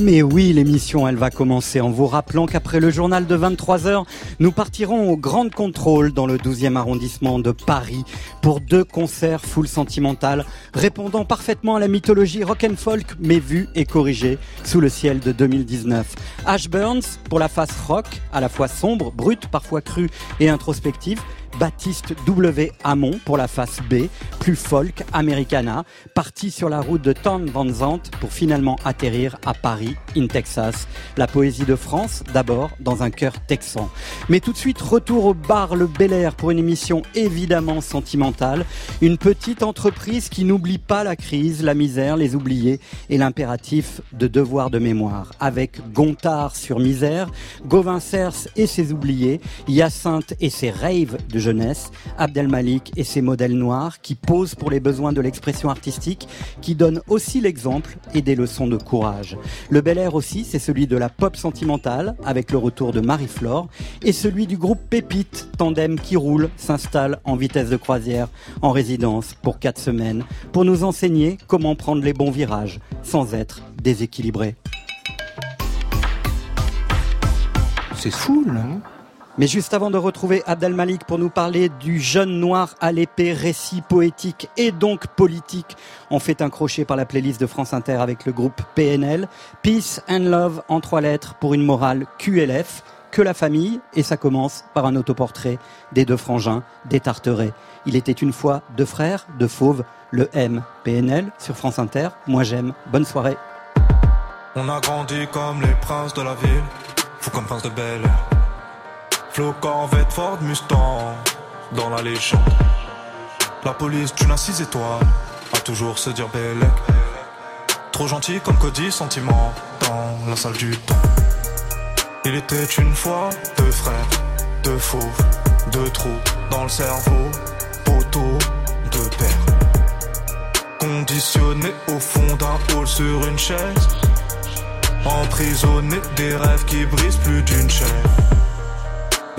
Mais oui, l'émission, elle va commencer en vous rappelant qu'après le journal de 23h, nous partirons au Grand Contrôle dans le 12e arrondissement de Paris pour deux concerts full sentimental répondant parfaitement à la mythologie rock and folk mais vue et corrigée sous le ciel de 2019. Ash Burns pour la face rock, à la fois sombre, brute, parfois crue et introspective Baptiste W. Hamon pour la face B, plus folk, americana, parti sur la route de Town Van Zandt pour finalement atterrir à Paris, in Texas. La poésie de France, d'abord, dans un cœur texan. Mais tout de suite, retour au bar Le Bel Air pour une émission évidemment sentimentale. Une petite entreprise qui n'oublie pas la crise, la misère, les oubliés et l'impératif de devoir de mémoire. Avec Gontard sur misère, Gauvin Cers et ses oubliés, Hyacinthe et ses raves de jeunesse, Abdel Malik et ses modèles noirs qui posent pour les besoins de l'expression artistique, qui donnent aussi l'exemple et des leçons de courage. Le Bel Air aussi, c'est celui de la pop sentimentale avec le retour de Marie-Flore et celui du groupe Pépite, tandem qui roule, s'installe en vitesse de croisière en résidence pour quatre semaines pour nous enseigner comment prendre les bons virages sans être déséquilibré. C'est fou, là. Mais juste avant de retrouver Abdel Malik pour nous parler du jeune noir à l'épée, récit poétique et donc politique, on fait un crochet par la playlist de France Inter avec le groupe PNL, Peace and Love en trois lettres pour une morale QLF, que la famille, et ça commence par un autoportrait des deux frangins, des Tarterets. Il était une fois deux frères, deux fauves, le M, PNL, sur France Inter. Moi j'aime. Bonne soirée. On a grandi comme les princes de la ville, fou comme prince de Bel Air. Flo Corvette Ford Mustang, dans la légende. La police d'une à six étoiles, a toujours se dire Bellec. Trop gentil comme Cody, sentiment, dans la salle du temps. Il était une fois deux frères, deux fauves, deux trous dans le cerveau, poteau, deux pères. Conditionné au fond d'un hall sur une chaise. Emprisonné des rêves qui brisent plus d'une chaîne.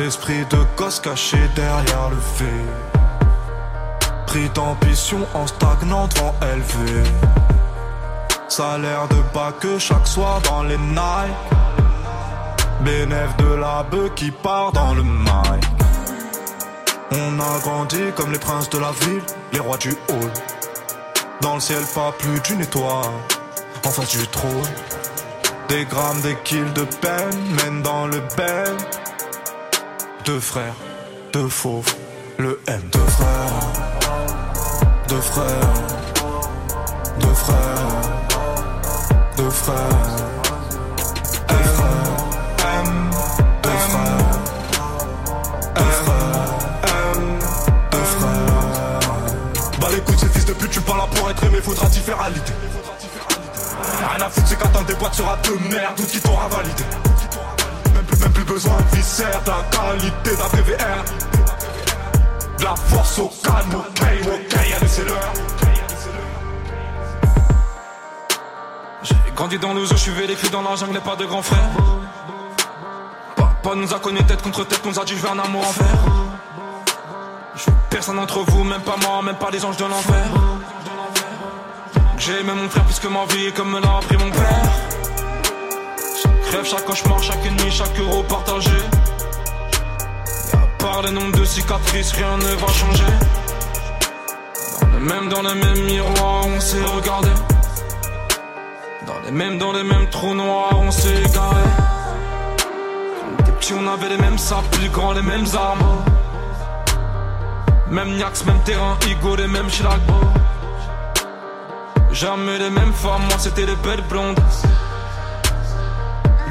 Esprit de gosse caché derrière le fait. Pris d'ambition en stagnant devant élevé. Salaire de bas que chaque soir dans les nights. Bénéf de la bœuf qui part dans le mail. On a grandi comme les princes de la ville, les rois du hall. Dans le ciel, pas plus d'une étoile. En face du trône. Des grammes, des kills de peine mènent dans le bel. Deux frères, deux fauves, le M. Deux frères, deux frères, deux frères, deux frères. Deux frères, M, deux frères, deux frères, M, deux frères. Bah les couilles, ces fils de pute, tu parles là pour être aimé, faudra t'y faire à l'idée. Rien c'est qu'attendre des boîtes sera de merde, tout qui t'aura validé. Même plus, besoin de viscère, la qualité d'un PVR. De la force au calme, ok, ok, allez, c'est l'heure. J'ai grandi dans le zoo, je suis vécu dans la jungle, pas de grand frère. Papa nous a connus tête contre tête, nous a dit je veux un amour en fer. Personne d'entre vous, même pas moi, même pas les anges de l'enfer. J'ai aimé mon frère plus que ma vie, comme me l'a appris mon père. Chaque cauchemar, chaque nuit, chaque euro partagé. Et à part le nombre de cicatrices, rien ne va changer. Dans le même, dans le même miroir, on s'est regardé. Dans les mêmes, dans les mêmes trous noirs, on s'est égaré. Quand on petits, on avait les mêmes sables, plus grands, les mêmes armes. Même Niax, même terrain, Igo, les mêmes Chilagbo. Jamais les mêmes femmes, moi c'était les belles blondes.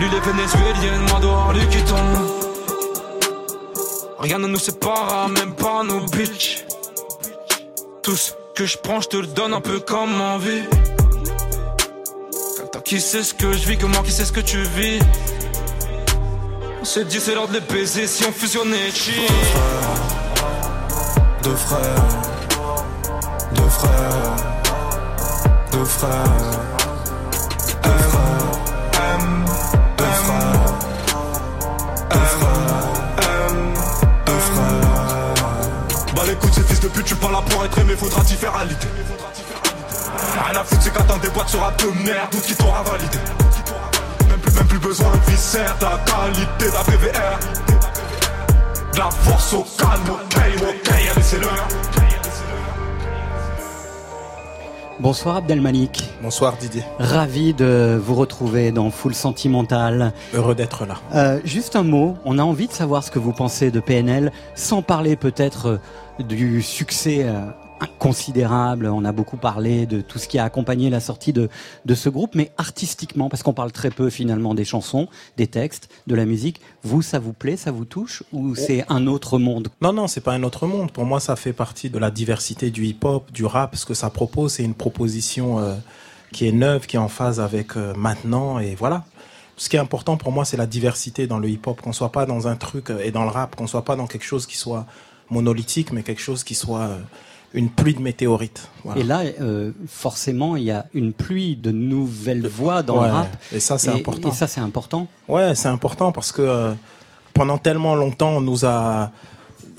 Lui les vénézuéliennes, moi dehors, lui qui tombe. Rien ne nous sépare, même pas nos bitches. Tout ce que je prends, je te le donne un peu comme envie. Toi qui sais ce que je vis, que moi qui sais ce que tu vis. On s'est dit c'est l'heure de les baiser si on fusionnait cheat. Deux frères, deux frères, deux frères, frères. Pute, tu pas là pour être aimé, faudra t'y faire à l'idée. Rien à foutre, c'est qu'attends des boîtes sur rap de merde, tout qui t'aura validé. Même plus, même plus besoin de viscère, ta qualité, ta PVR. De la force au calme, ok, ok, allez, c'est l'heure. Bonsoir Abdelmalik. Bonsoir Didier. Ravi de vous retrouver dans Full Sentimental. Heureux d'être là. Euh, juste un mot, on a envie de savoir ce que vous pensez de PNL, sans parler peut-être euh, du succès euh, considérable. On a beaucoup parlé de tout ce qui a accompagné la sortie de, de ce groupe, mais artistiquement, parce qu'on parle très peu finalement des chansons, des textes, de la musique. Vous, ça vous plaît, ça vous touche, ou c'est un autre monde? Non, non, c'est pas un autre monde. Pour moi, ça fait partie de la diversité du hip-hop, du rap. Ce que ça propose, c'est une proposition euh, qui est neuve, qui est en phase avec euh, maintenant, et voilà. Ce qui est important pour moi, c'est la diversité dans le hip-hop, qu'on soit pas dans un truc euh, et dans le rap, qu'on soit pas dans quelque chose qui soit monolithique, mais quelque chose qui soit euh, une pluie de météorites. Voilà. Et là, euh, forcément, il y a une pluie de nouvelles voix dans Ouais, le rap. Et ça, c'est important. Et ça, c'est important. Ouais, c'est important parce que euh, pendant tellement longtemps, on nous a,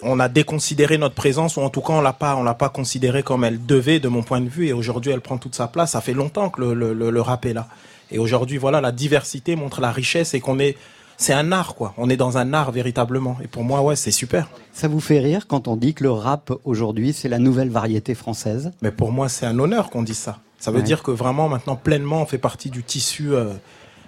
on a déconsidéré notre présence ou en tout cas, on l'a pas, on l'a pas considérée comme elle devait, de mon point de vue. Et aujourd'hui, elle prend toute sa place. Ça fait longtemps que le, le, le, le rap est là. Et aujourd'hui, voilà, la diversité montre la richesse et qu'on est, c'est un art, quoi. On est dans un art véritablement. Et pour moi, ouais, c'est super. Ça vous fait rire quand on dit que le rap aujourd'hui, c'est la nouvelle variété française? Mais pour moi, c'est un honneur qu'on dise ça. Ça veut Ouais. dire que vraiment, maintenant, pleinement, on fait partie du tissu. euh,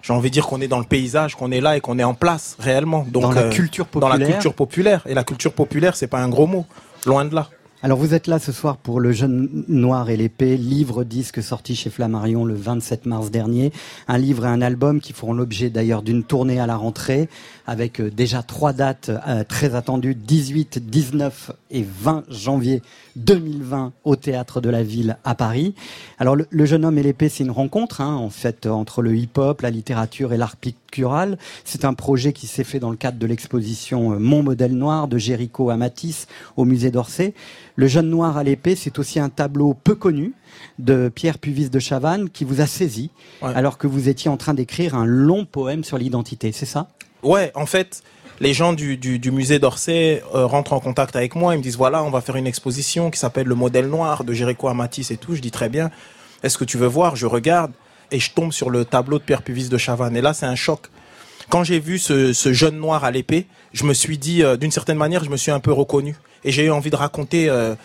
j'ai envie de dire qu'on est dans le paysage, qu'on est là et qu'on est en place réellement. Donc, Dans la euh, culture dans la populaire. culture populaire. Et la culture populaire, c'est pas un gros mot. Loin de là. Alors vous êtes là ce soir pour Le Jeune Noir et l'épée, livre disque sorti chez Flammarion le 27 mars dernier. Un livre et un album qui feront l'objet d'ailleurs d'une tournée à la rentrée avec euh, déjà trois dates euh, très attendues, 18, 19 et 20 janvier 2020 au Théâtre de la Ville à Paris. Alors le, Jeune Homme et l'épée, c'est une rencontre hein, en fait entre le hip-hop, la littérature et l'art pictural. C'est un projet qui s'est fait dans le cadre de l'exposition euh, Mon modèle noir de Géricault à Matisse au musée d'Orsay. Le jeune noir à l'épée, c'est aussi un tableau peu connu de Pierre Puvis de Chavannes qui vous a saisi Ouais. alors que vous étiez en train d'écrire un long poème sur l'identité, c'est ça? Ouais, en fait, les gens du, du, du musée d'Orsay euh, rentrent en contact avec moi. Ils me disent voilà, on va faire une exposition qui s'appelle Le modèle noir de Jéricho à Matisse et tout. Je dis très bien. Est-ce que tu veux voir? Je regarde et je tombe sur le tableau de Pierre Puvis de Chavannes. Et là, c'est un choc. Quand j'ai vu ce, ce jeune noir à l'épée, je me suis dit, euh, d'une certaine manière, je me suis un peu reconnu. Et j'ai eu envie de raconter euh,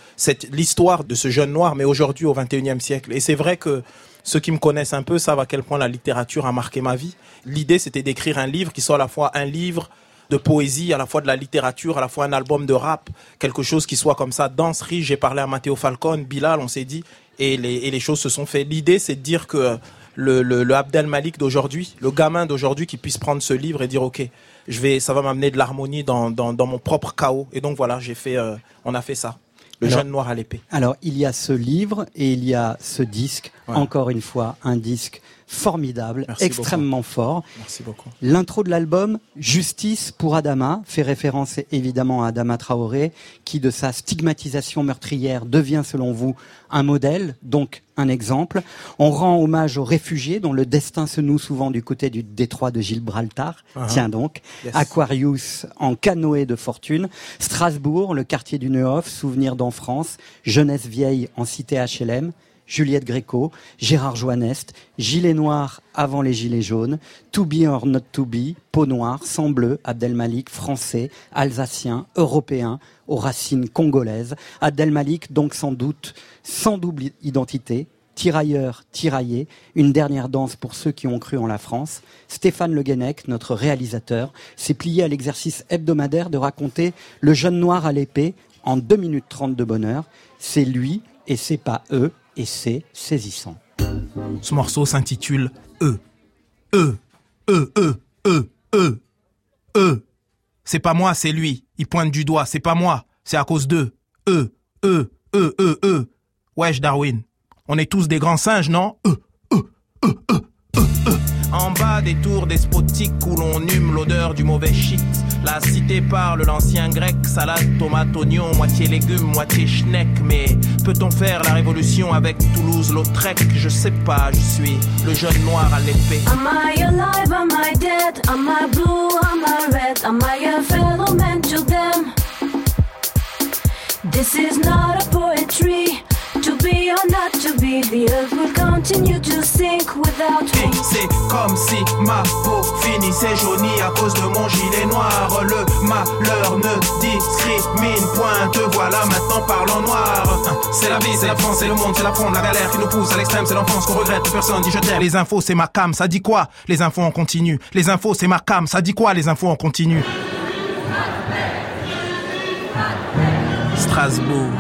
l'histoire de ce jeune noir, mais aujourd'hui au 21e siècle. Et c'est vrai que ceux qui me connaissent un peu savent à quel point la littérature a marqué ma vie. L'idée, c'était d'écrire un livre qui soit à la fois un livre de poésie, à la fois de la littérature, à la fois un album de rap, quelque chose qui soit comme ça, dense, riche. J'ai parlé à Matteo Falcone, Bilal, on s'est dit, et les, et les choses se sont faites. L'idée, c'est de dire que le, le, le Abdel Malik d'aujourd'hui, le gamin d'aujourd'hui qui puisse prendre ce livre et dire, OK, je vais, ça va m'amener de l'harmonie dans, dans, dans mon propre chaos. Et donc voilà, j'ai fait, euh, on a fait ça. Le Alors- jeune noir à l'épée. Alors, il y a ce livre et il y a ce disque, Ouais. encore une fois, un disque formidable, Merci extrêmement fort. Merci beaucoup. L'intro de l'album, Justice pour Adama, fait référence évidemment à Adama Traoré, qui de sa stigmatisation meurtrière devient selon vous un modèle, donc un exemple. On rend hommage aux réfugiés dont le destin se noue souvent du côté du détroit de Gibraltar. Uh-huh. Tiens donc, Yes. Aquarius en canoë de fortune, Strasbourg, le quartier du Neuf, souvenir d'enfance, Jeunesse vieille en cité HLM, Juliette Gréco, Gérard Joannest, Gilet noir avant les gilets jaunes, To be or not to be, Peau noire, Sang bleu, Abdelmalik, français, alsacien, européen, aux racines congolaises. Abdelmalik, donc sans doute, sans double identité, tirailleur, tiraillé, une dernière danse pour ceux qui ont cru en la France. Stéphane Le Guenec, notre réalisateur, s'est plié à l'exercice hebdomadaire de raconter le jeune noir à l'épée en 2 minutes 30 de bonheur. C'est lui et c'est pas eux et c'est saisissant. Ce morceau s'intitule E. E. E. E. E. E. E. C'est pas moi, c'est lui. Il pointe du doigt. C'est pas moi. C'est à cause d'eux. E. E. E. E. E. Wesh, Darwin. On est tous des grands singes, non? E. E. E. E. E. En bas des tours despotiques où l'on hume l'odeur du mauvais shit. La cité parle l'ancien grec, salade, tomate, oignon, moitié légumes, moitié schneck. Mais peut-on faire la révolution avec Toulouse-Lautrec Je sais pas, je suis le jeune noir à l'épée. Am I alive? Am I dead? Am I blue? Am I red? Am I a fellow man to them? This is not a poetry. To be or not to be, the earth will continue to sink without Et me. c'est comme si ma peau finissait jaunie à cause de mon gilet noir. Le malheur ne discrimine point. Te voilà maintenant parlons noir. C'est la vie, c'est la France, c'est le monde, c'est la fronde, la galère qui nous pousse à l'extrême, c'est l'enfance qu'on regrette. Personne dit je t'aime. Les infos, c'est ma cam, ça dit quoi? Les infos en continu. Les infos, c'est ma cam, ça dit quoi? Les infos en continu. Strasbourg.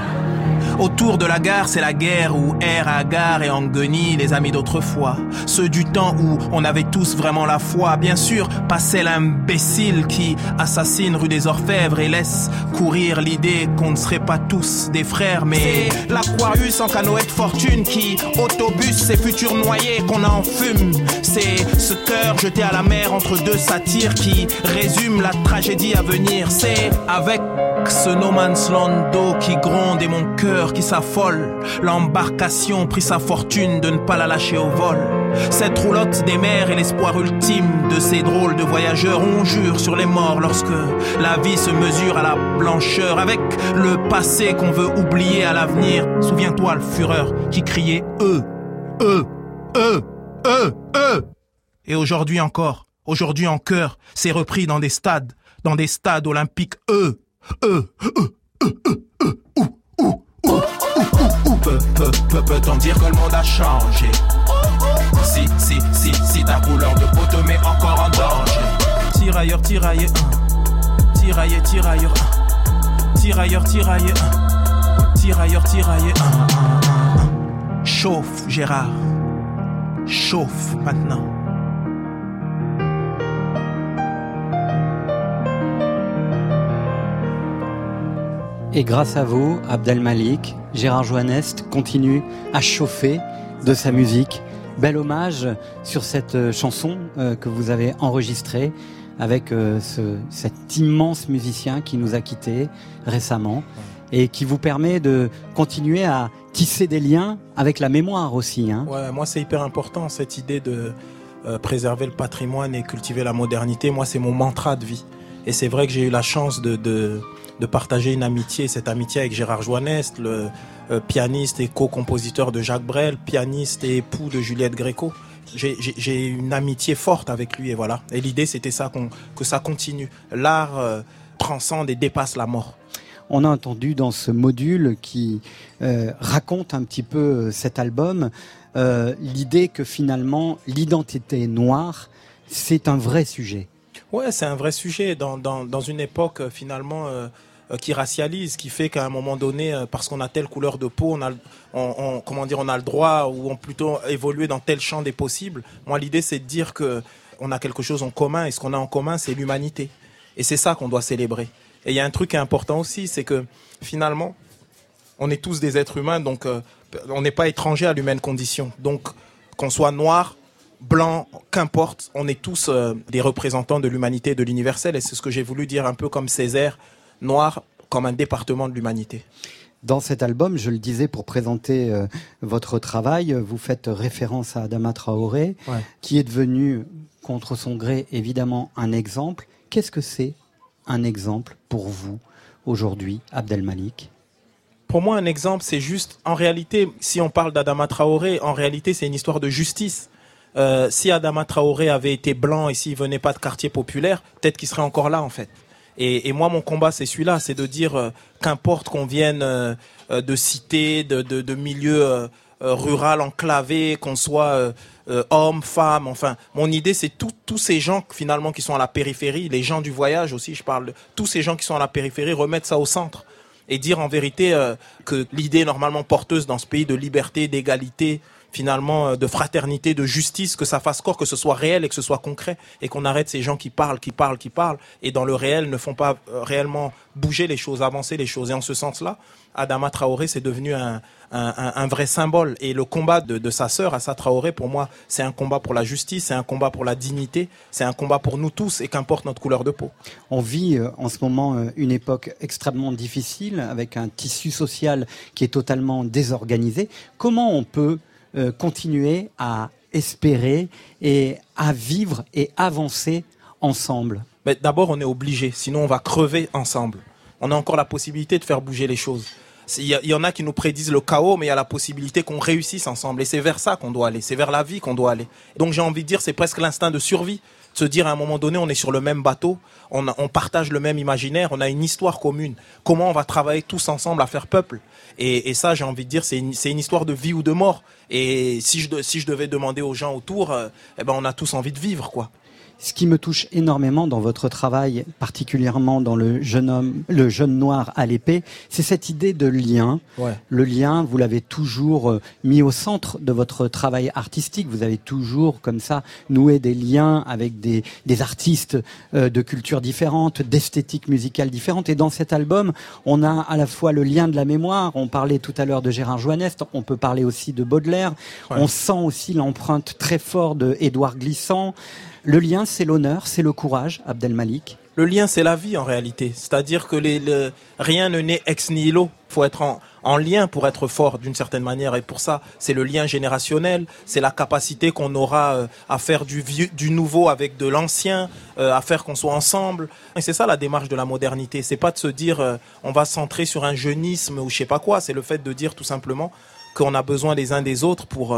Autour de la gare, c'est la guerre où air à gare et en guenille les amis d'autrefois. Ceux du temps où on avait tous vraiment la foi. Bien sûr, passait l'imbécile qui assassine rue des Orfèvres et laisse courir l'idée qu'on ne serait pas tous des frères. Mais l'Aquarius en canoë de fortune qui autobus ses futurs noyés qu'on en fume. C'est ce cœur jeté à la mer entre deux satires qui résume la tragédie à venir. C'est avec ce no man's d'eau qui gronde et mon cœur qui s'affole. L'embarcation prit sa fortune de ne pas la lâcher au vol. Cette roulotte des mers est l'espoir ultime de ces drôles de voyageurs. On jure sur les morts lorsque la vie se mesure à la blancheur avec le passé qu'on veut oublier à l'avenir. Souviens-toi le fureur qui criait eux, eux, eux, eux, eux. Et aujourd'hui encore, aujourd'hui en c'est repris dans des stades, dans des stades olympiques, eux, peut-on dire que le monde a changé? Si, si, si, si ta couleur de peau te met encore en danger Tirailleur, tirailleur. Tirailleur, tirailleur. Tirailleur, tirailleur. Tirailleur, tirailleur. Chauffe, Gérard. Chauffe maintenant. Et grâce à vous, Abdel Malik, Gérard Joannest continue à chauffer de sa musique. Bel hommage sur cette euh, chanson euh, que vous avez enregistrée avec euh, ce- cet immense musicien qui nous a quittés récemment et qui vous permet de continuer à tisser des liens avec la mémoire aussi. Hein. Ouais, moi c'est hyper important cette idée de préserver le patrimoine et cultiver la modernité. Moi c'est mon mantra de vie. Et c'est vrai que j'ai eu la chance de, de, de partager une amitié, cette amitié avec Gérard Joannest, le euh, pianiste et co-compositeur de Jacques Brel, pianiste et époux de Juliette Gréco. J'ai- une amitié forte avec lui et voilà. Et l'idée c'était ça qu'on que ça continue. L'art euh, transcende et dépasse la mort. On a entendu dans ce module qui euh, raconte un petit peu euh, cet album euh, l'idée que finalement l'identité noire, c'est un vrai sujet. Ouais, c'est un vrai sujet dans, dans, dans une époque euh, finalement euh, qui racialise, qui fait qu'à un moment donné, euh, parce qu'on a telle couleur de peau, on a, comment dire, on a le droit ou on plutôt évoluer dans tel champ des possibles. Moi, l'idée, c'est de dire que on a quelque chose en commun et ce qu'on a en commun, c'est l'humanité. Et c'est ça qu'on doit célébrer. Et il y a un truc qui est important aussi, c'est que finalement, on est tous des êtres humains, donc euh, on n'est pas étranger à l'humaine condition. Donc, qu'on soit noir, blanc, qu'importe, on est tous euh, des représentants de l'humanité et de l'universel. Et c'est ce que j'ai voulu dire un peu comme Césaire, noir comme un département de l'humanité. Dans cet album, je le disais pour présenter euh, votre travail, euh, vous faites référence à Adama Traoré, Ouais. qui est devenu, contre son gré, évidemment un exemple. Qu'est-ce que c'est un exemple pour vous aujourd'hui, Abdel Malik Pour moi, un exemple, c'est juste, en réalité, si on parle d'Adama Traoré, en réalité, c'est une histoire de justice. Euh, si Adama Traoré avait été blanc et s'il venait pas de quartier populaire, peut-être qu'il serait encore là, en fait. Et, moi, mon combat, c'est celui-là, c'est de dire euh, qu'importe qu'on vienne euh, euh, de cités, de, de, euh, rural enclavés, qu'on soit homme, femme, enfin, mon idée, c'est tous ces gens finalement qui sont à la périphérie, les gens du voyage aussi, je parle, de tous ces gens qui sont à la périphérie, remettre ça au centre et dire en vérité que l'idée normalement porteuse dans ce pays de liberté, d'égalité, finalement euh, de fraternité, de justice, que ça fasse corps, que ce soit réel et que ce soit concret, et qu'on arrête ces gens qui parlent, qui parlent, qui parlent, et dans le réel ne font pas euh, réellement bouger les choses, avancer les choses. Et en ce sens-là, Adama Traoré, c'est devenu un, un, vrai symbole. Et le combat de, de sa sœur, Assa Traoré, pour moi, c'est un combat pour la justice, c'est un combat pour la dignité, c'est un combat pour nous tous, et qu'importe notre couleur de peau. On vit euh, en ce moment une époque extrêmement difficile, avec un tissu social qui est totalement désorganisé. Comment on peut euh, continuer à espérer et à vivre et avancer ensemble Mais D'abord, on est obligé, sinon on va crever ensemble. On a encore la possibilité de faire bouger les choses. Il y, en a qui nous prédisent le chaos, mais il y a la possibilité qu'on réussisse ensemble. Et c'est vers ça qu'on doit aller, c'est vers la vie qu'on doit aller. Donc j'ai envie de dire, c'est presque l'instinct de survie. Se dire à un moment donné, on est sur le même bateau, on, partage le même imaginaire, on a une histoire commune. Comment on va travailler tous ensemble à faire peuple? Et, ça, j'ai envie de dire, c'est une, histoire de vie ou de mort. Et si je, si je devais demander aux gens autour, euh, eh ben on a tous envie de vivre, quoi. Ce qui me touche énormément dans votre travail, particulièrement dans le jeune homme, le jeune noir à l'épée, c'est cette idée de lien. Ouais. Le lien, vous l'avez toujours euh, mis au centre de votre travail artistique. Vous avez toujours, comme ça, noué des liens avec des, des artistes euh, de cultures différentes, d'esthétiques musicales différentes. Et dans cet album, on a à la fois le lien de la mémoire. On parlait tout à l'heure de Gérard Joannest. On peut parler aussi de Baudelaire. Ouais. On sent aussi l'empreinte très forte de Édouard Glissant. Le lien, c'est l'honneur, c'est le courage, Abdel Malik. Le lien, c'est la vie en réalité. C'est-à-dire que rien ne naît ex nihilo. Il faut être en, en, lien pour être fort d'une certaine manière. Et pour ça, c'est le lien générationnel, c'est la capacité qu'on aura euh, à faire du, du nouveau avec de l'ancien, euh, à faire qu'on soit ensemble. Et c'est ça la démarche de la modernité. C'est pas de se dire euh, on va centrer sur un jeunisme ou je sais pas quoi. C'est le fait de dire tout simplement qu'on a besoin les uns des autres pour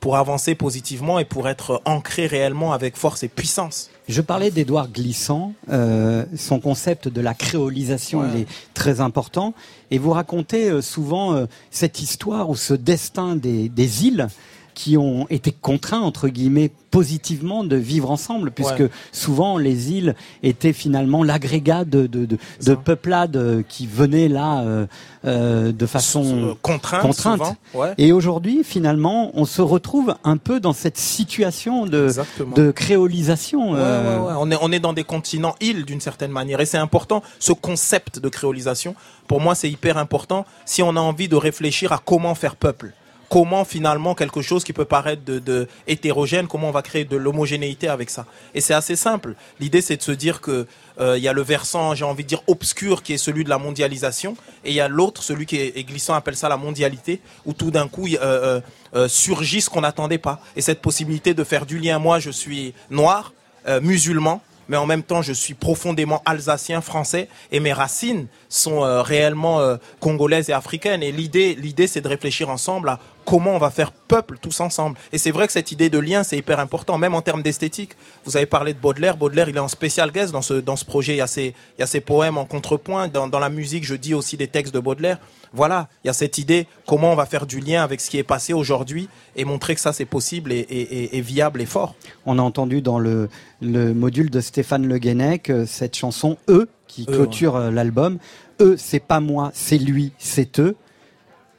pour avancer positivement et pour être ancré réellement avec force et puissance. Je parlais d'Édouard Glissant, euh, son concept de la créolisation ouais. il est très important, et vous racontez euh, souvent euh, cette histoire ou ce destin des, des îles qui ont été contraints, entre guillemets, positivement de vivre ensemble, puisque ouais. souvent les îles étaient finalement l'agrégat de, de, de, de, peuplades qui venaient là euh, euh, de façon euh, contrainte. contrainte. Souvent, ouais. Et aujourd'hui, finalement, on se retrouve un peu dans cette situation de, de créolisation. Euh... On, est, on est dans des continents îles d'une certaine manière, et c'est important, ce concept de créolisation, pour moi c'est hyper important si on a envie de réfléchir à comment faire peuple comment finalement quelque chose qui peut paraître de, hétérogène, comment on va créer de l'homogénéité avec ça. Et c'est assez simple. L'idée c'est de se dire que il euh, y a le versant, j'ai envie de dire obscur, qui est celui de la mondialisation, et il y a l'autre, celui qui est, glissant, appelle ça la mondialité, où tout d'un coup euh, euh, surgit ce qu'on n'attendait pas. Et cette possibilité de faire du lien, moi je suis noir, musulman, mais en même temps je suis profondément alsacien, français, et mes racines sont euh, réellement euh, congolaises et africaines. Et l'idée, l'idée, c'est de réfléchir ensemble à comment on va faire peuple tous ensemble. Et c'est vrai que cette idée de lien, c'est hyper important, même en termes d'esthétique. Vous avez parlé de Baudelaire. Baudelaire, il est en spécial guest dans ce, dans ce projet. Il y a ses, il y a ses poèmes en contrepoint. Dans, dans la musique, je dis aussi des textes de Baudelaire. Voilà, il y a cette idée, comment on va faire du lien avec ce qui est passé aujourd'hui et montrer que ça, c'est possible et, et, et, viable et fort. On a entendu dans le, le module de Stéphane Le Guenec cette chanson « Eux » qui clôture euh, ouais. l'album. Eux, c'est pas moi, c'est lui, c'est eux.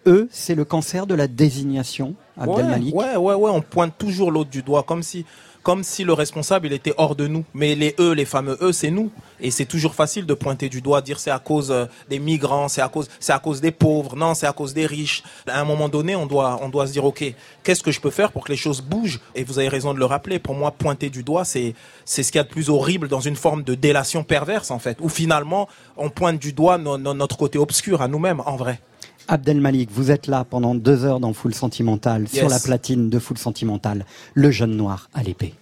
Eux, c'est le cancer de la désignation, Abdel ouais. Ouais, ouais, on pointe toujours l'autre du doigt, comme si, comme si le responsable, il était hors de nous. Mais les eux, les fameux eux, c'est nous. Et c'est toujours facile de pointer du doigt, dire c'est à cause euh, des migrants, c'est à cause, c'est à cause des pauvres, non, c'est à cause des riches. À un moment donné, on doit, on doit se dire, ok, qu'est-ce que je peux faire pour que les choses bougent? Et vous avez raison de le rappeler. Pour moi, pointer du doigt, c'est, c'est ce qu'il y a de plus horrible dans une forme de délation perverse, en fait, où finalement, on pointe du doigt no, no, notre côté obscur à nous-mêmes, en vrai. Abdel Malik, vous êtes là pendant deux heures dans Full Sentimental, yes. sur la platine de Full Sentimental, le jeune noir à l'épée.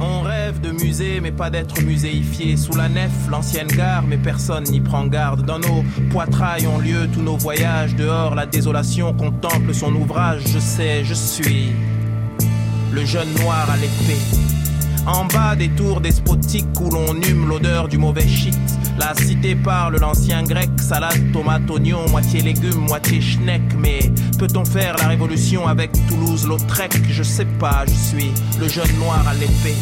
On rêve de musée, mais pas d'être muséifié. Sous la nef, l'ancienne gare, mais personne n'y prend garde. Dans nos poitrails ont lieu tous nos voyages. Dehors, la désolation contemple son ouvrage. Je sais, je suis le jeune noir à l'épée. En bas des tours despotiques où l'on hume l'odeur du mauvais shit. La cité parle l'ancien grec, salade, tomate, oignon, moitié légumes, moitié schneck. Mais peut-on faire la révolution avec Toulouse-Lautrec? Je sais pas, je suis le jeune noir à l'épée.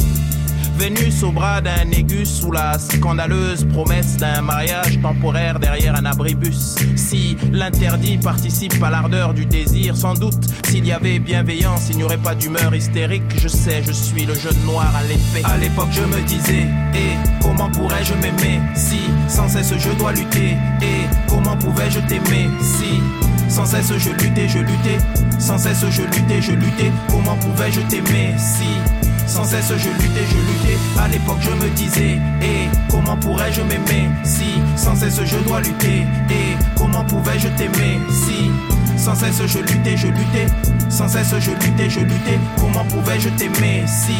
Vénus au bras d'un Négus sous la scandaleuse promesse d'un mariage temporaire derrière un abribus. Si l'interdit participe à l'ardeur du désir, sans doute, s'il y avait bienveillance, il n'y aurait pas d'humeur hystérique. Je sais, je suis le jeune noir à l'effet. À l'époque, je me disais, et comment pourrais-je m'aimer si sans cesse je dois lutter? Et comment pouvais-je t'aimer si sans cesse je luttais, je luttais, sans cesse je luttais, je luttais, comment pouvais-je t'aimer si sans cesse je luttais, je luttais. À l'époque je me disais, et comment pourrais-je m'aimer si sans cesse je dois lutter? Et comment pouvais-je t'aimer si sans cesse je luttais, je luttais? Sans cesse je luttais, je luttais. Comment pouvais-je t'aimer si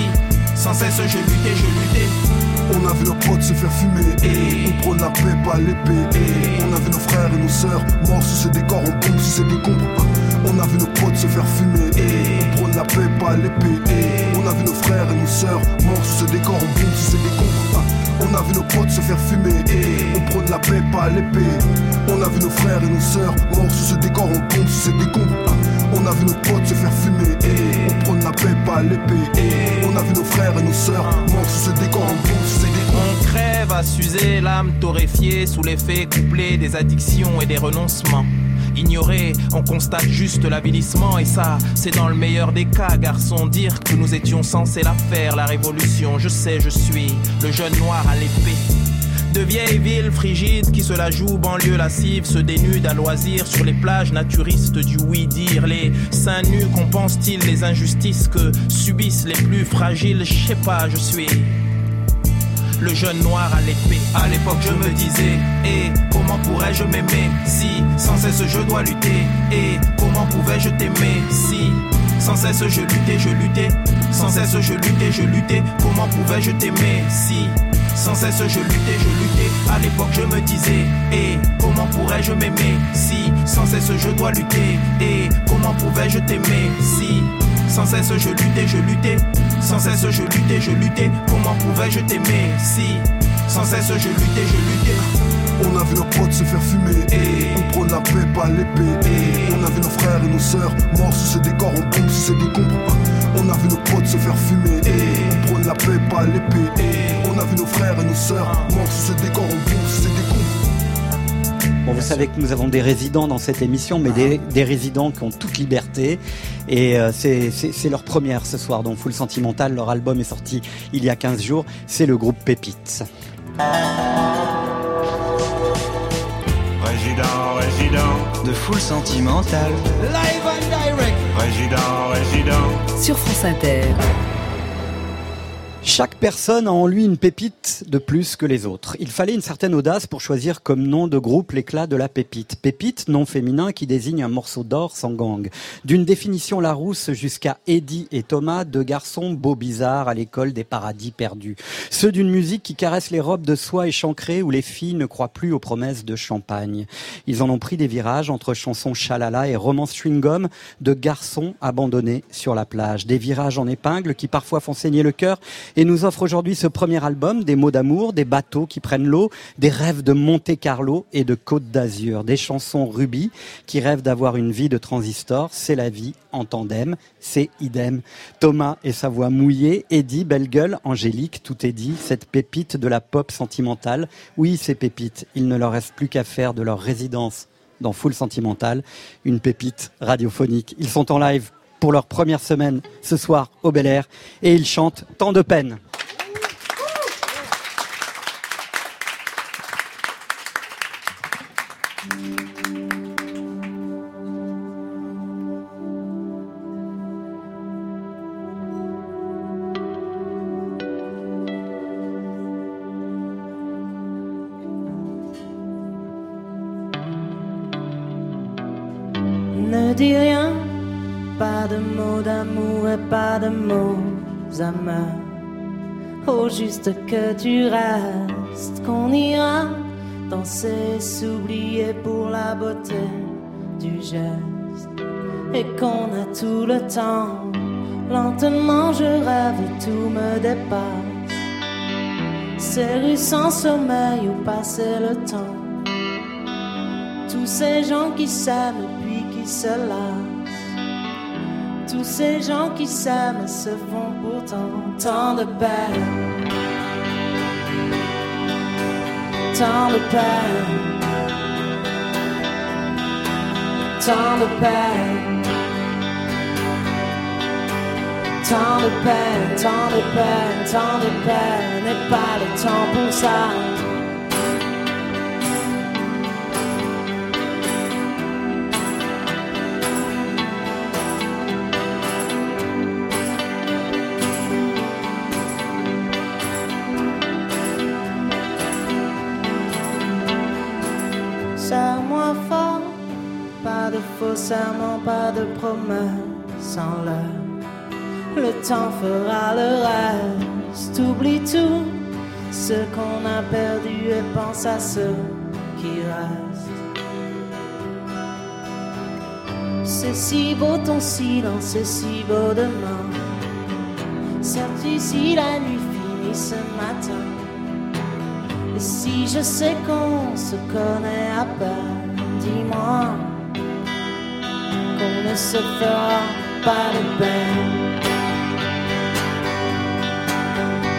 sans cesse je luttais, je luttais? On a vu nos potes se faire fumer et on prône la paix, pas l'épée. On a vu nos frères et nos sœurs morts sous ces décors, on tombe sous ces décombres. On a vu nos potes se faire fumer on prône la paix, pas l'épée. On a vu nos frères et nos sœurs morts sous ce décor, on bombe sous ces décombres. On a vu nos potes se faire fumer on prône la paix, pas l'épée. On a vu nos frères et nos sœurs morts sous ce décor, on bombe sous ces décombres. On a vu nos potes se faire fumer prône la pas l'épée. On a vu nos frères et nos sœurs morts sous ce décor, on décombres. On crève à s'user, l'âme torréfiée sous l'effet couplé des addictions et des renoncements. Ignoré, on constate juste l'avilissement et ça, c'est dans le meilleur des cas, garçon. Dire que nous étions censés la faire, la révolution. Je sais, je suis le jeune noir à l'épée. De vieilles villes frigides qui se la jouent, banlieue lascive, se dénudent à loisir sur les plages naturistes du oui-dire. Les seins nus compensent-ils les injustices que subissent les plus fragiles? Je sais pas, je suis le jeune noir à l'épée. À l'époque, je me disais, et comment pourrais-je m'aimer si sans cesse je dois lutter? Et comment pouvais-je t'aimer si sans cesse je luttais, je luttais, sans cesse je luttais, je luttais. Comment pouvais-je t'aimer si sans cesse je luttais, je luttais. À l'époque, je me disais, et comment pourrais-je m'aimer si sans cesse je dois lutter? Et comment pouvais-je t'aimer si sans cesse je luttais, je luttais? Sans cesse je luttais, je luttais. Comment pouvais-je t'aimer si sans cesse je luttais, je luttais? On a vu nos potes se faire fumer et on prône la paix, pas l'épée. On a vu nos frères et nos sœurs morts sous ce décor, on bombe sous ces décombres. On a vu nos potes se faire fumer prône la paix, pas l'épée. On a vu nos frères et nos sœurs morts sous ce décor, on bombe sous ces décombres. Bon, vous savez que nous avons des résidents dans cette émission, mais des, des résidents qui ont toute liberté. Et euh, c'est c'est- c'est leur première ce soir dans Full Sentimental. Leur album est sorti il y a 15 jours. C'est le groupe Pépites. Résident, résident, De full sentimental. résident, résident. sur France Inter. Chaque personne a en lui une pépite de plus que les autres. Il fallait une certaine audace pour choisir comme nom de groupe l'éclat de la pépite. Pépite, nom féminin qui désigne un morceau d'or sans gang. D'une définition Larousse jusqu'à Eddie et Thomas, deux garçons beaux bizarres à l'école des paradis perdus. Ceux d'une musique qui caresse les robes de soie échancrées où les filles ne croient plus aux promesses de champagne. Ils en ont pris des virages entre chansons chalala et romance chewing-gum de garçons abandonnés sur la plage. Des virages en épingle qui parfois font saigner le cœur et nous offre aujourd'hui ce premier album, des mots d'amour, des bateaux qui prennent l'eau, des rêves de Monte Carlo et de Côte d'Azur, des chansons rubis qui rêvent d'avoir une vie de transistor, c'est la vie en tandem, c'est idem. Thomas et sa voix mouillée, Eddie, belle gueule, Angélique, tout est dit, cette pépite de la pop sentimentale. Oui, ces pépites, il ne leur reste plus qu'à faire de leur résidence dans Full Sentimental, une pépite radiophonique. Ils sont en live pour leur première semaine ce soir au Bel Air et ils chantent Tant de peine. D'amour et pas de mots amers. Oh, juste que tu restes, qu'on ira danser, s'oublier pour la beauté du geste. Et qu'on a tout le temps, lentement je rêve et tout me dépasse. Ces rues sans sommeil où passer le temps. Tous ces gens qui s'aiment puis qui se lassent tous ces gens qui s'aiment se font pourtant tant de peine. Tant de peine. Tant de peine. Tant de peine, tant de peine, tant de peine, n'est pas le temps pour ça. Serments, pas de promesses en l'air. Le temps fera le reste, oublie tout ce qu'on a perdu et pense à ce qui reste. C'est si beau ton silence, c'est si beau demain. Sais-tu si la nuit finit ce matin? Et si je sais qu'on se connaît à peine, dis-moi qu'on ne se fera pas de peine.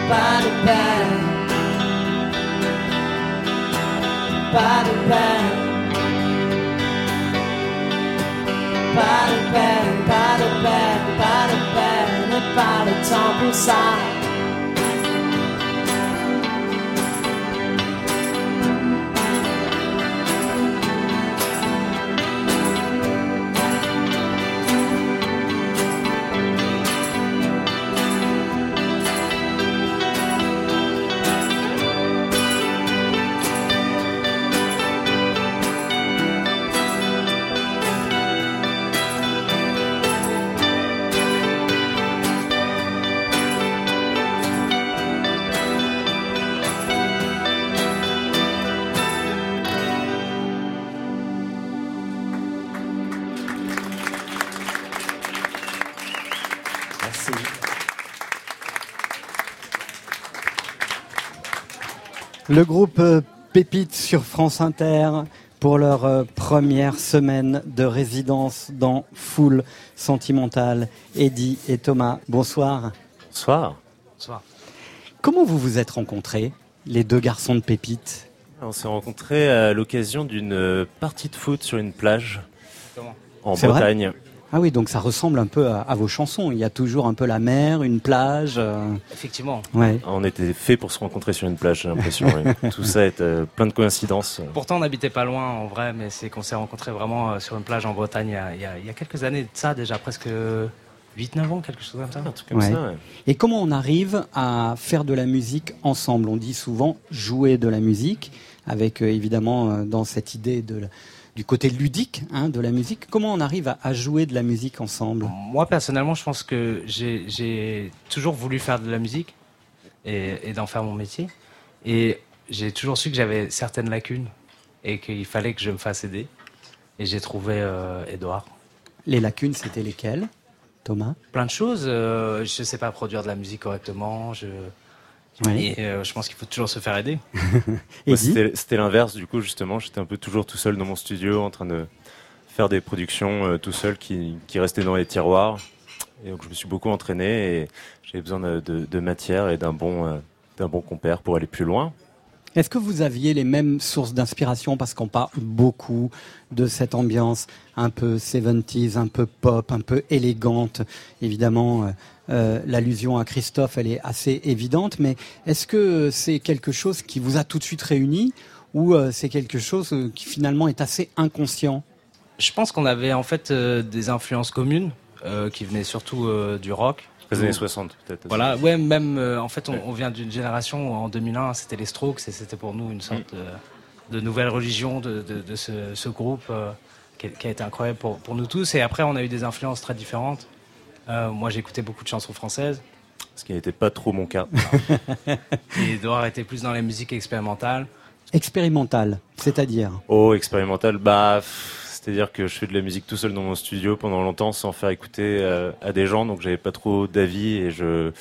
Pas de peine. Pas de peine. Pas de peine, pas de peine, pas de peine, et pas le temps pour ça. Le groupe euh, Pépite sur France Inter pour leur euh, première semaine de résidence dans Foule Sentimentale. Eddie et Thomas, bonsoir. Bonsoir. Comment vous vous êtes rencontrés, les deux garçons de Pépite? On s'est rencontrés à l'occasion d'une euh, partie de foot sur une plage en vrai? Bretagne. Ah oui, donc ça ressemble un peu à, à vos chansons. Il y a toujours un peu la mer, une plage. euh, Effectivement. Ouais. On était fait pour se rencontrer sur une plage, j'ai l'impression. oui. Tout ça est euh, plein de coïncidences. Pourtant, on n'habitait pas loin en vrai, mais c'est qu'on s'est rencontrés vraiment euh, sur une plage en Bretagne il y a, il y a- il y a quelques années de ça, déjà presque 8-9 ans, quelque chose comme ça. Un truc comme Ouais. ça. ouais. Et comment on arrive à faire de la musique ensemble? On dit souvent jouer de la musique, avec euh, évidemment dans cette idée de, la- du côté ludique hein, de la musique. Comment on arrive à, à jouer de la musique ensemble? Moi, personnellement, je pense que j'ai- toujours voulu faire de la musique et, et d'en faire mon métier. Et j'ai toujours su que j'avais certaines lacunes et qu'il fallait que je me fasse aider. Et j'ai trouvé euh, Edouard. Les lacunes, c'était lesquelles? Thomas? Plein de choses. euh, je sais pas produire de la musique correctement. Je... Oui. Et euh, je pense qu'il faut toujours se faire aider. C'était c'était l'inverse, du coup, justement. J'étais un peu toujours tout seul dans mon studio, en train de faire des productions euh, tout seul qui, qui restaient dans les tiroirs. Et donc, je me suis beaucoup entraîné et j'avais besoin de, de- de matière et d'un bon, euh, d'un bon compère pour aller plus loin. Est-ce que vous aviez les mêmes sources d'inspiration Parce qu'on parle beaucoup de cette ambiance un peu 70s, un peu pop, un peu élégante. Évidemment, euh, l'allusion à Christophe, elle est assez évidente. Mais est-ce que c'est quelque chose qui vous a tout de suite réunis ou euh, c'est quelque chose euh, qui finalement est assez inconscient? Je pense qu'on avait en fait euh, des influences communes euh, qui venaient surtout euh, du rock. Les années 60, peut-être. Voilà, ouais, même euh, en fait, on, vient d'une génération où en 2001, c'était les Strokes et c'était pour nous une sorte de, de nouvelle religion de, de- de ce, ce groupe euh, qui, a- qui a été incroyable pour, pour nous tous. Et après, on a eu des influences très différentes. Euh, moi, j'écoutais beaucoup de chansons françaises Ce qui n'était pas trop mon cas. et Edouard était plus dans les musiques expérimentales. Expérimental, c'est-à-dire Oh, expérimental, bah, c'est-à-dire que je fais de la musique tout seul dans mon studio pendant longtemps sans faire écouter euh, à des gens, donc j'avais pas trop d'avis et je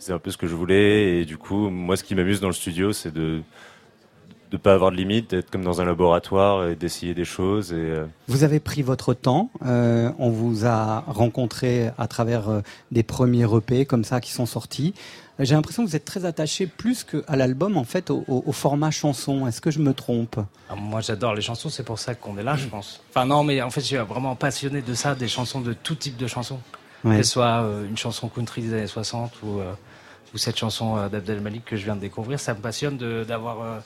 faisais un peu ce que je voulais. Et du coup, moi, ce qui m'amuse dans le studio, c'est de de pas avoir de limite, d'être comme dans un laboratoire et d'essayer des choses. Et, euh, Vous avez pris votre temps. euh, on vous a rencontré à travers euh, des premiers EP comme ça qui sont sortis. J'ai l'impression que vous êtes très attaché plus qu'à l'album, en fait, au, au- au format chanson. Est-ce que je me trompe? Ah, moi, j'adore les chansons, c'est pour ça qu'on est là, je pense. Enfin, non, mais en fait, je suis vraiment passionné de ça, des chansons, de tout type de chansons. Ouais. Que ce soit euh, une chanson country des années 60 ou, euh, ou cette chanson euh, d'Abdel Malik que je viens de découvrir. Ça me passionne d'avoir, euh,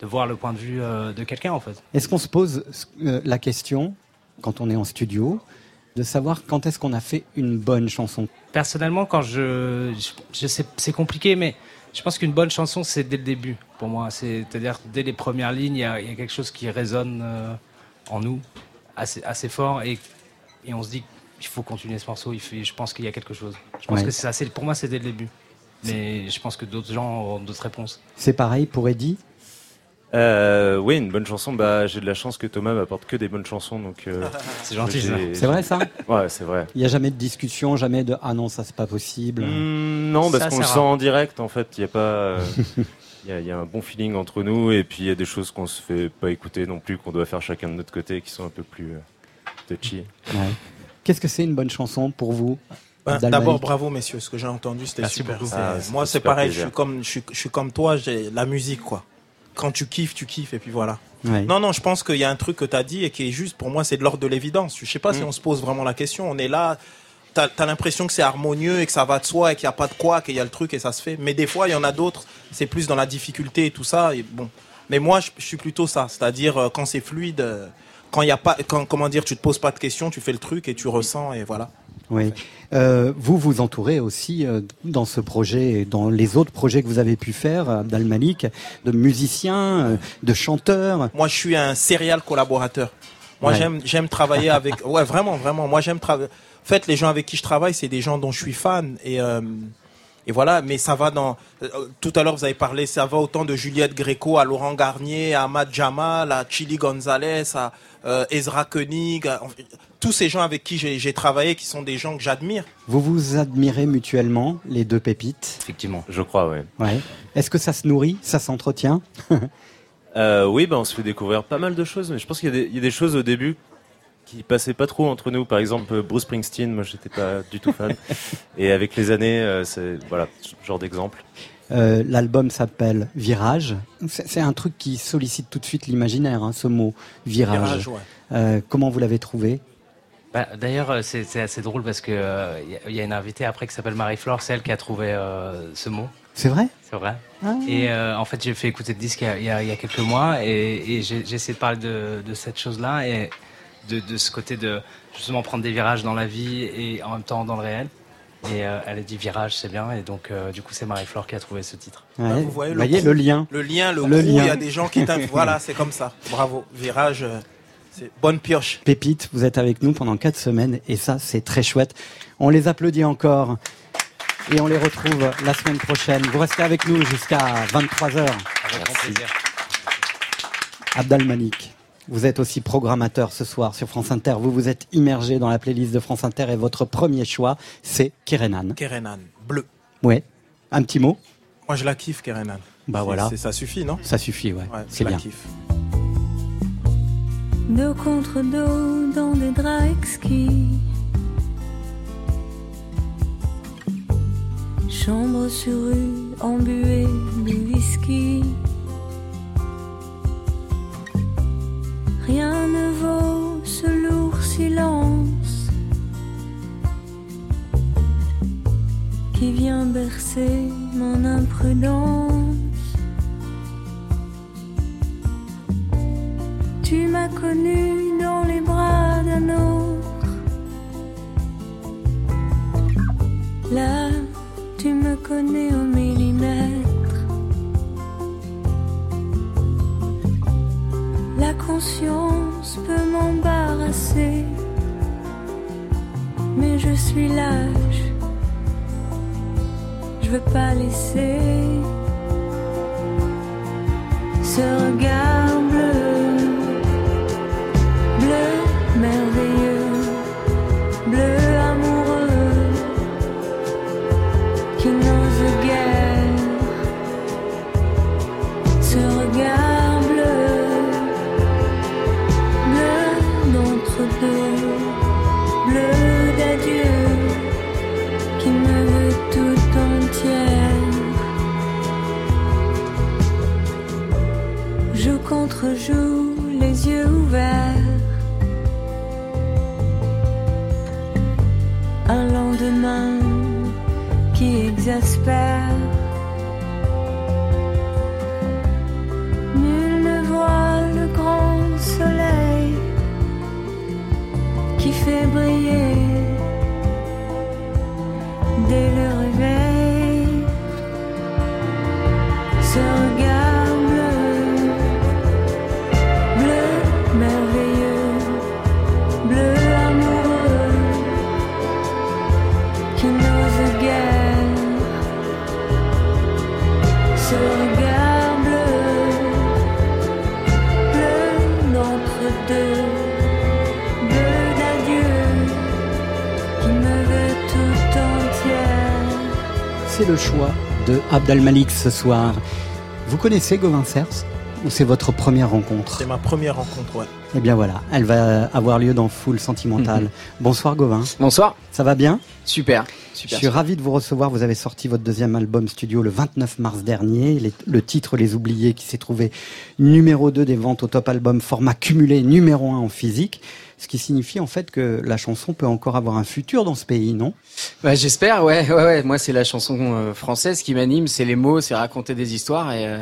de voir le point de vue euh, de quelqu'un, en fait. Est-ce qu'on se pose euh, la question, quand on est en studio, de savoir quand est-ce qu'on a fait une bonne chanson? Personnellement, quand je, je, je sais, c'est compliqué, mais je pense qu'une bonne chanson, c'est dès le début, pour moi. C'est- C'est-à-dire, dès les premières lignes, il y a, il y a quelque chose qui résonne euh, en nous assez, assez fort et, et on se dit qu'il faut continuer ce morceau. Il fait, je pense qu'il y a quelque chose. Je pense Ouais. que c'est- Pour moi, c'est dès le début. Mais je pense que d'autres gens auront d'autres réponses. C'est pareil pour Eddie? Euh, oui, une bonne chanson. Bah, j'ai de la chance que Thomas m'apporte que des bonnes chansons, donc. euh, C'est gentil, C'est vrai ça? Ouais, c'est vrai. Il n'y a jamais de discussion, jamais de ah non, ça c'est pas possible. Hmm, non, parce qu'on le sent en direct, en fait. Il y a pas. euh, Il y, a, il y a un bon feeling entre nous et puis il y a des choses qu'on se fait pas écouter non plus, qu'on doit faire chacun de notre côté, qui sont un peu plus euh, touchy. Ouais. Qu'est-ce que c'est une bonne chanson pour vous Ben, Abdel D'abord, bravo, messieurs. Ce que j'ai entendu, c'était super. Ah, c'est moi, c'est pareil. Je plaisir. suis comme, je suis, je suis comme toi. J'ai la musique, quoi. Quand tu kiffes, tu kiffes, et puis voilà. Ouais. Non, non, je pense qu'il y a un truc que tu as dit et qui est juste, pour moi, c'est de l'ordre de l'évidence. Je sais pas si Mm. on se pose vraiment la question. On est là, tu as, l'impression que c'est harmonieux et que ça va de soi et qu'il n'y a pas de quoi, qu'il y a le truc et ça se fait. Mais des fois, il y en a d'autres, c'est plus dans la difficulté et tout ça. Et bon. Mais moi, je, je suis plutôt ça. C'est-à-dire, euh, quand c'est fluide, euh, quand il y a pas, quand, comment dire, tu te poses pas de questions, tu fais le truc et tu ressens et voilà. Oui. Euh, vous vous entourez aussi euh, dans ce projet et dans les autres projets que vous avez pu faire, Abdal Malik, de musiciens, euh, de chanteurs. Moi, je suis un serial collaborateur. Moi, Ouais. j'aime, j'aime travailler avec. Ouais, vraiment, vraiment. Moi, j'aime travailler. En fait, les gens avec qui je travaille, c'est des gens dont je suis fan et euh, et voilà. Mais ça va dans. euh, Tout à l'heure, vous avez parlé. Ça va autant de Juliette Gréco à Laurent Garnier, à Ahmad Jamal, à Chili Gonzalez, à euh, Ezra Koenig. à- tous ces gens avec qui j'ai, travaillé, qui sont des gens que j'admire. Vous vous admirez mutuellement, les deux pépites? Effectivement. Je crois, ouais. Ouais. Est-ce que ça se nourrit, ça s'entretient? Euh, oui, bah, on se fait découvrir pas mal de choses, mais je pense qu'il y a des choses au début qui passaient pas trop entre nous. Par exemple, Bruce Springsteen, moi j'étais pas du tout fan. Et avec les années, euh, c'est voilà, ce genre d'exemple. Euh, L'album s'appelle Virage. C'est un truc qui sollicite tout de suite l'imaginaire, hein, ce mot virage. Virage, ouais. Euh, comment vous l'avez trouvé? Bah, D'ailleurs, c'est assez drôle parce que euh, il y a- il y, a une invitée après qui s'appelle Marie-Flore, c'est elle qui a trouvé euh, ce mot. C'est vrai? C'est vrai. Ah. Et euh, en fait, j'ai fait écouter le disque il y a, il y a- il y a quelques mois et, j'ai essayé de parler de, de cette chose-là et de, de ce côté de justement prendre des virages dans la vie et en même temps dans le réel. Et euh, elle a dit virage, c'est bien. Et donc, euh, du coup, c'est Marie-Flore qui a trouvé ce titre. Ouais. vous voyez le voyez crew. le lien. Le lien, le, Le crew, il lien. y a des gens qui t'invitent. voilà, c'est comme ça. Bravo. Virage, euh, c'est bonne pioche. Pépite, vous êtes avec nous pendant quatre semaines et ça, c'est très chouette. On les applaudit encore et on les retrouve la semaine prochaine. Vous restez avec nous jusqu'à 23h. Avec grand plaisir. Abdal Malik, vous êtes aussi programmateur ce soir sur France Inter. Vous vous êtes immergé dans la playlist de France Inter et votre premier choix, c'est Kerenan. Kerenan, bleu. Ouais. Un petit mot? Moi, je la kiffe, Kerenan. Bah voilà. Ça suffit, non? Ça suffit, ouais. Ouais, c'est je la bien. kiffe. Dos contre dos dans des draps exquis. Chambre sur rue embuée de whisky. Rien ne vaut ce lourd silence qui vient bercer mon imprudence. Tu m'as connu dans les bras d'un autre. Là, tu me connais au millimètre. Conscience peut m'embarrasser, mais je suis lâche. Je veux pas laisser. Ce regard bleu, bleu merveilleux, Nul ne voit le grand soleil qui fait briller dès le réveil C'est le choix de Abdel Malik ce soir. Vous connaissez Gauvin Cers ou c'est votre première rencontre C'est ma première rencontre, ouais. Eh bien voilà, elle va avoir lieu dans Foule Sentimentale. Bonsoir Gauvin, Bonsoir. ça va bien? Super. Je suis ravi de vous recevoir. Vous avez sorti votre deuxième album studio le 29 mars dernier. Les- le titre Les Oubliés qui s'est trouvé numéro 2 des ventes au top album, format cumulé numéro 1 en physique. Ce qui signifie en fait que la chanson peut encore avoir un futur dans ce pays, non? Ouais, J'espère, ouais, ouais, ouais. Moi, c'est la chanson euh, française qui m'anime, c'est les mots, c'est raconter des histoires. Et, euh,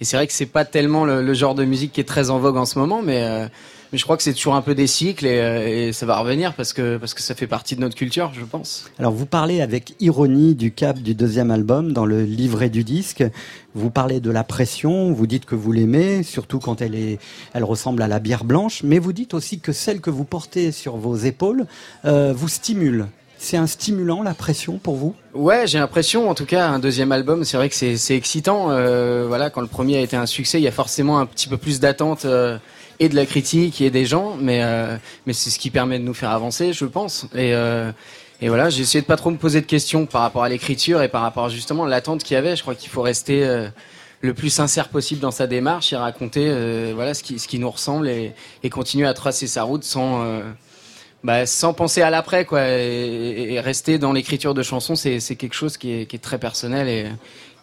et c'est vrai que c'est pas tellement le, le genre de musique qui est très en vogue en ce moment, mais, euh, mais je crois que c'est toujours un peu des cycles et, euh, et ça va revenir parce que, parce que ça fait partie de notre culture, je pense. Alors vous parlez avec ironie du cap du deuxième album dans le livret du disque. Vous parlez de la pression, vous dites que vous l'aimez, surtout quand elle est, elle ressemble à la bière blanche, mais vous dites aussi que celle que vous portez sur vos épaules euh, vous stimule. C'est un stimulant la pression pour vous? Ouais, j'ai l'impression, en tout cas, un deuxième album, c'est vrai que c'est c'est excitant. Euh, voilà, quand le premier a été un succès, il y a forcément un petit peu plus d'attente euh, et de la critique et des gens, mais euh, mais c'est ce qui permet de nous faire avancer, je pense. Et euh, et voilà, j'ai essayé de pas trop me poser de questions par rapport à l'écriture et par rapport justement à l'attente qu'il y avait. Je crois qu'il faut rester euh, le plus sincère possible dans sa démarche et raconter euh, voilà ce qui ce qui nous ressemble et, et continuer à tracer sa route sans euh, bah, sans penser à l'après, quoi, et, et rester dans l'écriture de chansons, c'est c'est quelque chose qui est, qui est très personnel et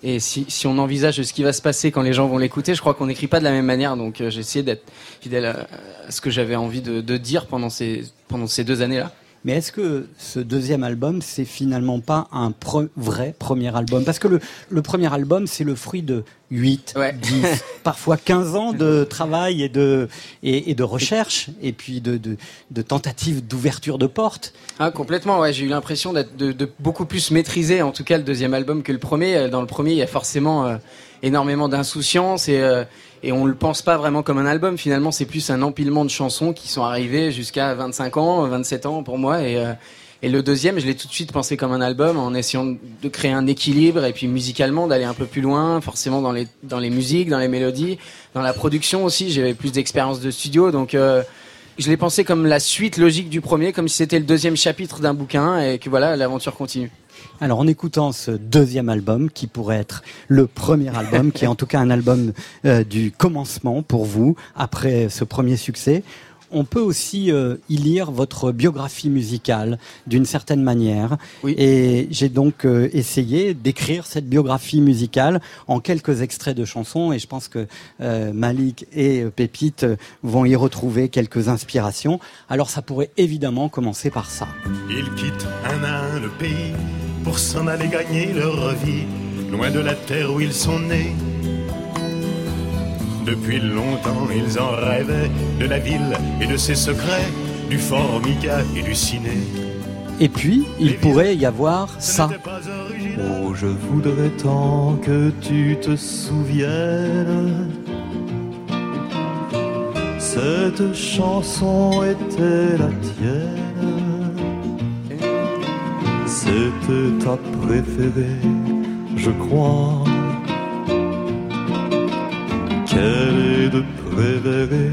et si, si on envisage ce qui va se passer quand les gens vont l'écouter, je crois qu'on n'écrit pas de la même manière. Donc euh, j'ai essayé d'être fidèle à, ce que j'avais envie de, de dire pendant ces pendant ces deux années-là. Mais est-ce que ce deuxième album, c'est finalement pas un pre- vrai premier album? Parce que le, le premier album, c'est le fruit de 8, Ouais. 10, parfois 15 ans de travail et de, et, et de recherche, et puis de, de, de tentatives d'ouverture de portes. Ah complètement, ouais. J'ai eu l'impression d'être de, de beaucoup plus maîtriser, en tout cas le deuxième album que le premier. Dans le premier, il y a forcément euh, énormément d'insouciance et euh, et on le pense pas vraiment comme un album. Finalement, c'est plus un empilement de chansons qui sont arrivées jusqu'à 25 ans, 27 ans pour moi. Et euh, et le deuxième, je l'ai tout de suite pensé comme un album en essayant de créer un équilibre et puis musicalement d'aller un peu plus loin, forcément dans les dans les musiques, dans les mélodies, dans la production aussi. J'avais plus d'expérience de studio, donc. euh, je l'ai pensé comme la suite logique du premier, comme si c'était le deuxième chapitre d'un bouquin et que voilà, l'aventure continue. Alors en écoutant ce deuxième album, qui pourrait être le premier album, qui est en tout cas un album euh, du commencement pour vous, après ce premier succès, on peut aussi euh, y lire votre biographie musicale d'une certaine manière. Oui. Et j'ai donc euh, essayé d'écrire cette biographie musicale en quelques extraits de chansons. Et je pense que euh, Malik et Pépite vont y retrouver quelques inspirations. Alors ça pourrait évidemment commencer par ça. Ils quittent un à un le pays pour s'en aller gagner leur vie, loin de la terre où ils sont nés. Depuis longtemps, ils en rêvaient de la ville et de ses secrets, du formica et du ciné. Et puis, il pourrait y avoir ça. Oh, je voudrais tant que tu te souviennes. Cette chanson était la tienne. C'était ta préférée, je crois. Quelle est de préférée,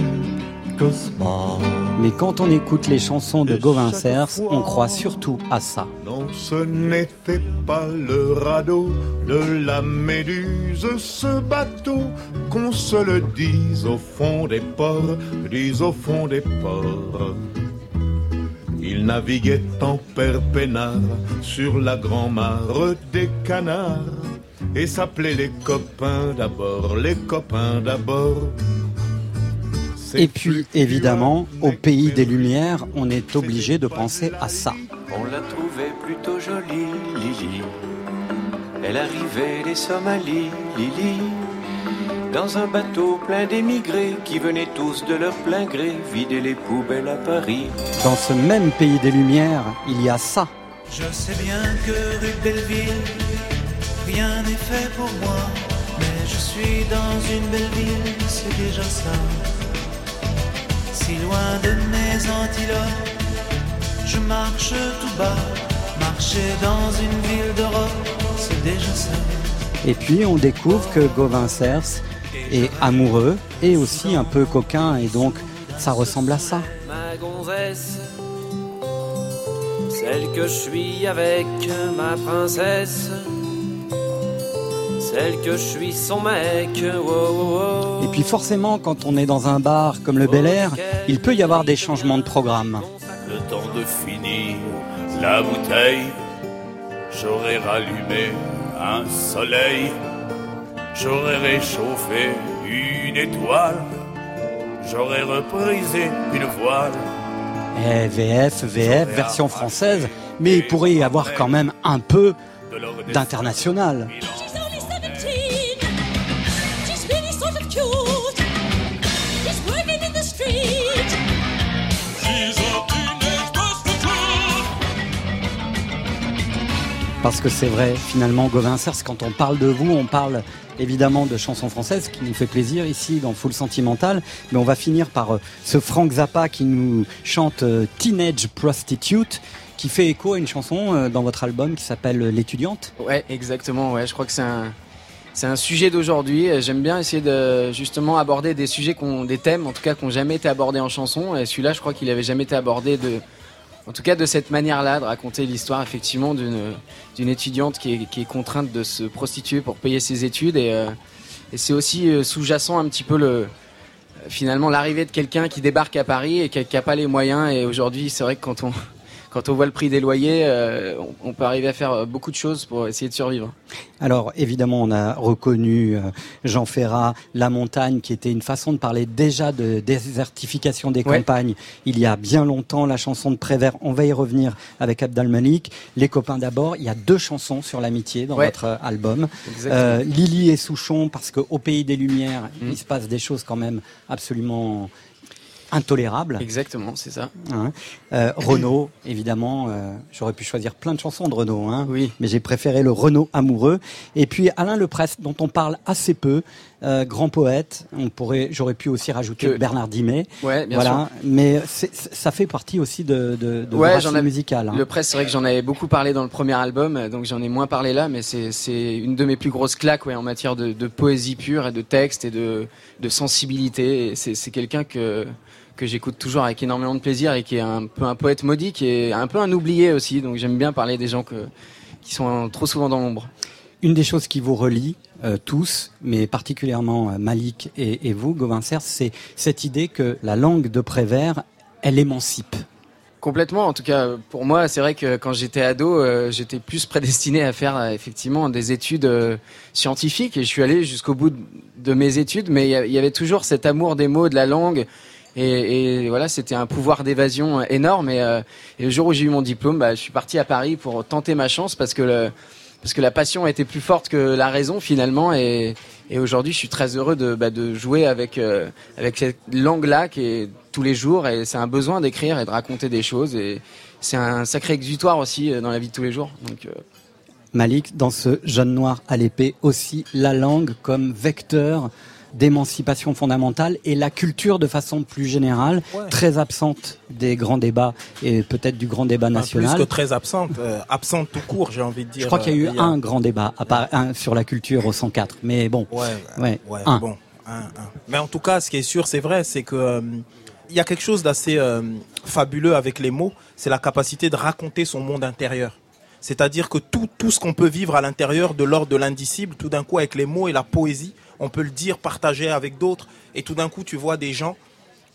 Cosma. Mais quand on écoute les chansons de Gauvin Cers, on croit surtout à ça. Non, ce n'était pas le radeau de la méduse, ce bateau, qu'on se le dise au fond des ports, dise au fond des ports. Il naviguait en père peinard sur la grand-mare des canards et s'appelait les copains d'abord, les copains d'abord. Et puis, évidemment, au pays des Lumières, on est obligé de penser à ça. On l'a trouvé plus plutôt jolie, Lily. Elle arrivait des Somalies, Lily. Dans un bateau plein d'émigrés qui venaient tous de leur plein gré vider les poubelles à Paris. Dans ce même pays des Lumières, il y a ça. Je sais bien que rue Belleville, rien n'est fait pour moi. Mais je suis dans une belle ville, c'est déjà ça. Si loin de mes antilopes, je marche tout bas. Marcher dans une ville d'Europe, c'est déjà ça. Et puis on découvre que Gauvin Cers est amoureux et aussi un peu coquin et donc ça ressemble à ça. Ma gonzesse, celle que je suis avec ma princesse, celle que je suis son mec. wow, wow, wow. Et puis forcément quand on est dans un bar comme le Bel Air, il peut y avoir des changements de programme. Le temps de finir la bouteille, j'aurais rallumé un soleil, j'aurais réchauffé une étoile, j'aurais reprisé une voile. Eh, VF, VF, version française, mais il pourrait y avoir quand même un peu d'international. Parce que c'est vrai, finalement, Gauvin Cers, quand on parle de vous, on parle évidemment de chansons françaises, qui nous fait plaisir ici dans Full Sentimental, mais on va finir par euh, ce Frank Zappa qui nous chante euh, Teenage Prostitute, qui fait écho à une chanson euh, dans votre album qui s'appelle L'étudiante. Ouais, exactement. Ouais, je crois que c'est un, c'est un sujet d'aujourd'hui. J'aime bien essayer de justement aborder des sujets, qu'on, des thèmes, en tout cas, qui n'ont jamais été abordés en chanson. Et celui-là, je crois qu'il avait jamais été abordé de, en tout cas, de cette manière-là, de raconter l'histoire effectivement d'une, étudiante qui est, contrainte de se prostituer pour payer ses études. Et, euh, et c'est aussi euh, sous-jacent un petit peu le, finalement l'arrivée de quelqu'un qui débarque à Paris et qui n'a pas les moyens. Et aujourd'hui, c'est vrai que quand on, quand on voit le prix des loyers, euh, on, on peut arriver à faire euh, beaucoup de choses pour essayer de survivre. Alors évidemment, on a reconnu euh, Jean Ferrat, La Montagne, qui était une façon de parler déjà de désertification des Ouais. campagnes. Il y a bien longtemps, la chanson de Prévert, on va y revenir avec Abdal Malik. Les copains d'abord, il y a deux chansons sur l'amitié dans Ouais. votre euh, album. Euh, Lily et Souchon, parce qu'au pays des Lumières, Mm. il se passe des choses quand même absolument intolérables. Exactement, c'est ça. Hein. Euh, Renaud, évidemment, euh, j'aurais pu choisir plein de chansons de Renaud, hein, mais j'ai préféré le Renaud amoureux. Et puis Alain Leprest, dont on parle assez peu, euh, grand poète. On pourrait, j'aurais pu aussi rajouter Que- Bernard Dimet. Ouais, bien voilà. sûr. Mais ça fait partie aussi de, de, de Ouais, j'en musicales. hein. Le c'est vrai que j'en avais beaucoup parlé dans le premier album, donc j'en ai moins parlé là, mais c'est c'est une de mes plus grosses claques ouais, en matière de, de poésie pure et de texte et de, de sensibilité. C'est quelqu'un que que j'écoute toujours avec énormément de plaisir et qui est un peu un poète maudit, qui est un peu un oublié aussi. Donc j'aime bien parler des gens que, qui sont trop souvent dans l'ombre. Une des choses qui vous relie euh, tous, mais particulièrement euh, Malik et, et vous, Gauvin Serre, c'est cette idée que la langue de Prévert, elle émancipe. Complètement, en tout cas pour moi, c'est vrai que quand j'étais ado, euh, j'étais plus prédestiné à faire euh, effectivement des études euh, scientifiques et je suis allé jusqu'au bout de, de mes études, mais il y a- il y avait toujours cet amour des mots, de la langue. Et, voilà, c'était un pouvoir d'évasion énorme. Et, euh, et le jour où j'ai eu mon diplôme, bah, je suis parti à Paris pour tenter ma chance parce que parce que la passion était plus forte que la raison finalement. Et, aujourd'hui, je suis très heureux de, bah, jouer avec euh, avec cette langue-là qui est tous les jours. Et c'est un besoin d'écrire et de raconter des choses. Et c'est un sacré exutoire aussi euh, dans la vie de tous les jours. Euh, Malik, dans ce jeune noir à l'épée, aussi la langue comme vecteur d'émancipation fondamentale et la culture de façon plus générale, Ouais. très absente des grands débats et peut-être du grand débat national. Plus que très absente, euh, absente tout court, j'ai envie de dire. Je crois qu'il y a eu euh, un grand débat à part, un sur la culture au 104, mais bon. Ouais, Ouais, ouais, un. bon, un, un. Mais en tout cas, ce qui est sûr, c'est vrai, c'est que euh, il y a quelque chose d'assez euh, fabuleux avec les mots, c'est la capacité de raconter son monde intérieur. C'est-à-dire que tout, tout ce qu'on peut vivre à l'intérieur de l'ordre de l'indicible, tout d'un coup avec les mots et la poésie, on peut le dire, partager avec d'autres, et tout d'un coup tu vois des gens,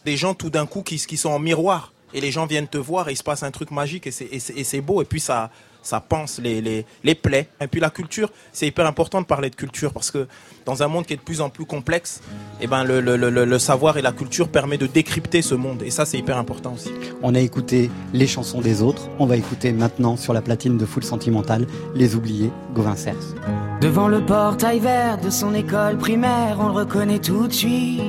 des gens tout d'un coup qui, sont en miroir, et les gens viennent te voir et il se passe un truc magique et c'est beau, et puis ça, ça pense les, les, les plaies. Et puis la culture, c'est hyper important de parler de culture parce que dans un monde qui est de plus en plus complexe, eh ben le, le, le, le savoir et la culture permet de décrypter ce monde. Et ça, c'est hyper important aussi. On a écouté les chansons des autres. On va écouter maintenant sur la platine de Full Sentimental Les Oubliés, Gauvin Cers. Devant le portail vert de son école primaire, on le reconnaît tout de suite.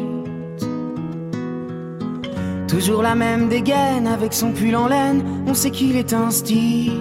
Toujours la même dégaine avec son pull en laine, on sait qu'il est un style.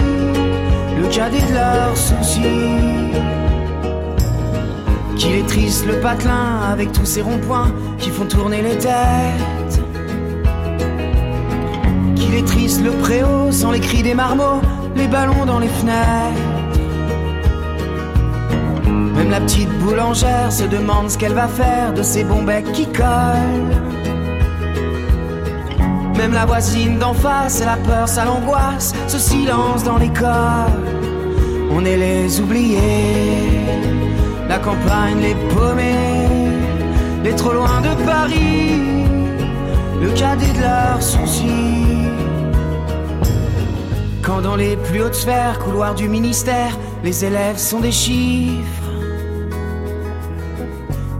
cadet de leurs soucis. Qu'il est triste le patelin avec tous ces ronds-points qui font tourner les têtes. Qu'il est triste le préau sans les cris des marmots, les ballons dans les fenêtres. Même la petite boulangère se demande ce qu'elle va faire de ces bons becs qui collent. Même la voisine d'en face, elle a peur, ça l'angoisse, ce silence dans l'école. On est les oubliés, la campagne les paumés, les trop loin de Paris, le cadet de leurs soucis. Quand dans les plus hautes sphères, couloirs du ministère, les élèves sont des chiffres.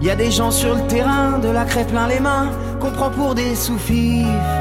Y a des gens sur le terrain, de la craie plein les mains, qu'on prend pour des sous-fifres.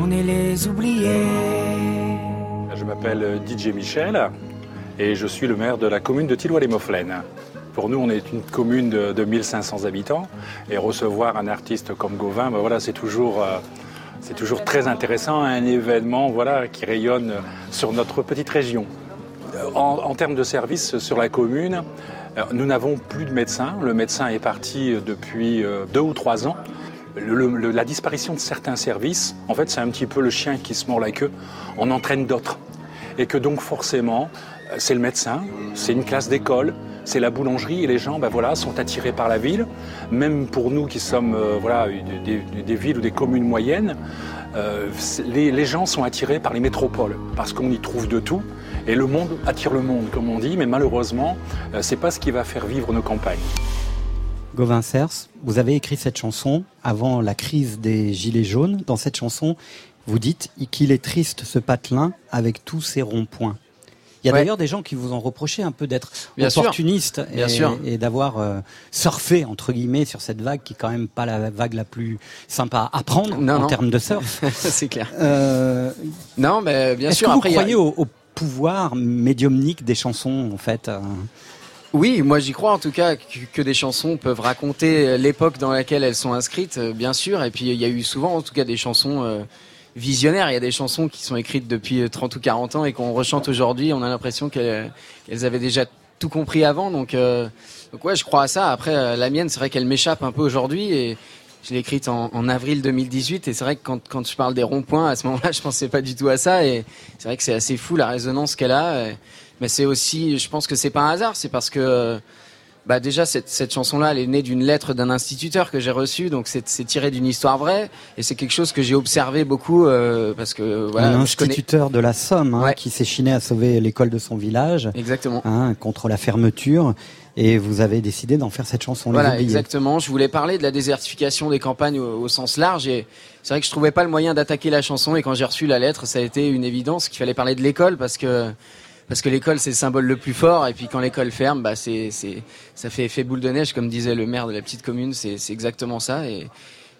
On est les oubliés. Je m'appelle DJ Michel et je suis le maire de la commune de Tilloy-les-Moflaines. Pour nous, on est une commune de, de 1500 habitants et recevoir un artiste comme Gauvin, ben voilà, c'est toujours, euh, toujours très intéressant, un événement voilà, qui rayonne sur notre petite région. Euh, En, en termes de services sur la commune, euh, nous n'avons plus de médecin. Le médecin est parti depuis deux ou trois ans. La disparition de certains services, en fait, c'est un petit peu le chien qui se mord la queue. On entraîne d'autres. Et que donc, forcément, euh, c'est le médecin, c'est une classe d'école, c'est la boulangerie et les gens ben voilà, sont attirés par la ville. Même pour nous qui sommes euh, voilà, des, villes ou des communes moyennes, euh, les gens sont attirés par les métropoles parce qu'on y trouve de tout. Et le monde attire le monde, comme on dit, mais malheureusement, euh, c'est pas ce qui va faire vivre nos campagnes. Gauvin Cers, vous avez écrit cette chanson avant la crise des Gilets jaunes. Dans cette chanson, vous dites qu'il est triste ce patelin avec tous ses ronds-points. Il y a Ouais. d'ailleurs des gens qui vous ont reproché un peu d'être sûr. opportuniste et, sûr. et d'avoir euh, surfé entre guillemets sur cette vague qui est quand même pas la vague la plus sympa à prendre Non, en non. termes de surf. c'est clair. Euh, non, mais bien sûr. que vous après, a- croyez au, au pouvoir médiumnique des chansons en fait euh, Oui, moi j'y crois en tout cas que, des chansons peuvent raconter l'époque dans laquelle elles sont inscrites, euh, bien sûr. Et puis il y a eu souvent en tout cas des chansons euh, visionnaire. Il y a des chansons qui sont écrites depuis euh, 30 ou 40 ans et qu'on rechante aujourd'hui. On a l'impression qu'elles avaient déjà tout compris avant. Donc, euh, ouais, je crois à ça. Après, euh, la mienne, c'est vrai qu'elle m'échappe un peu aujourd'hui et je l'ai écrite en, avril 2018 et c'est vrai que quand, je parle des ronds-points, à ce moment-là, je pensais pas du tout à ça et c'est vrai que c'est assez fou la résonance qu'elle a. mais c'est aussi, je pense que c'est pas un hasard, c'est parce que bah déjà cette, cette chanson-là, elle est née d'une lettre d'un instituteur que j'ai reçu, donc c'est c'est tiré d'une histoire vraie et c'est quelque chose que j'ai observé beaucoup euh, parce que voilà, un connais instituteur de la Somme hein, Ouais. qui s'est chiné à sauver l'école de son village exactement. hein, contre la fermeture. Et vous avez décidé d'en faire cette chanson. Voilà, exactement. Je voulais parler de la désertification des campagnes au, au sens large et c'est vrai que je trouvais pas le moyen d'attaquer la chanson et quand j'ai reçu la lettre, ça a été une évidence qu'il fallait parler de l'école parce que parce que l'école c'est le symbole le plus fort et puis quand l'école ferme, bah c'est c'est ça fait effet boule de neige comme disait le maire de la petite commune, c'est c'est exactement ça et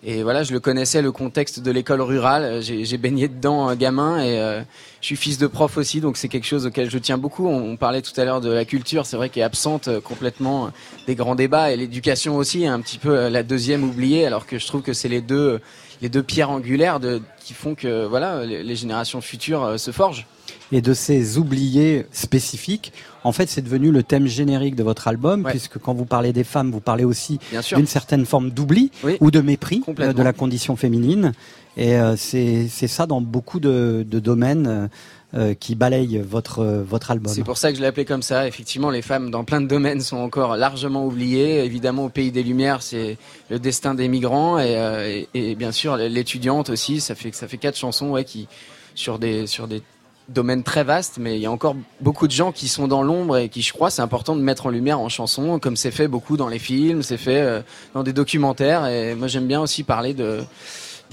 et voilà, je le connaissais le contexte de l'école rurale. J'ai j'ai baigné dedans euh, gamin et euh, je suis fils de prof aussi, donc c'est quelque chose auquel je tiens beaucoup. On, on parlait tout à l'heure de la culture, c'est vrai qu'elle est absente euh, complètement euh, des grands débats et l'éducation aussi un petit peu euh, la deuxième oubliée, alors que je trouve que c'est les deux les deux pierres angulaires de, qui font que voilà les, générations futures euh, se forgent. Et de ces oubliés spécifiques, en fait, c'est devenu le thème générique de votre album, puisque quand vous parlez des femmes, vous parlez aussi d'une certaine forme d'oubli Oui. ou de mépris euh, de la condition féminine. Et euh, c'est ça dans beaucoup de, de domaines euh, euh, qui balayent votre, euh, votre album. C'est pour ça que je l'ai appelé comme ça. Effectivement, les femmes dans plein de domaines sont encore largement oubliées. Évidemment, au pays des Lumières, c'est le destin des migrants et, euh, et, et bien sûr l'étudiante aussi. Ça fait ça fait quatre chansons ouais, qui sur des sur des domaines très vastes, mais il y a encore beaucoup de gens qui sont dans l'ombre et qui, je crois, c'est important de mettre en lumière en chanson, comme c'est fait beaucoup dans les films, c'est fait euh, dans des documentaires. Et moi, j'aime bien aussi parler de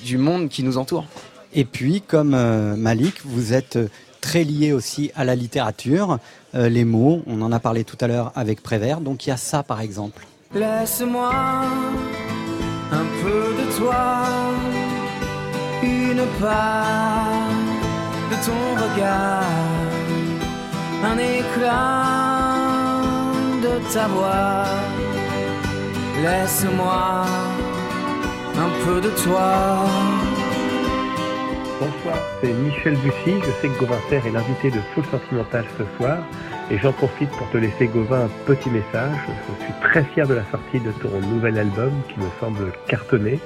du monde qui nous entoure. Et puis, comme euh, Malik, vous êtes euh, très lié aussi à la littérature, euh, les mots, on en a parlé tout à l'heure avec Prévert, donc il y a ça par exemple. Laisse-moi un peu de toi, une part de ton regard, un éclat de ta voix. Laisse-moi un peu de toi. Bonsoir, c'est Michel Bussy. Je sais que Gauvin Serre est l'invité de Full Sentimental ce soir. Et j'en profite pour te laisser, Gauvin, un petit message. Je suis très fier de la sortie de ton nouvel album qui me semble cartonné.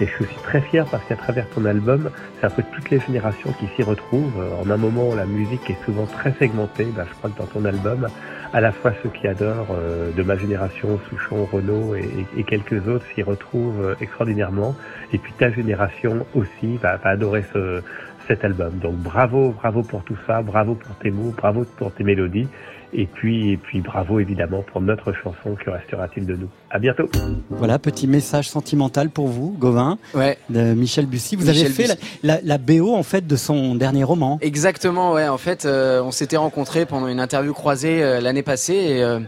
Et je suis aussi très fier parce qu'à travers ton album, c'est un peu toutes les générations qui s'y retrouvent. En un moment où la musique est souvent très segmentée, bah, je crois que dans ton album, à la fois ceux qui adorent euh, de ma génération, Souchon, Renault et, quelques autres s'y retrouvent euh, extraordinairement. Et puis ta génération aussi va adorer ce, cet album. Donc bravo, bravo pour tout ça, bravo pour tes mots, bravo pour tes mélodies. Et puis, et puis bravo évidemment pour notre chanson Que restera-t-il de nous? À bientôt. Voilà, petit message sentimental pour vous, Gauvin, Ouais. de Michel Bussy. Vous Michel avez fait la, Bussy. la, la BO en fait de son dernier roman. Exactement, ouais. En fait, euh, on s'était rencontrés pendant une interview croisée euh, l'année passée et, euh,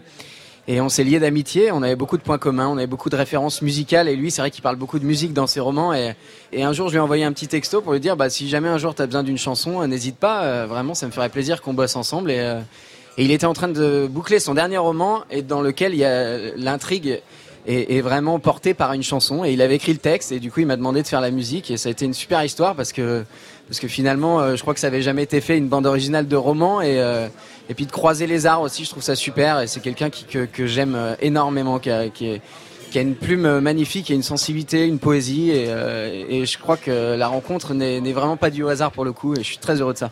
et on s'est liés d'amitié. On avait beaucoup de points communs, on avait beaucoup de références musicales et lui, c'est vrai qu'il parle beaucoup de musique dans ses romans. Et, et un jour, je lui ai envoyé un petit texto pour lui dire, bah, si jamais un jour tu as besoin d'une chanson, euh, n'hésite pas. euh, vraiment, ça me ferait plaisir qu'on bosse ensemble. Et, euh, et il était en train de boucler son dernier roman et dans lequel il y a l'intrigue est, vraiment portée par une chanson et il avait écrit le texte et du coup il m'a demandé de faire la musique et ça a été une super histoire parce que parce que finalement euh, je crois que ça avait jamais été fait une bande originale de roman et euh, et puis de croiser les arts aussi je trouve ça super et c'est quelqu'un qui que, que j'aime euh, énormément qui a, qui est qui a une plume euh, magnifique et une sensibilité, une poésie et, euh, et je crois que la rencontre n'est vraiment pas due au hasard pour le coup et je suis très heureux de ça.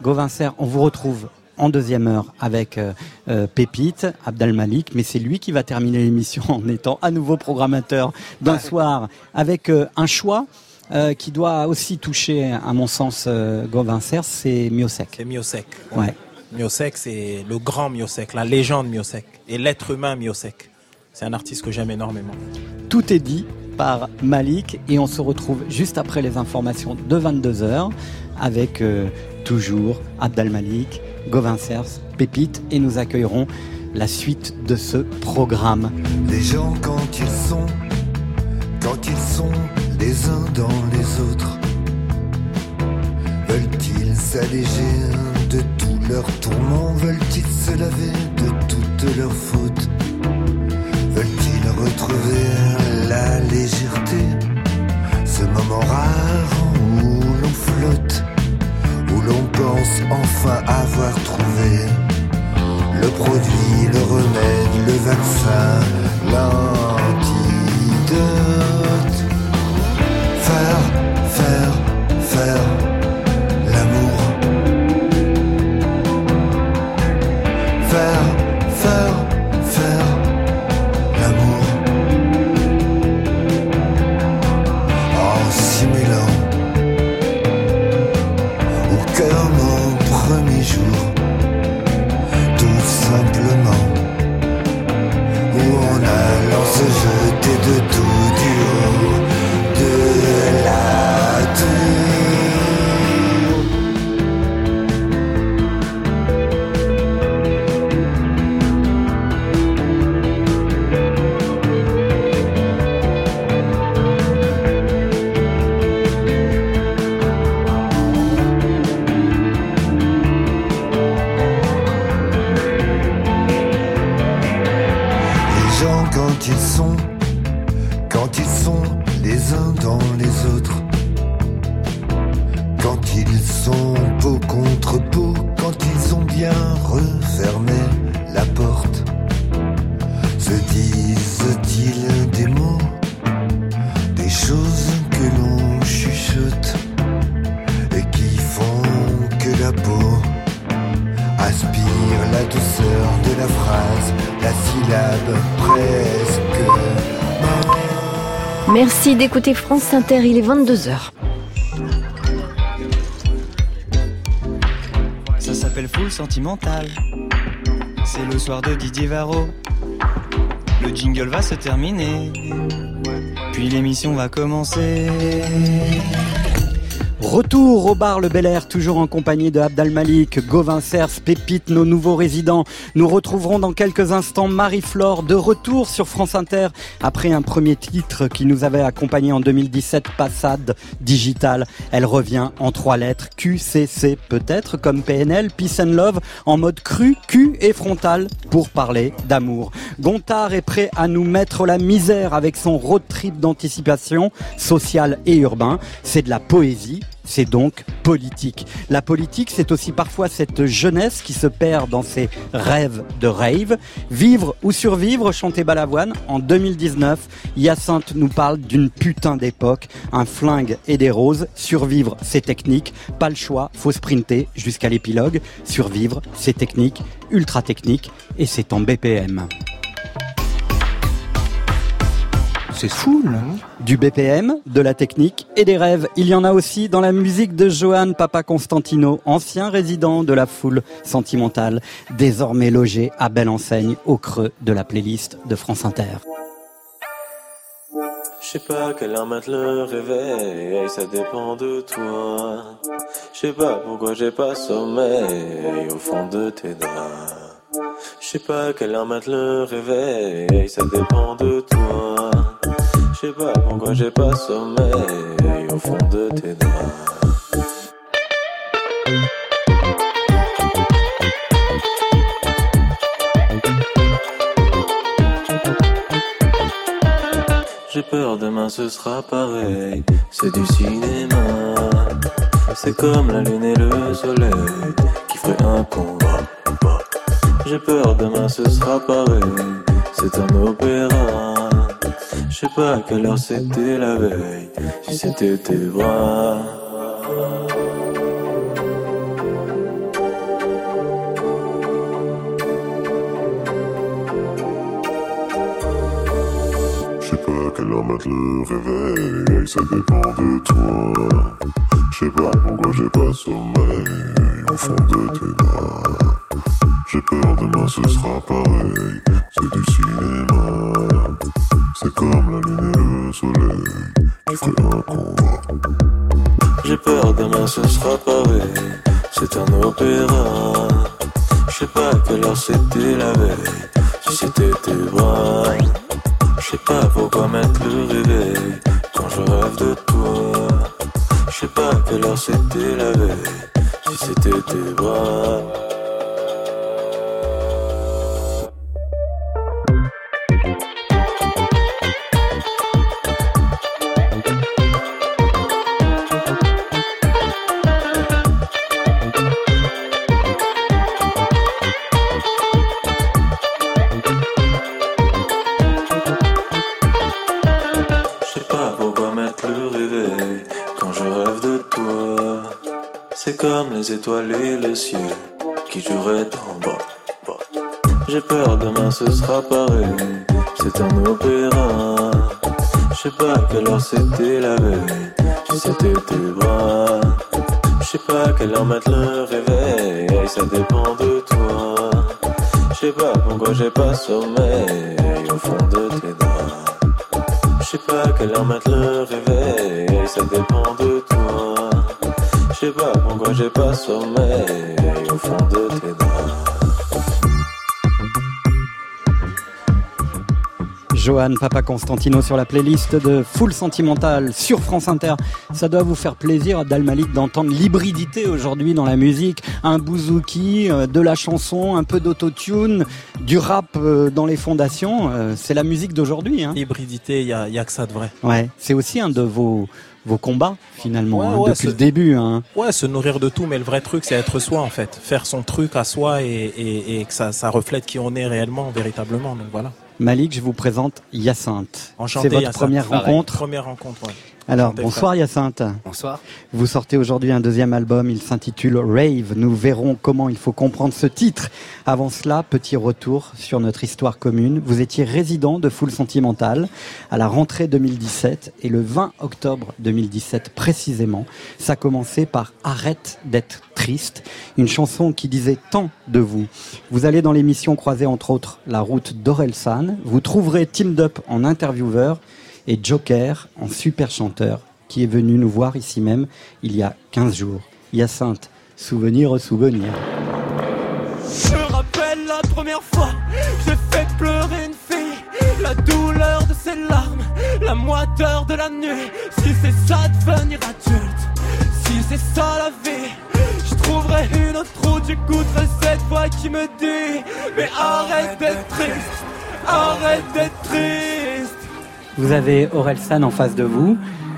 Gauvin Serre, on vous retrouve en deuxième heure avec euh, euh, Pépite, Abdal Malik, mais c'est lui qui va terminer l'émission en étant à nouveau programmateur d'un soir avec euh, un choix euh, qui doit aussi toucher, à mon sens, euh, Gauvin Serre, c'est Miosek. C'est Miosek. Ouais. Miosek, c'est le grand Miosek, la légende Miosek. Et l'être humain Miosek. C'est un artiste que j'aime énormément. Tout est dit par Malik et on se retrouve juste après les informations de 22h avec euh, toujours Abdal Malik, Gauvin Serre, Pépite et nous accueillerons la suite de ce programme. Les gens quand ils sont, quand ils sont les uns dans les autres, veulent-ils s'alléger? Leurs tourments, veulent-ils se laver de toutes leurs fautes, veulent-ils retrouver la légèreté, ce moment rare où l'on flotte pense enfin avoir trouvé le produit, le remède, le vaccin, l'antidote. Se jeter de tout se disent-ils des mots, des choses que l'on chuchote et qui font que la peau aspire la douceur de la phrase, la syllabe presque. Merci d'écouter France Inter, il est 22h. Ça s'appelle Full Sentimental. C'est le soir de Didier Varro. Le jingle va se terminer. Puis l'émission va commencer. Retour au bar Le Bel Air, toujours en compagnie de Abdal Malik, Gauvin Cers, Pépite, nos nouveaux résidents. Nous retrouverons dans quelques instants Marie-Flore de retour sur France Inter après un premier titre qui nous avait accompagné en 2017, Passade Digital. Elle revient en trois lettres, QCC peut-être, comme PNL, Peace and Love, en mode cru, Q et frontal pour parler d'amour. Gontard est prêt à nous mettre la misère avec son road trip d'anticipation social et urbain. C'est de la poésie. C'est donc politique. La politique, c'est aussi parfois cette jeunesse qui se perd dans ses rêves de rave. Vivre ou survivre, chanter Balavoine. En 2019, Hyacinthe nous parle d'une putain d'époque. Un flingue et des roses. Survivre, c'est technique. Pas le choix, faut sprinter jusqu'à l'épilogue. Survivre, c'est technique, ultra technique. Et c'est en BPM. C'est fou, là. Du BPM, de la technique et des rêves. Il y en a aussi dans la musique de Johan Papa Constantino, ancien résident de la foule sentimentale, désormais logé à belle enseigne au creux de la playlist de France Inter. Je sais pas quelle heure mettre le réveil, ça dépend de toi. Je sais pas pourquoi j'ai pas sommeil au fond de tes draps. Je sais pas quelle heure mettre le réveil, ça dépend de toi. Je sais pas pourquoi j'ai pas sommeil au fond de tes draps. J'ai peur demain ce sera pareil, c'est du cinéma. C'est comme la lune et le soleil qui ferait un combat. J'ai peur demain ce sera pareil, c'est un opéra. Sais pas à quelle heure c'était la veille, si c'était tes bras. Je sais pas à quelle heure mettre le réveil, ça dépend de toi. Je sais pas pourquoi j'ai pas sommeil au fond de tes bras. J'ai peur demain ce sera pareil, c'est du cinéma. C'est comme la lune et le soleil qui ferait un combat. J'ai peur demain ce sera pareil, c'est un opéra. Je sais pas quelle heure c'était la veille, si c'était tes bras. Je sais pas pourquoi mettre le réveil quand je rêve de toi. Je sais pas quelle heure c'était la veille, si c'était tes bras. Les étoiles et le ciel qui joueraient en bas. J'ai peur demain ce sera pareil, c'est un opéra. Je sais pas quelle heure c'était la veille, si c'était tes bras. Je sais pas quelle heure mettre le réveil, ça dépend de toi. Je sais pas pourquoi j'ai pas sommeil au fond de tes draps. Je sais pas quelle heure mettre le réveil, ça dépend de toi. Je sais pas pourquoi j'ai pas sommeil au fond de tes draps. Johan Papa Constantino sur la playlist de Full Sentimental sur France Inter. Ça doit vous faire plaisir, Dalmalik, d'entendre l'hybridité aujourd'hui dans la musique. Un bouzouki, euh, de la chanson, un peu d'autotune, du rap euh, dans les fondations. Euh, C'est la musique d'aujourd'hui. Hein. Hybridité, il y a, y a que ça de vrai. Ouais, c'est aussi un de vos, vos combats finalement Ouais, hein, ouais, depuis c'est- le début. Hein. Ouais, se nourrir de tout, mais le vrai truc, c'est être soi en fait. Faire son truc à soi et, et, et que ça, ça reflète qui on est réellement, véritablement. Donc voilà. Malik, je vous présente Hyacinthe. Enchanté. C'est votre première Pareil. rencontre. Première rencontre, ouais. Alors, bonsoir. Hyacinthe. Bonsoir. Vous sortez aujourd'hui un deuxième album, il s'intitule Rave. Nous verrons comment il faut comprendre ce titre. Avant cela, petit retour sur notre histoire commune. Vous étiez résident de Full Sentimental à la rentrée 2017 et le 20 octobre 2017 précisément, ça commençait par Arrête d'être triste, une chanson qui disait tant de vous. Vous allez dans l'émission croiser entre autres la route d'Orelsan. Vous trouverez Team Up en intervieweur et Joker en super chanteur qui est venu nous voir ici même il y a 15 jours. Hyacinthe, souvenir au souvenir. Je rappelle la première fois, j'ai fait pleurer une fille. La douleur de ses larmes, la moiteur de la nuit. Si c'est ça devenir adulte, si c'est ça la vie, je trouverai une autre route. J'écouterai cette voix qui me dit Mais arrête d'être triste, arrête d'être triste. Vous avez Orelsan en face de vous.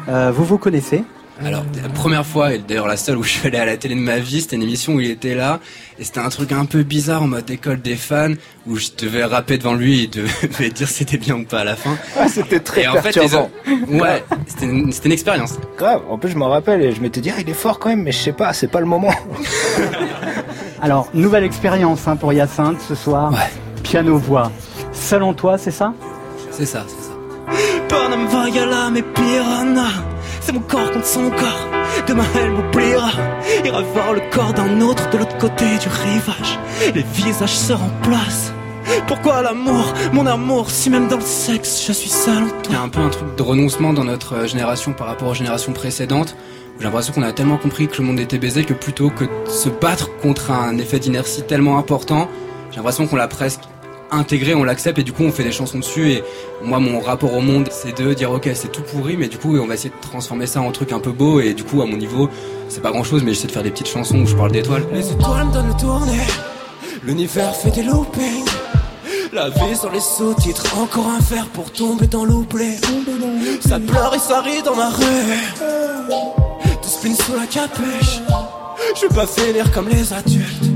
Euh, vous vous connaissez Alors, la première fois, et d'ailleurs la seule où je suis allé à la télé de ma vie, c'était une émission où il était là, et c'était un truc un peu bizarre en mode école des fans, où je devais rapper devant lui et devais dire si c'était bien ou pas à la fin. Ah, c'était très et en fait, les- ouais, c'était une, expérience. Grave, en plus je m'en rappelle et je m'étais dit, ah, il est fort quand même, mais je sais pas, c'est pas le moment. Alors, nouvelle expérience hein, pour Hyacinthe ce soir. Piano-voix. Seul en toi, c'est ça? C'est ça, c'est ça. Panam Vagala, mes piranhas. C'est mon corps contre son corps. Demain elle m'oubliera. Ira voir le corps d'un autre de l'autre côté du rivage. Les visages se remplacent. Pourquoi l'amour, mon amour, si même dans le sexe je suis seul Il y a un peu un truc de renoncement dans notre euh, génération par rapport aux générations précédentes. J'ai l'impression qu'on a tellement compris que le monde était baisé que plutôt que de se battre contre un effet d'inertie tellement important, j'ai l'impression qu'on l'a presque intégré, on l'accepte et du coup on fait des chansons dessus et moi mon rapport au monde c'est de dire ok c'est tout pourri mais du coup on va essayer de transformer ça en truc un peu beau et du coup à mon niveau c'est pas grand chose mais j'essaie de faire des petites chansons où je parle d'étoiles. Les étoiles me donnent le tourner. L'univers fait des loopings. La vie sur les sous-titres, encore un fer pour tomber dans l'oubli. Ça pleure et ça rit dans ma rue. Tout spin sous la capuche. Je veux pas finir comme les adultes.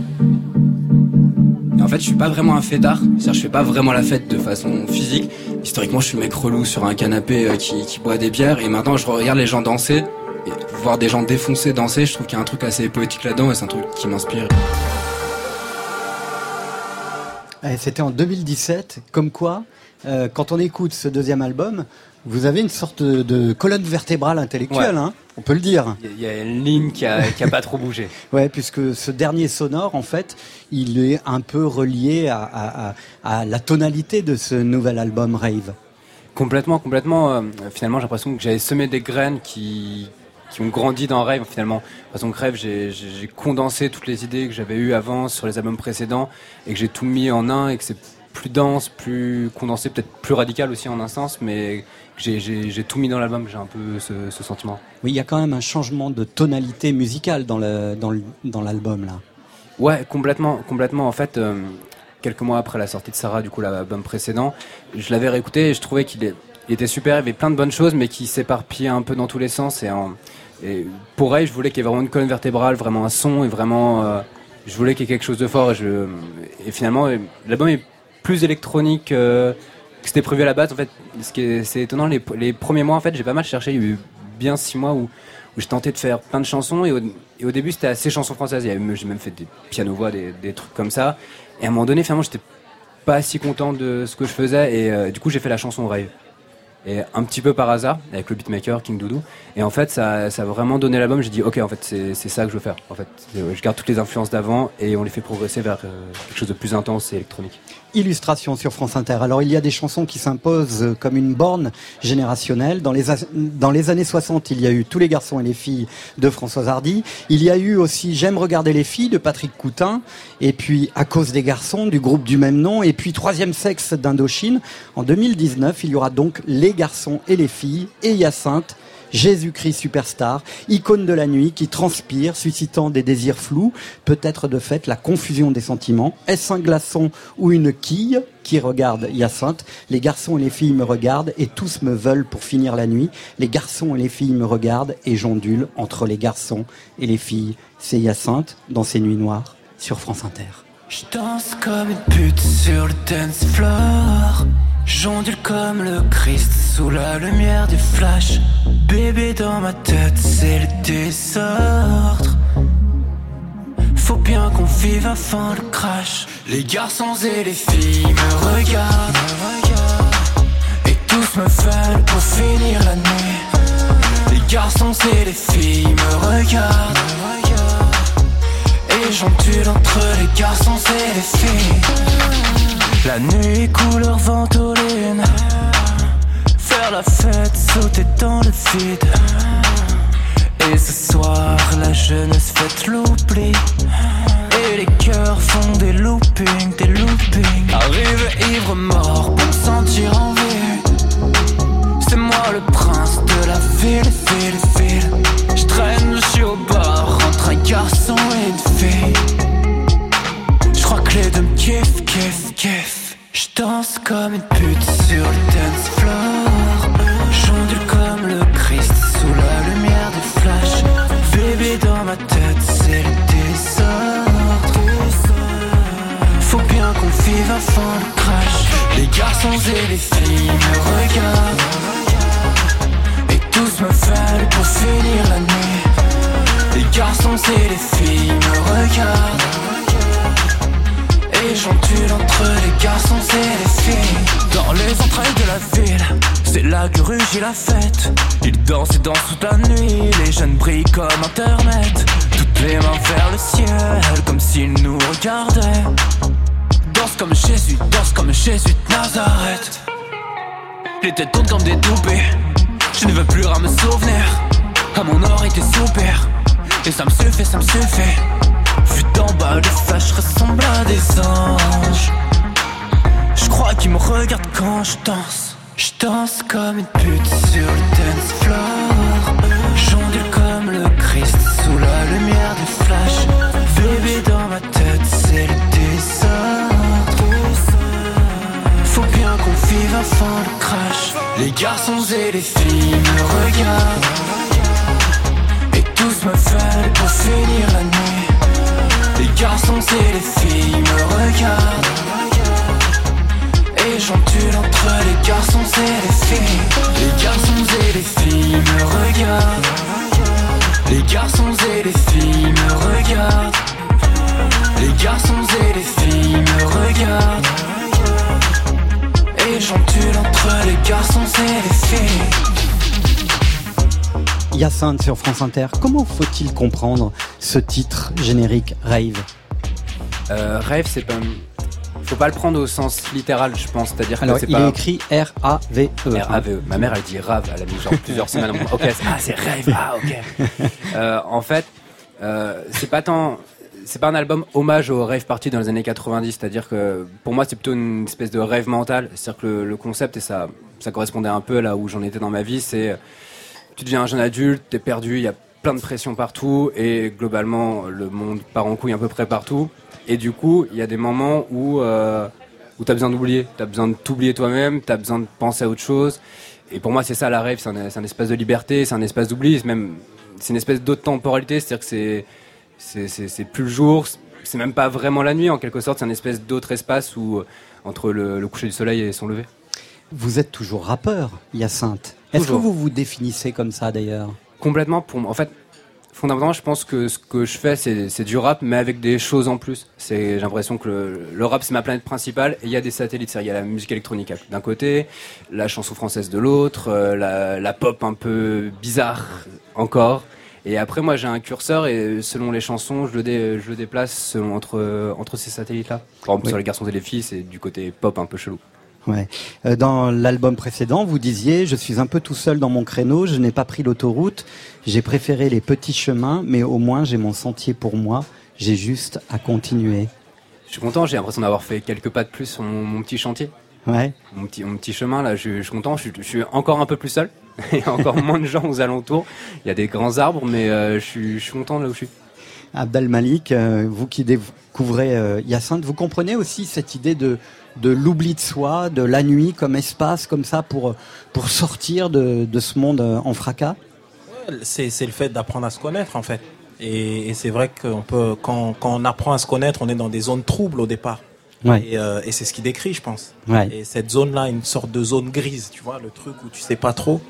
En fait, je suis pas vraiment un fêtard. C'est-à-dire, je fais pas vraiment la fête de façon physique. Historiquement, je suis le mec relou sur un canapé euh, qui, boit des bières. Et maintenant, je regarde les gens danser. Et voir des gens défoncés danser, je trouve qu'il y a un truc assez poétique là-dedans. Et c'est un truc qui m'inspire. Eh, C'était en 2017, comme quoi, euh, quand on écoute ce deuxième album, vous avez une sorte de, de colonne vertébrale intellectuelle, Ouais. hein, on peut le dire. Il y a une ligne qui a, qui a pas trop bougé. Ouais, puisque ce dernier sonore, en fait, il est un peu relié à, à- à- à la tonalité de ce nouvel album Rave. Complètement, complètement. euh, finalement, j'ai l'impression que j'avais semé des graines qui, qui ont grandi dans Rêve. Finalement, façon, que Rêve, j'ai condensé toutes les idées que j'avais eues avant sur les albums précédents et que j'ai tout mis en un et que c'est plus dense, plus condensé, peut-être plus radical aussi en un sens, mais j'ai- tout mis dans l'album. J'ai un peu ce, ce sentiment. Oui, il y a quand même un changement de tonalité musicale dans l'album là. Ouais, complètement, complètement. En fait, euh, quelques mois après la sortie de Sarah, du coup, l'album précédent, je l'avais réécouté et je trouvais qu'il était super. Il y avait plein de bonnes choses, mais qui s'éparpillaient un peu dans tous les sens. Et, en- et pour elle, je voulais qu'il y ait vraiment une colonne vertébrale, vraiment un son et vraiment, euh, je voulais qu'il y ait quelque chose de fort. Et, je, et finalement, euh, l'album est plus électronique euh, que c'était prévu à la base. En fait, ce qui est, c'est étonnant. Les, premiers mois, en fait, j'ai pas mal cherché. Il y a eu bien six mois où, où je tentais de faire plein de chansons et au, début c'était assez chansons françaises. Il y avait- J'ai même fait des piano-voix, des, des trucs comme ça. Et à un moment donné, finalement, j'étais pas si content de ce que je faisais et euh, du coup j'ai fait la chanson Rave. Et un petit peu par hasard, avec le beatmaker King Doudou. Et en fait, ça, ça a vraiment donné l'album. J'ai dit, ok, en fait, c'est ça que je veux faire. En fait, je garde toutes les influences d'avant et on les fait progresser vers euh, quelque chose de plus intense et électronique. Illustration sur France Inter. Alors il y a des chansons qui s'imposent comme une borne générationnelle. Dans les, a- dans les années 60, il y a eu Tous les garçons et les filles de Françoise Hardy. Il y a eu aussi J'aime regarder les filles de Patrick Coutin. Et puis À cause des garçons du groupe du même nom. Et puis Troisième sexe d'Indochine. En 2019, il y aura donc Les garçons et les filles et Hyacinthe. Jésus-Christ superstar, icône de la nuit qui transpire, suscitant des désirs flous, peut-être de fait la confusion des sentiments. Est-ce un glaçon ou une quille qui regarde Hyacinthe? Les garçons et les filles me regardent et tous me veulent pour finir la nuit. Les garçons et les filles me regardent et j'ondule entre les garçons et les filles. C'est Hyacinthe dans ses nuits noires sur France Inter. Je danse comme une pute sur le dance floor. J'ondule comme le Christ sous la lumière du flash. Bébé dans ma tête, c'est le désordre. Faut bien qu'on vive avant le crash. Les garçons et les filles me regardent. Et tous me veulent pour finir la nuit. Les garçons et les filles me regardent. Et j'ondule entre les garçons et les filles. La nuit couleur ventoline. Faire la fête, sauter dans le vide. Et ce soir, la jeunesse fête l'oubli. Et les cœurs font des loopings, des loopings. Arrive ivre mort pour me sentir en vie. C'est moi le prince de la ville, ville, ville. Je traîne, je suis au un garçon et une fille. Je crois que les deux me kiffent, kiffent, kiffent. Je danse comme une pute sur le dance floor. J'ondule comme le Christ sous la lumière du flash. Bébé dans ma tête, c'est le désordre. Faut bien qu'on vive avant le crash. Les garçons et les filles me regardent. Et tous me veulent pour finir la nuit. Les garçons et les filles me regardent. Et j'ondule entre les garçons et les filles. Dans les entrailles de la ville C'est là que rugit la fête. Ils dansent et dansent toute la nuit Les jeunes brillent comme internet. Toutes les mains vers le ciel Comme s'ils nous regardaient. Danse comme Jésus, danse comme Jésus de Nazareth. Les têtes tournent comme des toupées. Je ne veux plus rien me souvenir. À mon or était soupir Et ça me suffit, ça me suffit Vu d'en bas, les flashs ressemblent à des anges. Je crois qu'ils me regardent quand je danse. Je danse comme une pute sur le dance floor. J'ondule comme le Christ sous la lumière du flash. Bébé dans ma tête, c'est le désordre. Faut bien qu'on vive avant le crash. Les garçons et les filles me regardent. Tous me veulent pour finir la nuit. Les garçons et les filles me regardent. Et j'ondule entre les garçons et les filles. Les garçons et les filles me regardent. Les garçons et les filles me regardent. Les garçons et les filles me regardent. Et j'ondule entre les garçons et les filles Hyacinthe sur France Inter. Comment faut-il comprendre ce titre générique Rave? Euh, rêve, c'est pas. Faut pas le prendre au sens littéral, je pense. C'est-à-dire Alors que c'est il pas. est écrit R-A-V-E. R-A-V-E. E. Ma mère, elle dit rave. Elle a mis genre plusieurs semaines. à mon- Ok, ah, c'est rêve. Ah, ok. Euh, en fait, euh, c'est pas tant. C'est pas un album hommage au rêve parti dans les années 90. C'est-à-dire que pour moi, c'est plutôt une espèce de rêve mental. C'est-à-dire que le, le concept, et ça, ça correspondait un peu là où j'en étais dans ma vie, c'est. Tu deviens un jeune adulte, t'es perdu, il y a plein de pression partout, et globalement, le monde part en couille à peu près partout. Et du coup, il y a des moments où, euh, où tu as besoin d'oublier. Tu as besoin de t'oublier toi-même, tu as besoin de penser à autre chose. Et pour moi, c'est ça la rêve, c'est un, espace de liberté, c'est un espace d'oubli, c'est même c'est une espèce d'autre temporalité, c'est-à-dire que c'est c'est- plus le jour, c'est même pas vraiment la nuit en quelque sorte, c'est un espèce d'autre espace où entre le, le coucher du soleil et son lever. Vous êtes toujours rappeur, Hyacinthe. Est-ce que vous vous définissez comme ça d'ailleurs? Complètement. Pour moi, en fait, fondamentalement, je pense que ce que je fais, c'est du rap, mais avec des choses en plus. J'ai l'impression que le, le rap c'est ma planète principale et il y a des satellites. Il y a la musique électronique d'un côté, la chanson française de l'autre, euh, la, la pop un peu bizarre encore. Et après, moi, j'ai un curseur et selon les chansons, je le, dé- je le déplace selon, entre, entre ces satellites-là. Par exemple, Oui. sur les garçons et les filles, c'est du côté pop un peu chelou. Ouais. Euh, Dans l'album précédent, vous disiez Je suis un peu tout seul dans mon créneau, je n'ai pas pris l'autoroute, j'ai préféré les petits chemins, mais au moins j'ai mon sentier pour moi, j'ai juste à continuer. Je suis content, j'ai l'impression d'avoir fait quelques pas de plus sur mon, mon petit chantier. Ouais. Mon petit, mon petit chemin, là, je, je suis content, je, suis- je suis encore un peu plus seul. Il y a encore moins de gens aux alentours. Il y a des grands arbres, mais euh, je, suis, je suis content là où je suis. Abdel Malik, euh, vous qui découvrez euh, Hyacinthe, vous comprenez aussi cette idée de, de l'oubli de soi, de la nuit comme espace, comme ça, pour, pour sortir de, de ce monde euh, en fracas c'est c'est le fait d'apprendre à se connaître en fait. Et, et c'est vrai qu'on peut, quand, quand on apprend à se connaître, on est dans des zones troubles au départ. Ouais. Et, euh, et c'est ce qui décrit, je pense. Ouais. Et cette zone-là, une sorte de zone grise, tu vois, le truc où tu sais pas trop.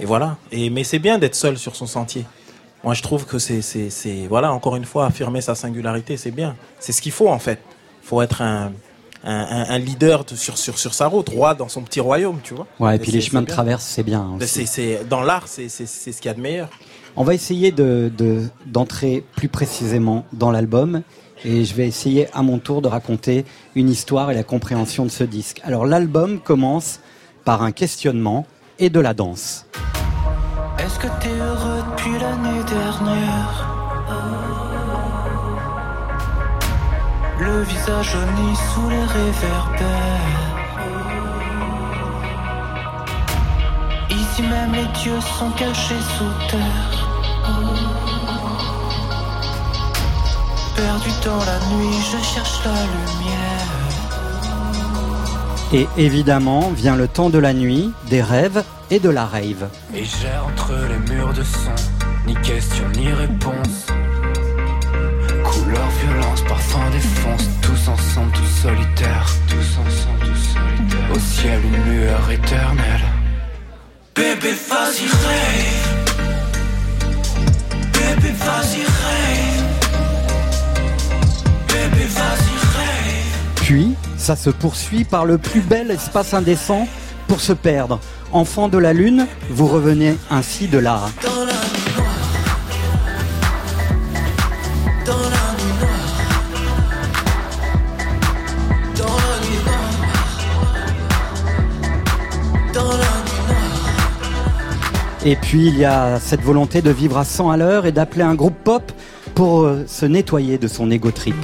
Et voilà. Et mais c'est bien d'être seul sur son sentier. Moi, je trouve que c'est, c'est, c'est, voilà, encore une fois, affirmer sa singularité, c'est bien. C'est ce qu'il faut en fait. Il faut être un, un, un- un leader de- sur, sur, sur sa route, roi dans son petit royaume, tu vois. Ouais, et puis les chemins de traverse, c'est bien. aussi. C'est, c'est, dans l'art, c'est, c'est, c'est ce qu'il y a de meilleur. On va essayer de, de- d'entrer plus précisément dans l'album et je vais essayer à mon tour de raconter une histoire et la compréhension de ce disque. Alors l'album commence par un questionnement et de la danse. Est-ce que t'es heureux Le visage jauni sous les réverbères Ici même les dieux sont cachés sous terre Perdu dans la nuit, je cherche la lumière Et évidemment vient le temps de la nuit, des rêves et de la rave. Et j'ai entre les murs de son, ni question ni réponse. Violence, parfum, défonce, tous ensemble, tous solitaires, tous ensemble, tous solitaires. Au ciel, une lueur éternelle. Bébé, vas-y, rêve. Bébé, vas-y, rêve. Bébé, vas-y, rêve. Puis, ça se poursuit par le plus bel espace indécent pour se perdre. Enfant de la lune, vous revenez ainsi de là. Dans la Et puis, il y a cette volonté de vivre à 100 à l'heure et d'appeler un groupe pop pour euh, se nettoyer de son ego trip.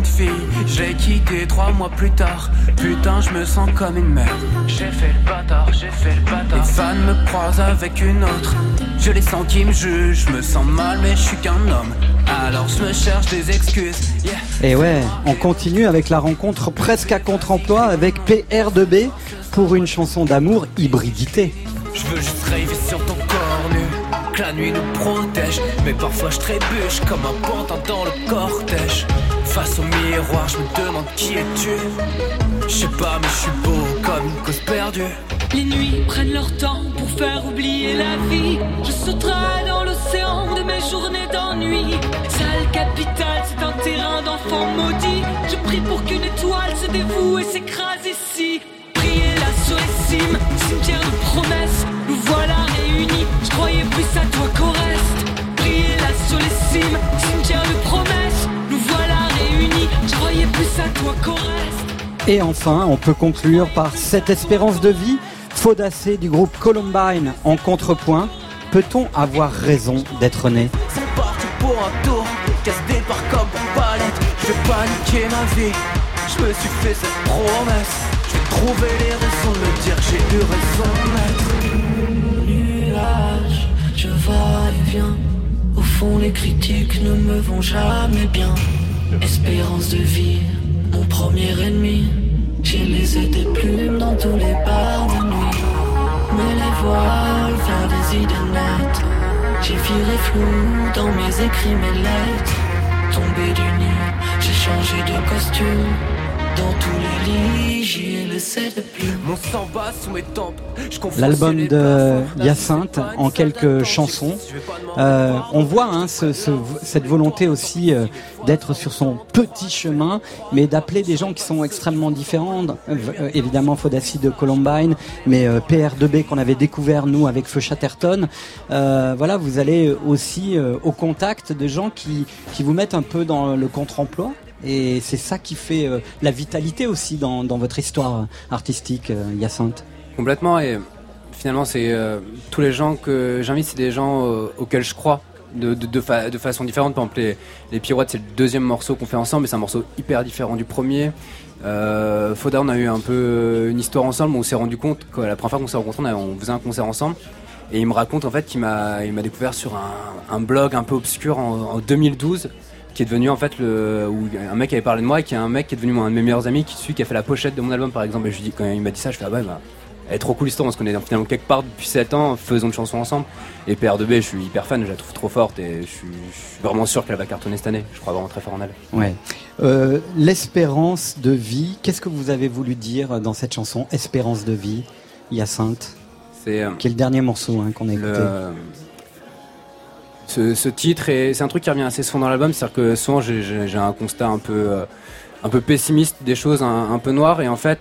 Une fille, j'ai quitté trois mois plus tard. Putain, je me sens comme une merde. J'ai fait le bâtard, j'ai fait le bâtard. Les fans me croisent avec une autre. Je les sens qui me jugent, je me sens mal, mais je suis qu'un homme. Alors je me cherche des excuses. Yeah. Et ouais, on continue avec la rencontre presque à contre-emploi avec PR2B pour une chanson d'amour hybridité. Je veux juste rêver sur ton corps nu Que la nuit nous protège Mais parfois je trébuche comme un pantin dans le cortège Face au miroir je me demande qui es-tu Je sais pas mais je suis beau comme une cause perdue Les nuits prennent leur temps pour faire oublier la vie. Je sauterai dans l'océan de mes journées d'ennui. Sale capitale, c'est un terrain d'enfants maudits. Je prie pour qu'une étoile se dévoue et s'écrase ici. Priez là sur les cimes, cimetière de promesses. Nous voilà réunis. Je croyais plus à toi qu'au reste. Priez là sur les cimes, Et enfin, on peut conclure par cette espérance de vie, Faudacé du groupe Columbine en contrepoint. Peut-on avoir raison d'être né? C'est parti pour un tour Casse des parts comme pour palette. Je vais paniquer ma vie Je me suis fait cette promesse. Je vais trouver les raisons de me dire que j'ai eu raison maître Nuage, je vais et viens. Au fond les critiques ne me vont jamais bien. Espérance de vie, premier ennemi J'ai laissé des plumes dans tous les bars de nuit fermer les voiles, faire des idées nettes. J'ai viré flou dans mes écrits, mes lettres. Tombé du nid, j'ai changé de costume. Dans tous les lits, j'y ai laissé des plumes. Mon sang bat sous mes tempes. Je confonds L'album de. Hyacinthe en quelques chansons. Euh, on voit hein, ce- ce- cette volonté aussi euh, d'être sur son petit chemin, mais d'appeler des gens qui sont extrêmement différents. Euh, évidemment, Fodassi de Columbine, mais euh, PR2B qu'on avait découvert nous avec Feu Chatterton. Euh, voilà, vous allez aussi euh, au contact de gens qui, qui vous mettent un peu dans le contre-emploi. Et c'est ça qui fait euh, la vitalité aussi dans, votre histoire artistique, euh. Complètement et finalement c'est euh, tous les gens que j'invite c'est des gens euh, auxquels je crois de, de, de, fa- de façon différente. Par exemple les, les Pirouettes c'est le deuxième morceau qu'on fait ensemble mais c'est un morceau hyper différent du premier. Euh, Foda on a eu un peu une histoire ensemble on s'est rendu compte que la première fois qu'on s'est rencontrés on, faisait un concert ensemble et il me raconte en fait qu'il m'a découvert sur un, blog un peu obscur en 2012 qui est devenu en fait le où un mec avait parlé de moi et qui est un mec qui est devenu un de mes meilleurs amis qui celui qui a fait la pochette de mon album par exemple. Et je lui dis quand il m'a dit ça je fais ah ouais bah elle est trop cool l'histoire on se connaît finalement quelque part depuis 7 ans faisons une chanson ensemble. Et PR2B je suis hyper fan je la trouve trop forte et je suis, je suis vraiment sûr qu'elle va cartonner cette année. Je crois vraiment très fort en elle. Ouais. Euh, L'espérance de vie, qu'est-ce que vous avez voulu dire dans cette chanson Espérance de vie, Hyacinthe? C'est euh, Qui est le dernier morceau hein, qu'on a écouté. euh, ce, titre et c'est un truc qui revient assez souvent dans l'album c'est à dire que souvent j'ai- un constat un peu euh, un peu pessimiste des choses un, peu noires et en fait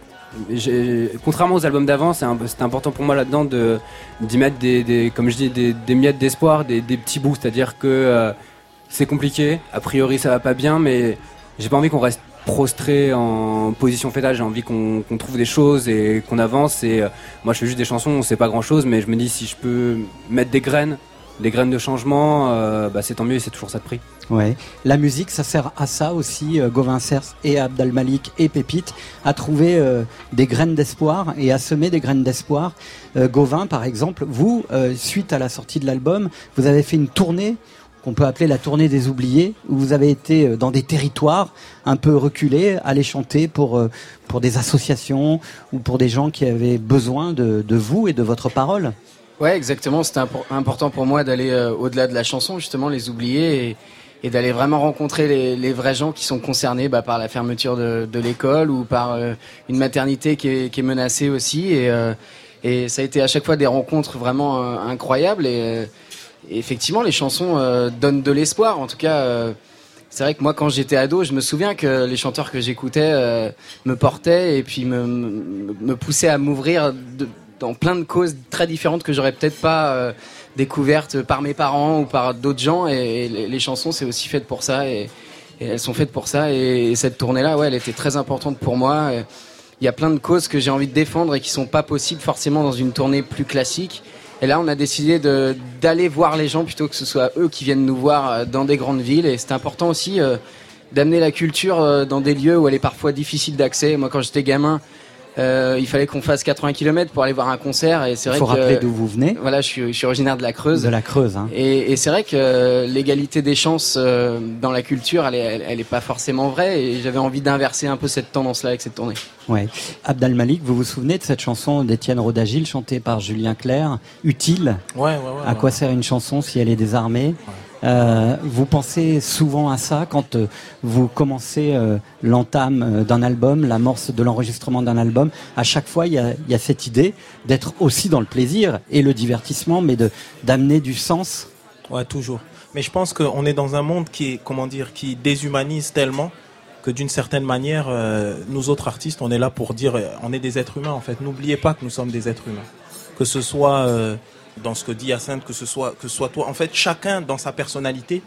contrairement aux albums d'avant c'est important pour moi là-dedans de d'y mettre des, comme je dis des, miettes d'espoir des, petits bouts. C'est à dire que euh, c'est compliqué. A priori ça va pas bien mais j'ai pas envie qu'on reste prostré en position fétale. J'ai envie qu'on qu'on trouve des choses et qu'on avance. Et euh, moi je fais juste des chansons on sait pas grand chose mais je me dis si je peux mettre des graines des graines de changement euh, bah, c'est tant mieux c'est toujours ça de prix Ouais. La musique, ça sert à ça aussi, euh, Gauvin Cers et Abdal Malik et Pépite, à trouver euh, des graines d'espoir et à semer des graines d'espoir. Euh, Gauvin, par exemple, vous, euh, suite à la sortie de l'album, vous avez fait une tournée qu'on peut appeler la tournée des oubliés, où vous avez été euh, dans des territoires un peu reculés, aller chanter pour, pour des associations ou pour des gens qui avaient besoin de, de vous et de votre parole. Ouais, exactement. C'était impor- important pour moi d'aller euh, au-delà de la chanson, justement, les oublier et, d'aller vraiment rencontrer les, vrais gens qui sont concernés bah, par la fermeture de, l'école ou par euh, une maternité qui est, menacée aussi. Et, euh, et ça a été à chaque fois des rencontres vraiment incroyables. Et, effectivement, les chansons donnent de l'espoir. En tout cas, c'est vrai que moi, quand j'étais ado, je me souviens que les chanteurs que j'écoutais me portaient et puis me, poussaient à m'ouvrir dans plein de causes très différentes que j'aurais peut-être pas euh, découvertes par mes parents ou par d'autres gens. Et, les, chansons, c'est aussi fait pour ça. Et, elles sont faites pour ça. Et, et cette tournée-là, ouais, elle était très importante pour moi. Il y a plein de causes que j'ai envie de défendre et qui sont pas possibles forcément dans une tournée plus classique. Et là, on a décidé d'aller voir les gens plutôt que ce soit eux qui viennent nous voir euh, dans des grandes villes. Et c'est important aussi euh, d'amener la culture euh, dans des lieux où elle est parfois difficile d'accès. Moi, quand j'étais gamin, euh, il fallait qu'on fasse 80 km pour aller voir un concert. Et c'est Il vrai faut que rappeler d'où vous venez. Voilà, je suis, je suis originaire de la Creuse. De la Creuse. Hein. Et, et c'est vrai que euh, l'égalité des chances euh, dans la culture, elle est, elle, elle est pas forcément vraie. Et j'avais envie d'inverser un peu cette tendance-là avec cette tournée. Ouais. Abdal Malik, vous vous souvenez de cette chanson d'Étienne Rodagil chantée par Julien Clerc, Utile? Ouais, ouais, ouais. À quoi sert une chanson si elle est désarmée? Euh, Vous pensez souvent à ça quand euh, vous commencez euh, l'entame d'un album, l'amorce de l'enregistrement d'un album. À chaque fois, il y a, cette idée d'être aussi dans le plaisir et le divertissement, mais de d'amener du sens. Ouais, toujours. Mais je pense qu'on est dans un monde qui comment dire, qui déshumanise tellement que d'une certaine manière, nous autres artistes, on est là pour dire, on est des êtres humains en fait. N'oubliez pas que nous sommes des êtres humains. Que ce soit dans ce que dit Hyacinthe, que ce soit que soit toi. En fait, chacun dans sa personnalité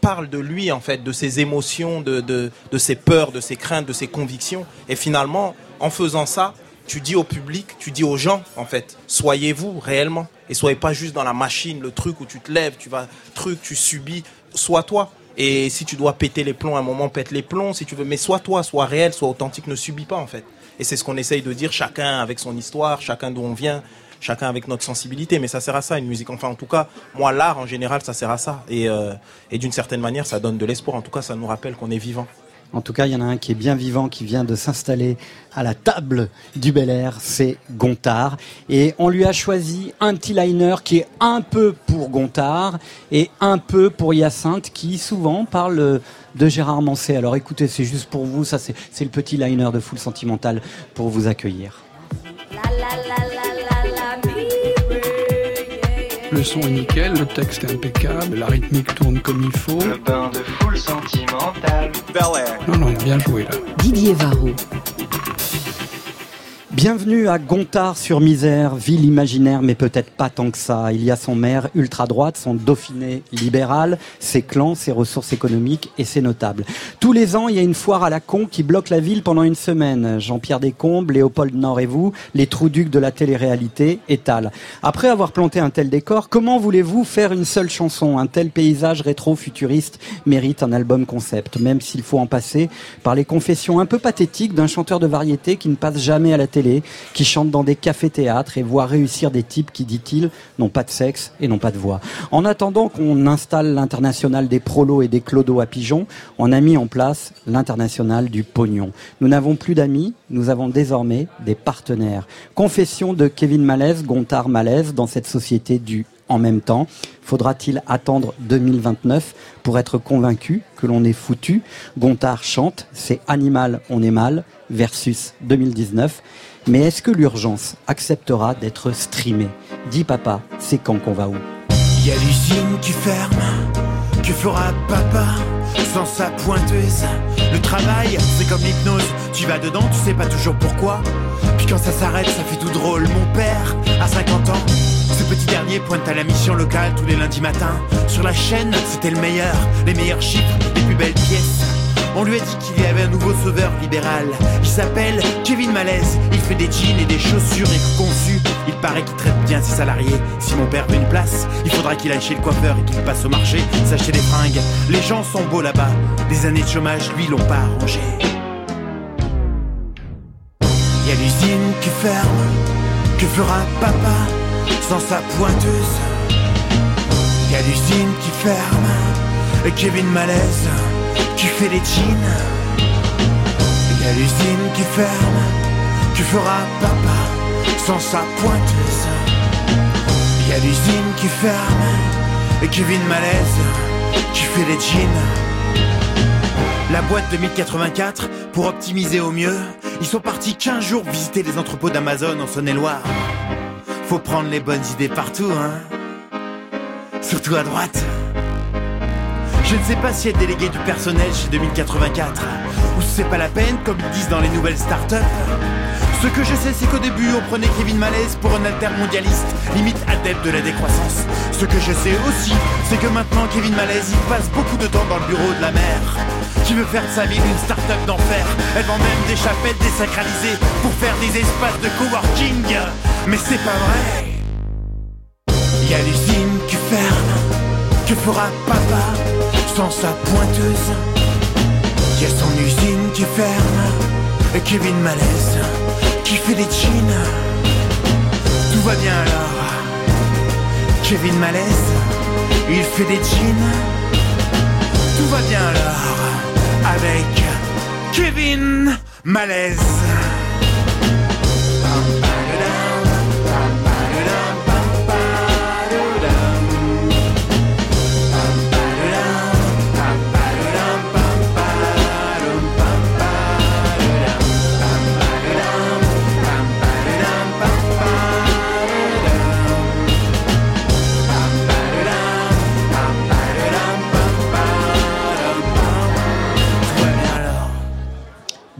parle de lui en fait, de ses émotions, de, de, de ses peurs, de ses craintes, de ses convictions. Et finalement, en faisant ça, tu dis au public, tu dis aux gens, en fait, soyez-vous réellement. Et soyez pas juste dans la machine, le truc où tu te lèves, tu vas, truc, tu subis. Sois toi. Et si tu dois péter les plombs, à un moment, pète les plombs, si tu veux. Mais sois toi, sois réel, sois authentique, ne subis pas, en fait. Et c'est ce qu'on essaye de dire, chacun avec son histoire, chacun d'où on vient, chacun avec notre sensibilité. Mais ça sert à ça, une musique. Enfin, en tout cas, moi, l'art, en général, ça sert à ça. Et, euh, et d'une certaine manière, ça donne de l'espoir. En tout cas, ça nous rappelle qu'on est vivant. En tout cas, il y en a un qui est bien vivant, qui vient de s'installer à la table du Bel Air, c'est Gontard. Et on lui a choisi un petit liner qui est un peu pour Gontard et un peu pour Hyacinthe, qui souvent parle de Gérard Mancé. Alors écoutez, c'est juste pour vous, ça c'est c'est le petit liner de Full Sentimental pour vous accueillir. Le son est nickel, le texte est impeccable, la rythmique tourne comme il faut. Le bain de foule sentimental. Non, non, bien joué là. Didier Varro. Bienvenue à Gontard sur Misère, ville imaginaire, mais peut-être pas tant que ça. Il y a son maire ultra-droite, son dauphiné libéral, ses clans, ses ressources économiques et ses notables. Tous les ans, il y a une foire à la con qui bloque la ville pendant une semaine. Jean-Pierre Descombes, Léopold Nord et vous, les trous-ducs de la télé-réalité, étalent. Après avoir planté un tel décor, comment voulez-vous faire une seule chanson? Un tel paysage rétro-futuriste mérite un album concept, même s'il faut en passer par les confessions un peu pathétiques d'un chanteur de variété qui ne passe jamais à la télé, qui chante dans des cafés-théâtres et voit réussir des types qui, dit-il, n'ont pas de sexe et n'ont pas de voix. En attendant qu'on installe l'international des prolos et des clodos à pigeons, on a mis en place l'international du pognon. Nous n'avons plus d'amis, nous avons désormais des partenaires. Confession de Kevin Malaise, Gontard Malaise, dans cette société du en même temps. Faudra-t-il attendre 2029 pour être convaincu que l'on est foutu? Gontard chante, c'est Animal, on est mal, versus 2019. Mais est-ce que l'urgence acceptera d'être streamée Dis papa, c'est quand qu'on va où Y a l'usine qui ferme, que fera papa sans sa pointeuse Le travail, c'est comme l'hypnose, tu vas dedans, tu sais pas toujours pourquoi. Puis quand ça s'arrête, ça fait tout drôle. Mon père, à 50 ans, ce petit dernier pointe à la mission locale tous les lundis matins. Sur la chaîne, c'était le meilleur, les meilleurs chiffres, les plus belles pièces. On lui a dit qu'il y avait un nouveau sauveur libéral. Il s'appelle Kevin Malaise. Il fait des jeans et des chaussures éco-conçues. Il paraît qu'il traite bien ses salariés. Si mon père veut une place, il faudra qu'il aille chez le coiffeur et qu'il passe au marché s'acheter des fringues. Les gens sont beaux là-bas. Des années de chômage, lui, l'ont pas arrangé. Y a l'usine qui ferme. Que fera papa sans sa pointeuse? Y a l'usine qui ferme. Et Kevin Malaise qui fait les jeans. Y a l'usine qui ferme. Que fera papa sans sa pointeuse Y a l'usine qui ferme. Et Kevin Malaise qui fait les jeans. La boîte 2084, pour optimiser au mieux, ils sont partis 15 jours visiter les entrepôts d'Amazon en Saône-et-Loire. Faut prendre les bonnes idées partout, hein. Surtout à droite. Je ne sais pas si être délégué du personnel chez 2084 ou si c'est pas la peine, comme ils disent dans les nouvelles startups. Ce que je sais, c'est qu'au début, on prenait Kevin Malaise pour un altermondialiste, limite adepte de la décroissance. Ce que je sais aussi, c'est que maintenant, Kevin Malaise, il passe beaucoup de temps dans le bureau de la mère, qui veut faire de sa ville une start-up d'enfer? Elle vend même des chapelles désacralisées pour faire des espaces de coworking. Mais c'est pas vrai. Y a l'usine qui ferme, que fera papa? Sans sa pointeuse Y a son usine qui ferme, et Kevin Malaise qui fait des jeans. Tout va bien alors. Kevin Malaise, il fait des jeans. Tout va bien alors avec Kevin Malaise.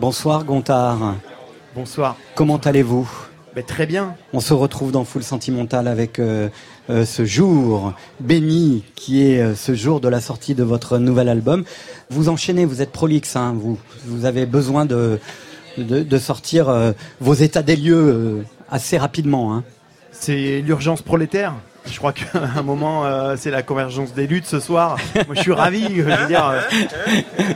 Bonsoir Gontard. Bonsoir. Comment allez-vous? Ben, très bien. On se retrouve dans Full Sentimental avec euh, euh, ce jour béni qui est euh, ce jour de la sortie de votre nouvel album. Vous enchaînez, vous êtes prolixe, hein, vous, vous avez besoin de, de, de sortir vos états des lieux assez rapidement. Hein. C'est l'urgence prolétaire. Je crois qu'à un moment, euh, c'est la convergence des luttes ce soir. Moi, je suis ravi. Je veux dire, euh,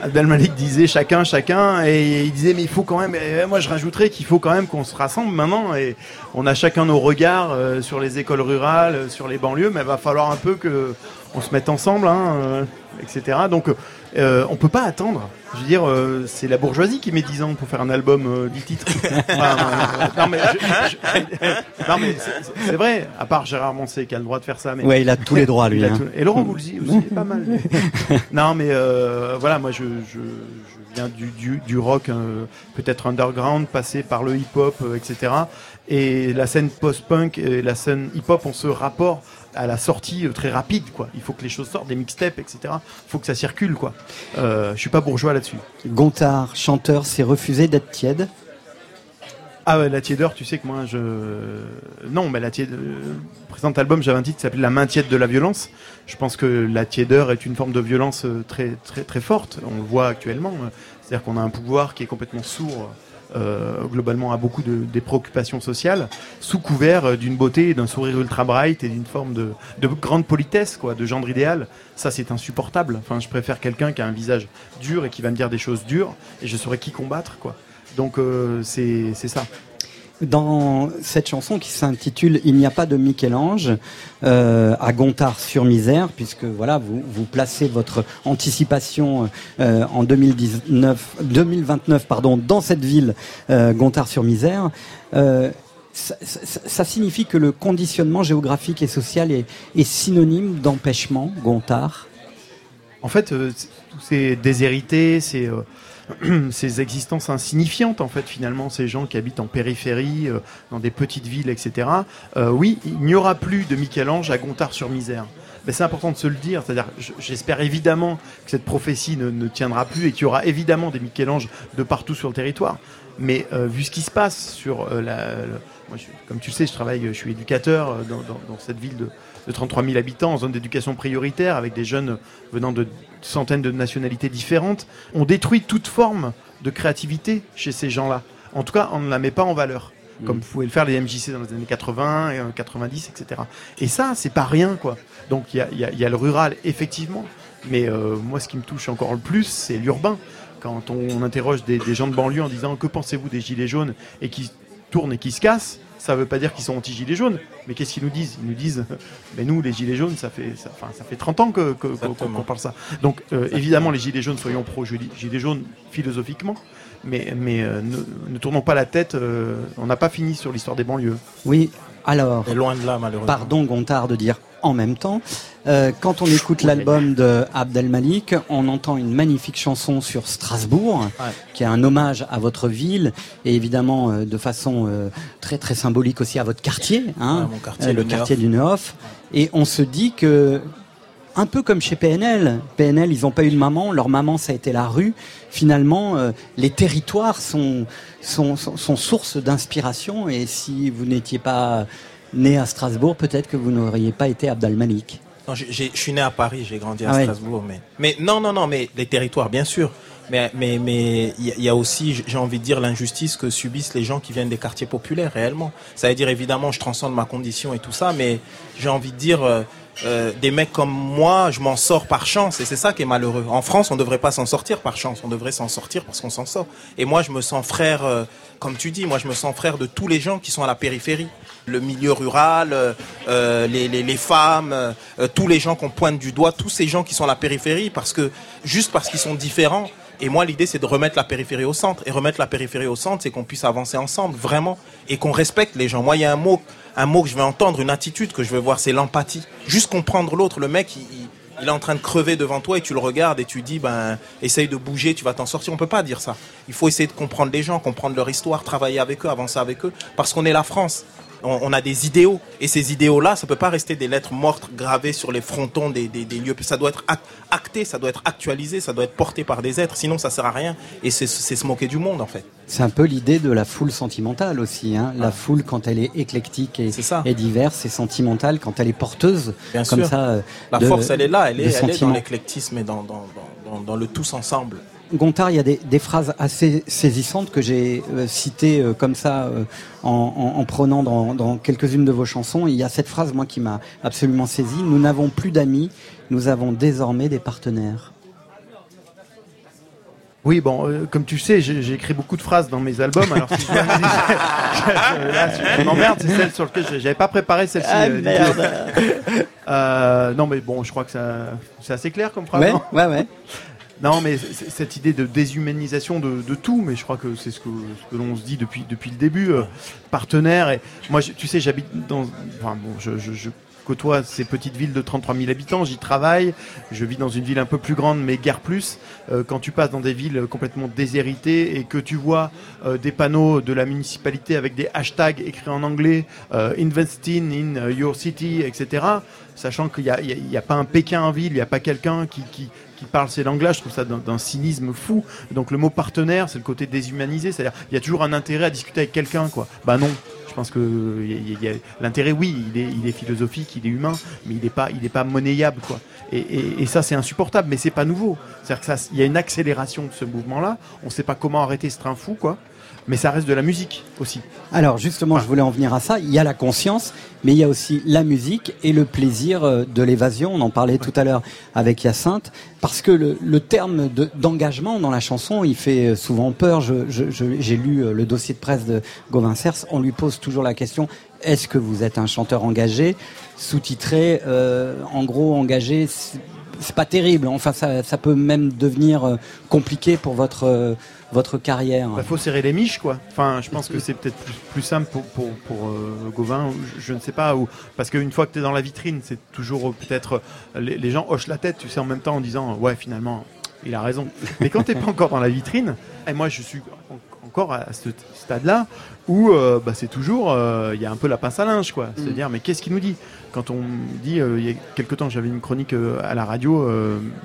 Abdel Malik disait chacun, chacun, et il disait mais il faut quand même. moi, je rajouterais qu'il faut quand même qu'on se rassemble maintenant. Et on a chacun nos regards euh, sur les écoles rurales, sur les banlieues, mais il va falloir un peu que on se mette ensemble, hein, etc. Donc, euh, on peut pas attendre. Je veux dire, euh, c'est la bourgeoisie qui met 10 ans pour faire un album euh, 10 titres. Enfin, euh, non mais, je- non, mais c'est- vrai. À part Gérard Moncé qui a le droit de faire ça. Mais Ouais, il a tous les droits, lui, hein. tout- Et Laurent Voulzy aussi, pas mal. non mais euh, voilà, moi je, je, je viens du, du, du rock euh, peut-être underground, passé par le hip-hop, euh, etc. Et la scène post-punk et la scène hip-hop ont ce rapport à la sortie euh, très rapide, quoi. Il faut que les choses sortent, des mixtapes, etc. Il faut que ça circule, quoi. Euh, je suis pas bourgeois là-dessus. Gontard, chanteur, s'est refusé d'être tiède. Ah ouais, la tiédeur, tu sais que moi je. Non, mais la tiédeur. Le présent album, j'avais un titre qui s'appelait La main tiède de la violence. Je pense que la tiédeur est une forme de violence euh, très, très, très forte. On le voit actuellement. euh, C'est-à-dire qu'on a un pouvoir qui est complètement sourd. Euh, globalement à beaucoup de, des préoccupations sociales, sous couvert euh, d'une beauté, d'un sourire ultra bright et d'une forme de, de grande politesse, quoi, de gendre idéal. Ça, c'est insupportable. Enfin, je préfère quelqu'un qui a un visage dur et qui va me dire des choses dures, et je saurais qui combattre, quoi. Donc, euh, c'est ça. Dans cette chanson qui s'intitule Il n'y a pas de Michel-Ange euh, à Gontard sur Misère, puisque voilà, vous, placez votre anticipation euh, en 2019, 2029 pardon, dans cette ville euh, Gontard sur Misère. Euh, ça, signifie que le conditionnement géographique et social est, synonyme d'empêchement, Gontard? En fait, c- tous ces déshérités, ces, euh, ces existences insignifiantes, en fait, finalement, ces gens qui habitent en périphérie, euh, dans des petites villes, etc. euh, oui, il n'y aura plus de Michel-Ange à Gontard-sur-Misère. Mais c'est important de se le dire, j'espère évidemment que cette prophétie ne, tiendra plus et qu'il y aura évidemment des Michel-Ange de partout sur le territoire. Mais euh, vu ce qui se passe sur la, comme tu le sais, je travaille, je suis éducateur dans cette ville de, de 33 000 habitants en zone d'éducation prioritaire avec des jeunes venant de centaines de nationalités différentes. On détruit toute forme de créativité chez ces gens-là. En tout cas, on ne la met pas en valeur. Comme pouvaient le faire les MJC dans les années 80, et, euh, 90, etc. Et ça, c'est pas rien, quoi. Donc il y a, y y le rural, effectivement. Mais euh, moi, ce qui me touche encore le plus, c'est l'urbain. Quand on interroge des, des gens de banlieue en disant que pensez-vous des gilets jaunes et qui tournent et qui se cassent, ça veut pas dire qu'ils sont anti-gilets jaunes. Mais qu'est-ce qu'ils nous disent? Ils nous disent, mais nous, les gilets jaunes, ça fait, ça, enfin, ça fait 30 ans que- qu'on parle ça. Donc, euh, évidemment, les gilets jaunes, soyons pro-gilets jaunes philosophiquement, mais, mais euh, ne, ne tournons pas la tête. euh, on n'a pas fini sur l'histoire des banlieues. Oui, alors. Et loin de là, malheureusement. Pardon, Gontard, de dire en même temps. Euh, quand on écoute l'album de Abdel Malik, on entend une magnifique chanson sur Strasbourg, qui est un hommage à votre ville et évidemment euh, de façon euh, très très symbolique aussi à votre quartier, hein, Ouais, mon quartier, le quartier du Neuf. Et on se dit que un peu comme chez PNL. PNL, ils n'ont pas eu de maman, leur maman, ça a été la rue. Finalement, euh, les territoires sont, sont, sont, sont source d'inspiration. Et si vous n'étiez pas né à Strasbourg, peut-être que vous n'auriez pas été Malik. Non, j'ai- je suis né à Paris, j'ai grandi à Ah ouais. Strasbourg, mais, mais non, non, non, mais les territoires, bien sûr. Mais, mais, mais il y, a- il y a aussi, j'ai envie de dire, l'injustice que subissent les gens qui viennent des quartiers populaires, réellement. Ça veut dire, évidemment, je transcende ma condition et tout ça, mais j'ai envie de dire, euh, euh, des mecs comme moi, je m'en sors par chance, et c'est ça qui est malheureux. En France, on ne devrait pas s'en sortir par chance, on devrait s'en sortir parce qu'on s'en sort. Et moi, je me sens frère, euh, comme tu dis, moi, je me sens frère de tous les gens qui sont à la périphérie. Le milieu rural, euh, euh, les, femmes, euh, tous les gens qu'on pointe du doigt, tous ces gens qui sont à la périphérie, juste parce qu'ils sont différents. Et moi, l'idée, c'est de remettre la périphérie au centre. Et remettre la périphérie au centre, c'est qu'on puisse avancer ensemble, vraiment, et qu'on respecte les gens. Moi, il y a un mot, un mot que je vais entendre, une attitude que je vais voir, c'est l'empathie. Juste comprendre l'autre. Le mec, il- il est en train de crever devant toi et tu le regardes et tu dis, ben, essaye de bouger, tu vas t'en sortir. On peut pas dire ça. Il faut essayer de comprendre les gens, comprendre leur histoire, travailler avec eux, avancer avec eux, parce qu'on est la France. On, on a des idéaux et ces idéaux-là, ça peut pas rester des lettres mortes gravées sur les frontons des, des, des lieux. Ça doit être ac- acté, ça doit être actualisé, ça doit être porté par des êtres. Sinon, ça sert à rien. Et c'est se moquer du monde, en fait. C'est un peu l'idée de la foule sentimentale aussi. Hein. La foule, quand elle est éclectique et, et diverse, et sentimentale, quand elle est porteuse, Bien comme sûr. ça. euh, La de- force, elle est là. Elle est, elle est dans l'éclectisme et dans, dans, dans, dans, dans le tous ensemble. Gontard, il y a des, des phrases assez saisissantes que j'ai euh, citées euh, comme ça euh, en, en- en prenant dans, dans quelques-unes de vos chansons. Il y a cette phrase, moi, qui m'a absolument saisi. Nous n'avons plus d'amis, nous avons désormais des partenaires. Oui, bon, euh, comme tu sais, j'ai écrit beaucoup de phrases dans mes albums. Alors, si je, m'emmerde, c'est celle sur laquelle je- j'avais pas préparé celle-ci. Ah, euh, merde. Euh, non, mais bon, je crois que ça- c'est assez clair comme phrase. Ouais, non ouais, ouais. Non, mais cette idée de déshumanisation de, tout, mais je crois que c'est ce que, l'on se dit depuis, le début. euh, partenaire, moi, tu sais, j'habite dans. Enfin, bon, je, côtoie ces petites villes de 33 000 habitants, j'y travaille. Je vis dans une ville un peu plus grande, mais guère plus. Euh, quand tu passes dans des villes complètement déshéritées et que tu vois euh, des panneaux de la municipalité avec des hashtags écrits en anglais, euh, investing in your city, etc., sachant qu'il n'y a, pas un Pékin en ville, il n'y a pas quelqu'un qui, qui parle ces langues-là, je trouve ça d'un cynisme fou. Donc le mot partenaire, c'est le côté déshumanisé, c'est-à-dire il y a toujours un intérêt à discuter avec quelqu'un, quoi. Bah non. Je pense que l'intérêt, oui, il est, il est philosophique, il est humain, mais il n'est pas, il est pas monnayable, quoi. Et, et- ça, c'est insupportable, mais c'est pas nouveau. C'est-à-dire que il y a une accélération de ce mouvement-là. On ne sait pas comment arrêter ce train fou, quoi. Mais ça reste de la musique aussi. Alors justement, je voulais en venir à ça. Il y a la conscience, mais il y a aussi la musique et le plaisir euh, de l'évasion. On en parlait tout à l'heure avec Hyacinthe, parce que le, terme de- d'engagement dans la chanson, il fait euh, souvent peur. J'ai lu euh, le dossier de presse de Gauvin Cers. On lui pose toujours la question est-ce que vous êtes un chanteur engagé Sous-titré, en gros, engagé. C'est- pas terrible. Enfin, ça, ça peut même devenir euh, compliqué pour votre euh, votre carrière. Il faut serrer les miches, quoi. Enfin, je pense que c'est peut-être plus, plus simple pour, pour, pour euh, Gauvin, je, ne sais pas, ou, parce qu'une fois que tu es dans la vitrine, c'est toujours peut-être. Les, les gens hochent la tête, tu sais, en même temps en disant Ouais, finalement, il a raison. Mais quand tu pas encore dans la vitrine, et moi je suis encore à ce stade-là où euh, bah, c'est toujours. euh, Il y a un peu la pince à linge, quoi. C'est-à-dire, mais qu'est-ce qu'il nous dit? Quand on me dit, euh, il y a quelque temps, j'avais une chronique à la radio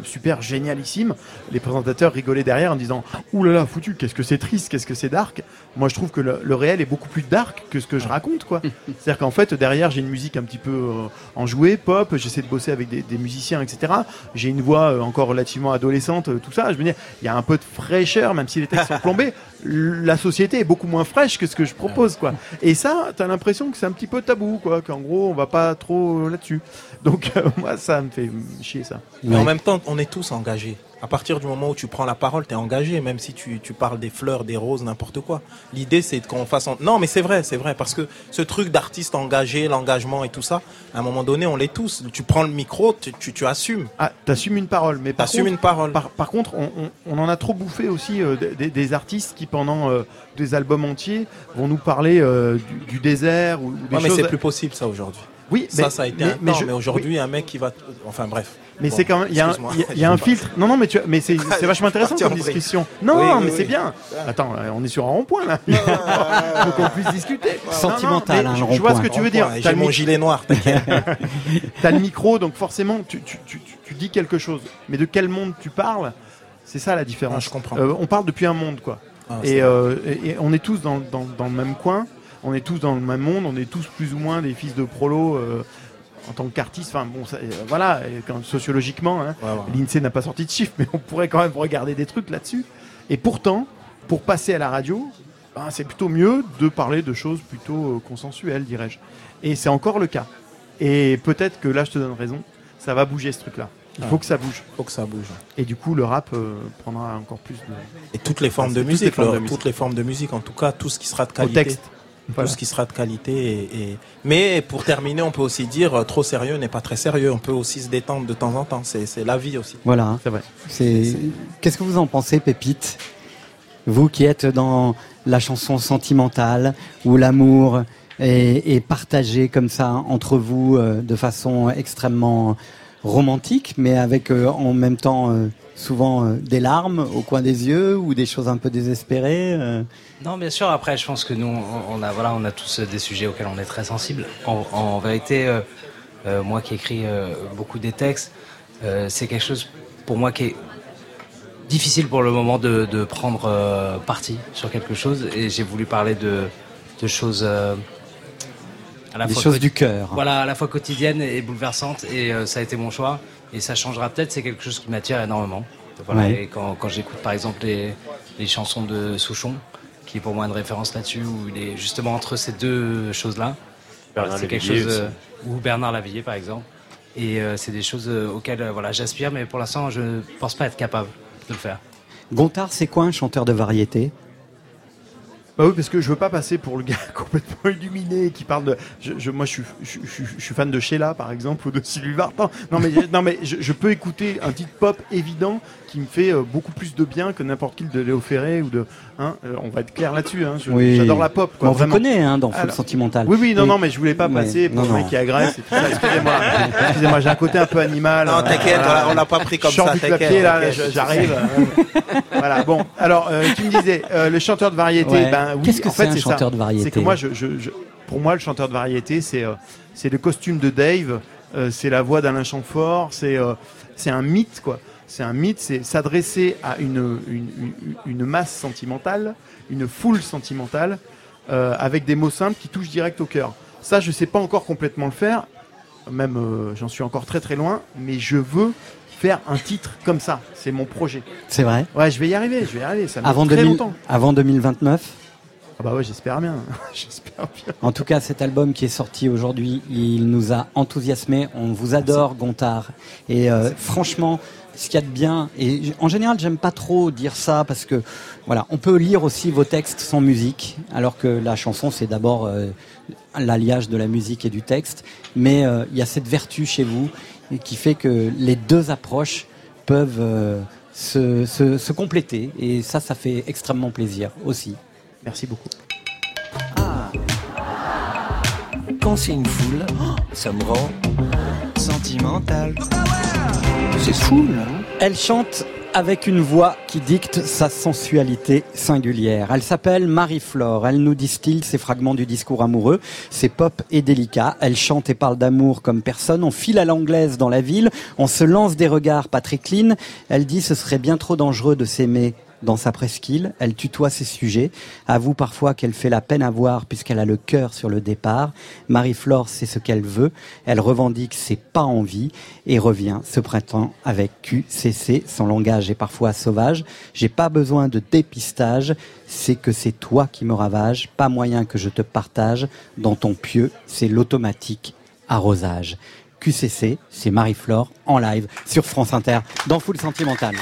super génialissime, les présentateurs rigolaient derrière en disant Ouh là là, foutu, qu'est-ce que c'est triste, qu'est-ce que c'est dark? Moi, je trouve que le, le réel est beaucoup plus dark que ce que je raconte, quoi. C'est-à-dire qu'en fait, derrière, j'ai une musique un petit peu enjouée, pop, j'essaie de bosser avec des, des musiciens, etc. J'ai une voix encore relativement adolescente, tout ça. Je me dis, il y a un peu de fraîcheur, même si les textes sont plombés. La société est beaucoup moins fraîche que ce que je propose, quoi. Et ça, t'as l'impression que c'est un petit peu tabou, quoi. Qu'en gros, on va pas trop là-dessus. Donc, euh, moi, ça me fait chier, ça. Mais en même temps, on est tous engagés. À partir du moment où tu prends la parole, tu es engagé, même si tu, tu parles des fleurs, des roses, n'importe quoi. L'idée, c'est qu'on fasse... en- Non, mais c'est vrai, c'est vrai, parce que ce truc d'artiste engagé, l'engagement et tout ça, à un moment donné, on l'est tous. Tu prends le micro, tu, tu, tu assumes. Ah, t'assumes une parole, mais par contre- une parole. Par, par contre, on, on- on en a trop bouffé aussi euh, des- des, artistes qui, pendant euh, des albums entiers, vont nous parler euh, du, du désert ou, ou des Ouais, mais choses. c'est plus possible, ça, aujourd'hui. Oui, ça, mais- ça a été mais- un temps, mais aujourd'hui, un mec qui va... Enfin, bref. Mais Bon, c'est quand même, il y a un, excuse-moi. il y a- il y a un filtre. Non, non, mais tu, mais c'est, vachement intéressant comme discussion. Non, Oui, non, oui, mais oui. c'est bien. Attends, on est sur un rond-point là. Faut qu'on puisse discuter. Sentimental, Non, non, hein, je, vois ce que tu veux dire. J'ai le mon gilet noir, t'inquiète. T'as le micro, donc forcément, tu, tu, tu, tu- tu dis quelque chose. Mais de quel monde tu parles C'est ça la différence. Ah, je comprends. Euh, on parle depuis un monde, quoi. Ah, et, euh, et, et on est tous dans, dans, dans le même coin. On est tous dans le même monde. On est tous plus ou moins des fils de prolo. euh, en tant qu'artiste, enfin bon, ça, euh, voilà, et quand, sociologiquement, hein, Ouais, ouais. l'INSEE n'a pas sorti de chiffres, mais on pourrait quand même regarder des trucs là-dessus. Et pourtant, pour passer à la radio, ben, c'est plutôt mieux de parler de choses plutôt euh, consensuelles, dirais-je. Et c'est encore le cas. Et peut-être que là, je te donne raison, ça va bouger ce truc-là. Il faut que ça bouge. faut que ça bouge. Et du coup, le rap euh, prendra encore plus de. Et toutes les formes de c'est toutes musique, les formes le- de musique. toutes les formes de musique, en tout cas, tout ce qui sera de Au qualité. Texte. Tout Voilà. ce qui sera de qualité. Et, et- Mais pour terminer, on peut aussi dire euh, trop sérieux n'est pas très sérieux. On peut aussi se détendre de temps en temps. C'est c'est la vie aussi. Voilà. C'est vrai. C'est. Qu'est-ce que vous en pensez, Pépite? Vous qui êtes dans la chanson sentimentale où l'amour est, est partagé comme ça entre vous euh, de façon extrêmement romantique, mais avec euh, en même temps euh, souvent euh, des larmes au coin des yeux ou des choses un peu désespérées. euh. Non, bien sûr. Après, je pense que nous, on a, voilà, on a tous des sujets auxquels on est très sensible. En, en vérité, euh, euh, moi qui écris euh, beaucoup des textes, euh, c'est quelque chose pour moi qui est difficile pour le moment de, de prendre euh, parti sur quelque chose. Et j'ai voulu parler de, de choses. euh, à Des fois choses du cœur. Voilà, à la fois quotidiennes et bouleversantes. Et euh, ça a été mon choix. Et ça changera peut-être. C'est quelque chose qui m'attire énormément. Voilà, Ouais. Et quand, quand j'écoute par exemple les, les chansons de Souchon, qui est pour moi une référence là-dessus, où il est justement entre ces deux choses-là. Bernard c'est quelque chose. aussi. euh, ou Bernard Lavillier par exemple. Et euh, c'est des choses euh, auxquelles euh, voilà, j'aspire, mais pour l'instant, je ne pense pas être capable de le faire. Gontard, c'est quoi un chanteur de variété? Bah oui, parce que je veux pas passer pour le gars complètement illuminé qui parle de. Je, je- moi, je suis, je, je- je suis fan de Sheila, par exemple, ou de Sylvie Vartan. Non, mais, non, mais je, je peux écouter un titre pop évident qui me fait euh, beaucoup plus de bien que n'importe qui de Léo Ferré ou de. Hein, euh, on va être clair là-dessus. Hein, Oui. J'adore la pop. Quoi, On vous vraiment. connaît, hein, dans Alors- Sentimental. Oui, oui, non, Oui. non, mais je voulais pas passer pour non, le mec non. qui agresse. Excusez-moi. Excusez-moi, j'ai un côté un peu animal. Non, t'inquiète, on l'a pas pris comme ça, du t'inquiète, clapier, là, j'arrive. voilà, bon. Alors, euh, tu me disais, euh, le chanteur de variété, Ouais. Ben oui, Qu'est-ce que c'est un ça. chanteur de variété C'est que moi, je, je- je- pour moi, le chanteur de variété, c'est euh, c'est le costume de Dave, euh, c'est la voix d'Alain Chamfort, c'est euh, c'est un mythe, quoi. C'est un mythe, c'est s'adresser à une, une, une- une masse sentimentale, une foule sentimentale, avec des mots simples qui touchent direct au cœur. Ça, je sais pas encore complètement le faire, même j'en suis encore très très loin, mais je veux faire un titre comme ça. C'est mon projet. C'est vrai? Ouais, je vais y arriver, je vais y arriver. Ça me avant, très 2000 longtemps. avant 2029 Ah bah ouais, j'espère bien. j'espère bien. En tout cas, cet album qui est sorti aujourd'hui, il nous a enthousiasmés. On vous adore, Gontard. Et euh, franchement, ce qu'il y a de bien, et en général, j'aime pas trop dire ça parce que, voilà, on peut lire aussi vos textes sans musique, alors que la chanson, c'est d'abord euh, l'alliage de la musique et du texte. Mais euh, il y a cette vertu chez vous qui fait que les deux approches peuvent euh, se, se, se compléter. Et ça, ça fait extrêmement plaisir aussi. Merci beaucoup. Quand c'est une foule, ça me rend sentimental. C'est fou, Elle chante avec une voix qui dicte sa sensualité singulière. Elle s'appelle Marie-Flore. Elle nous distille ses fragments du discours amoureux. C'est pop et délicat. Elle chante et parle d'amour comme personne. On file à l'anglaise dans la ville. On se lance des regards pas très clean. Elle dit ce serait bien trop dangereux de s'aimer dans sa presqu'île, elle tutoie ses sujets, avoue parfois qu'elle fait la peine à voir puisqu'elle a le cœur sur le départ. Marie-Flore sait ce qu'elle veut, elle revendique ses pas envie et revient ce printemps avec QCC. Son langage est parfois sauvage. J'ai pas besoin de dépistage, c'est que c'est toi qui me ravage, pas moyen que je te partage. Dans ton pieu, c'est l'automatique arrosage. QCC, c'est Marie-Flore en live sur France Inter dans Full Sentimental.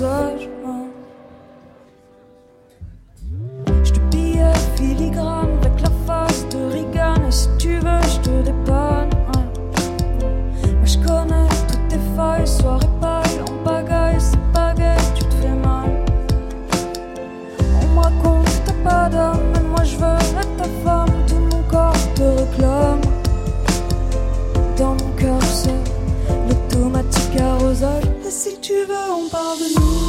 L'automatique si tu veux on parle de nous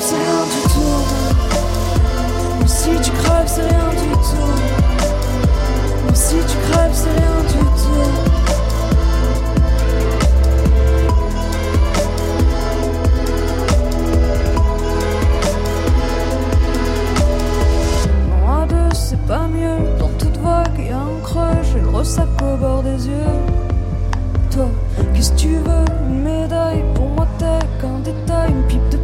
c'est rien du tout. Si tu crèves, c'est rien du tout. Si tu crèves, c'est rien du tout. C'est pas mieux. Dans toute vague, y un creux. J'ai le ressac au bord des yeux. Toi, qu'est-ce que tu veux? Une médaille Pour moi, t'es qu'un détail. Une pipe de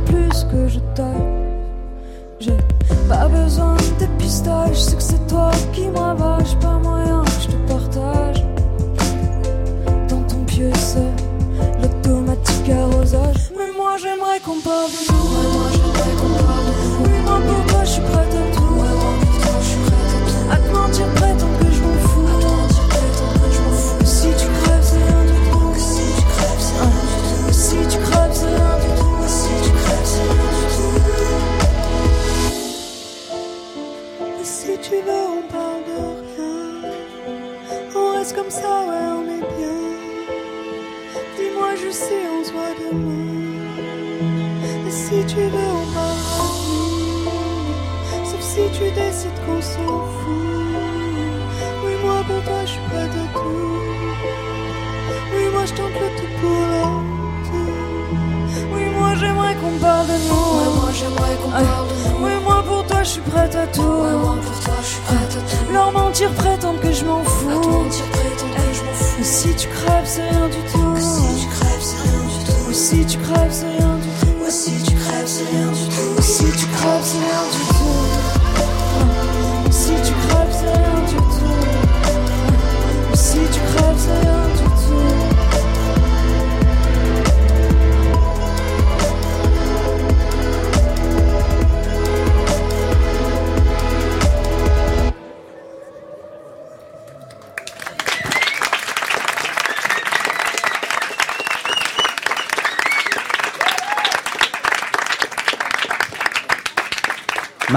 besoin de dépistage, c'est que c'est toi qui me pas moyen si tu veux, on de nous. Sauf si tu décides qu'on s'en fout. Oui, moi pour toi, je suis prête à tout. Oui, moi je tente le tout pour la tout. Oui, moi j'aimerais qu'on parle de nous. Ouais, moi j'aimerais qu'on parle de nous. Oui, moi pour toi, je suis prête à tout. Ouais, moi pour toi, je suis prête à tout. Leur mentir, prétendre que je m'en fous. Leur mentir, prétendre que je m'en fous. Si tu crèves, c'est rien du tout. Si tu crèves, c'est rien du tout. Si tu crèves, c'est rien c'est rien du tout. Si tu crèves, c'est rien du tout. Si tu crèves, c'est rien du tout. Si tu crèves, c'est rien du tout.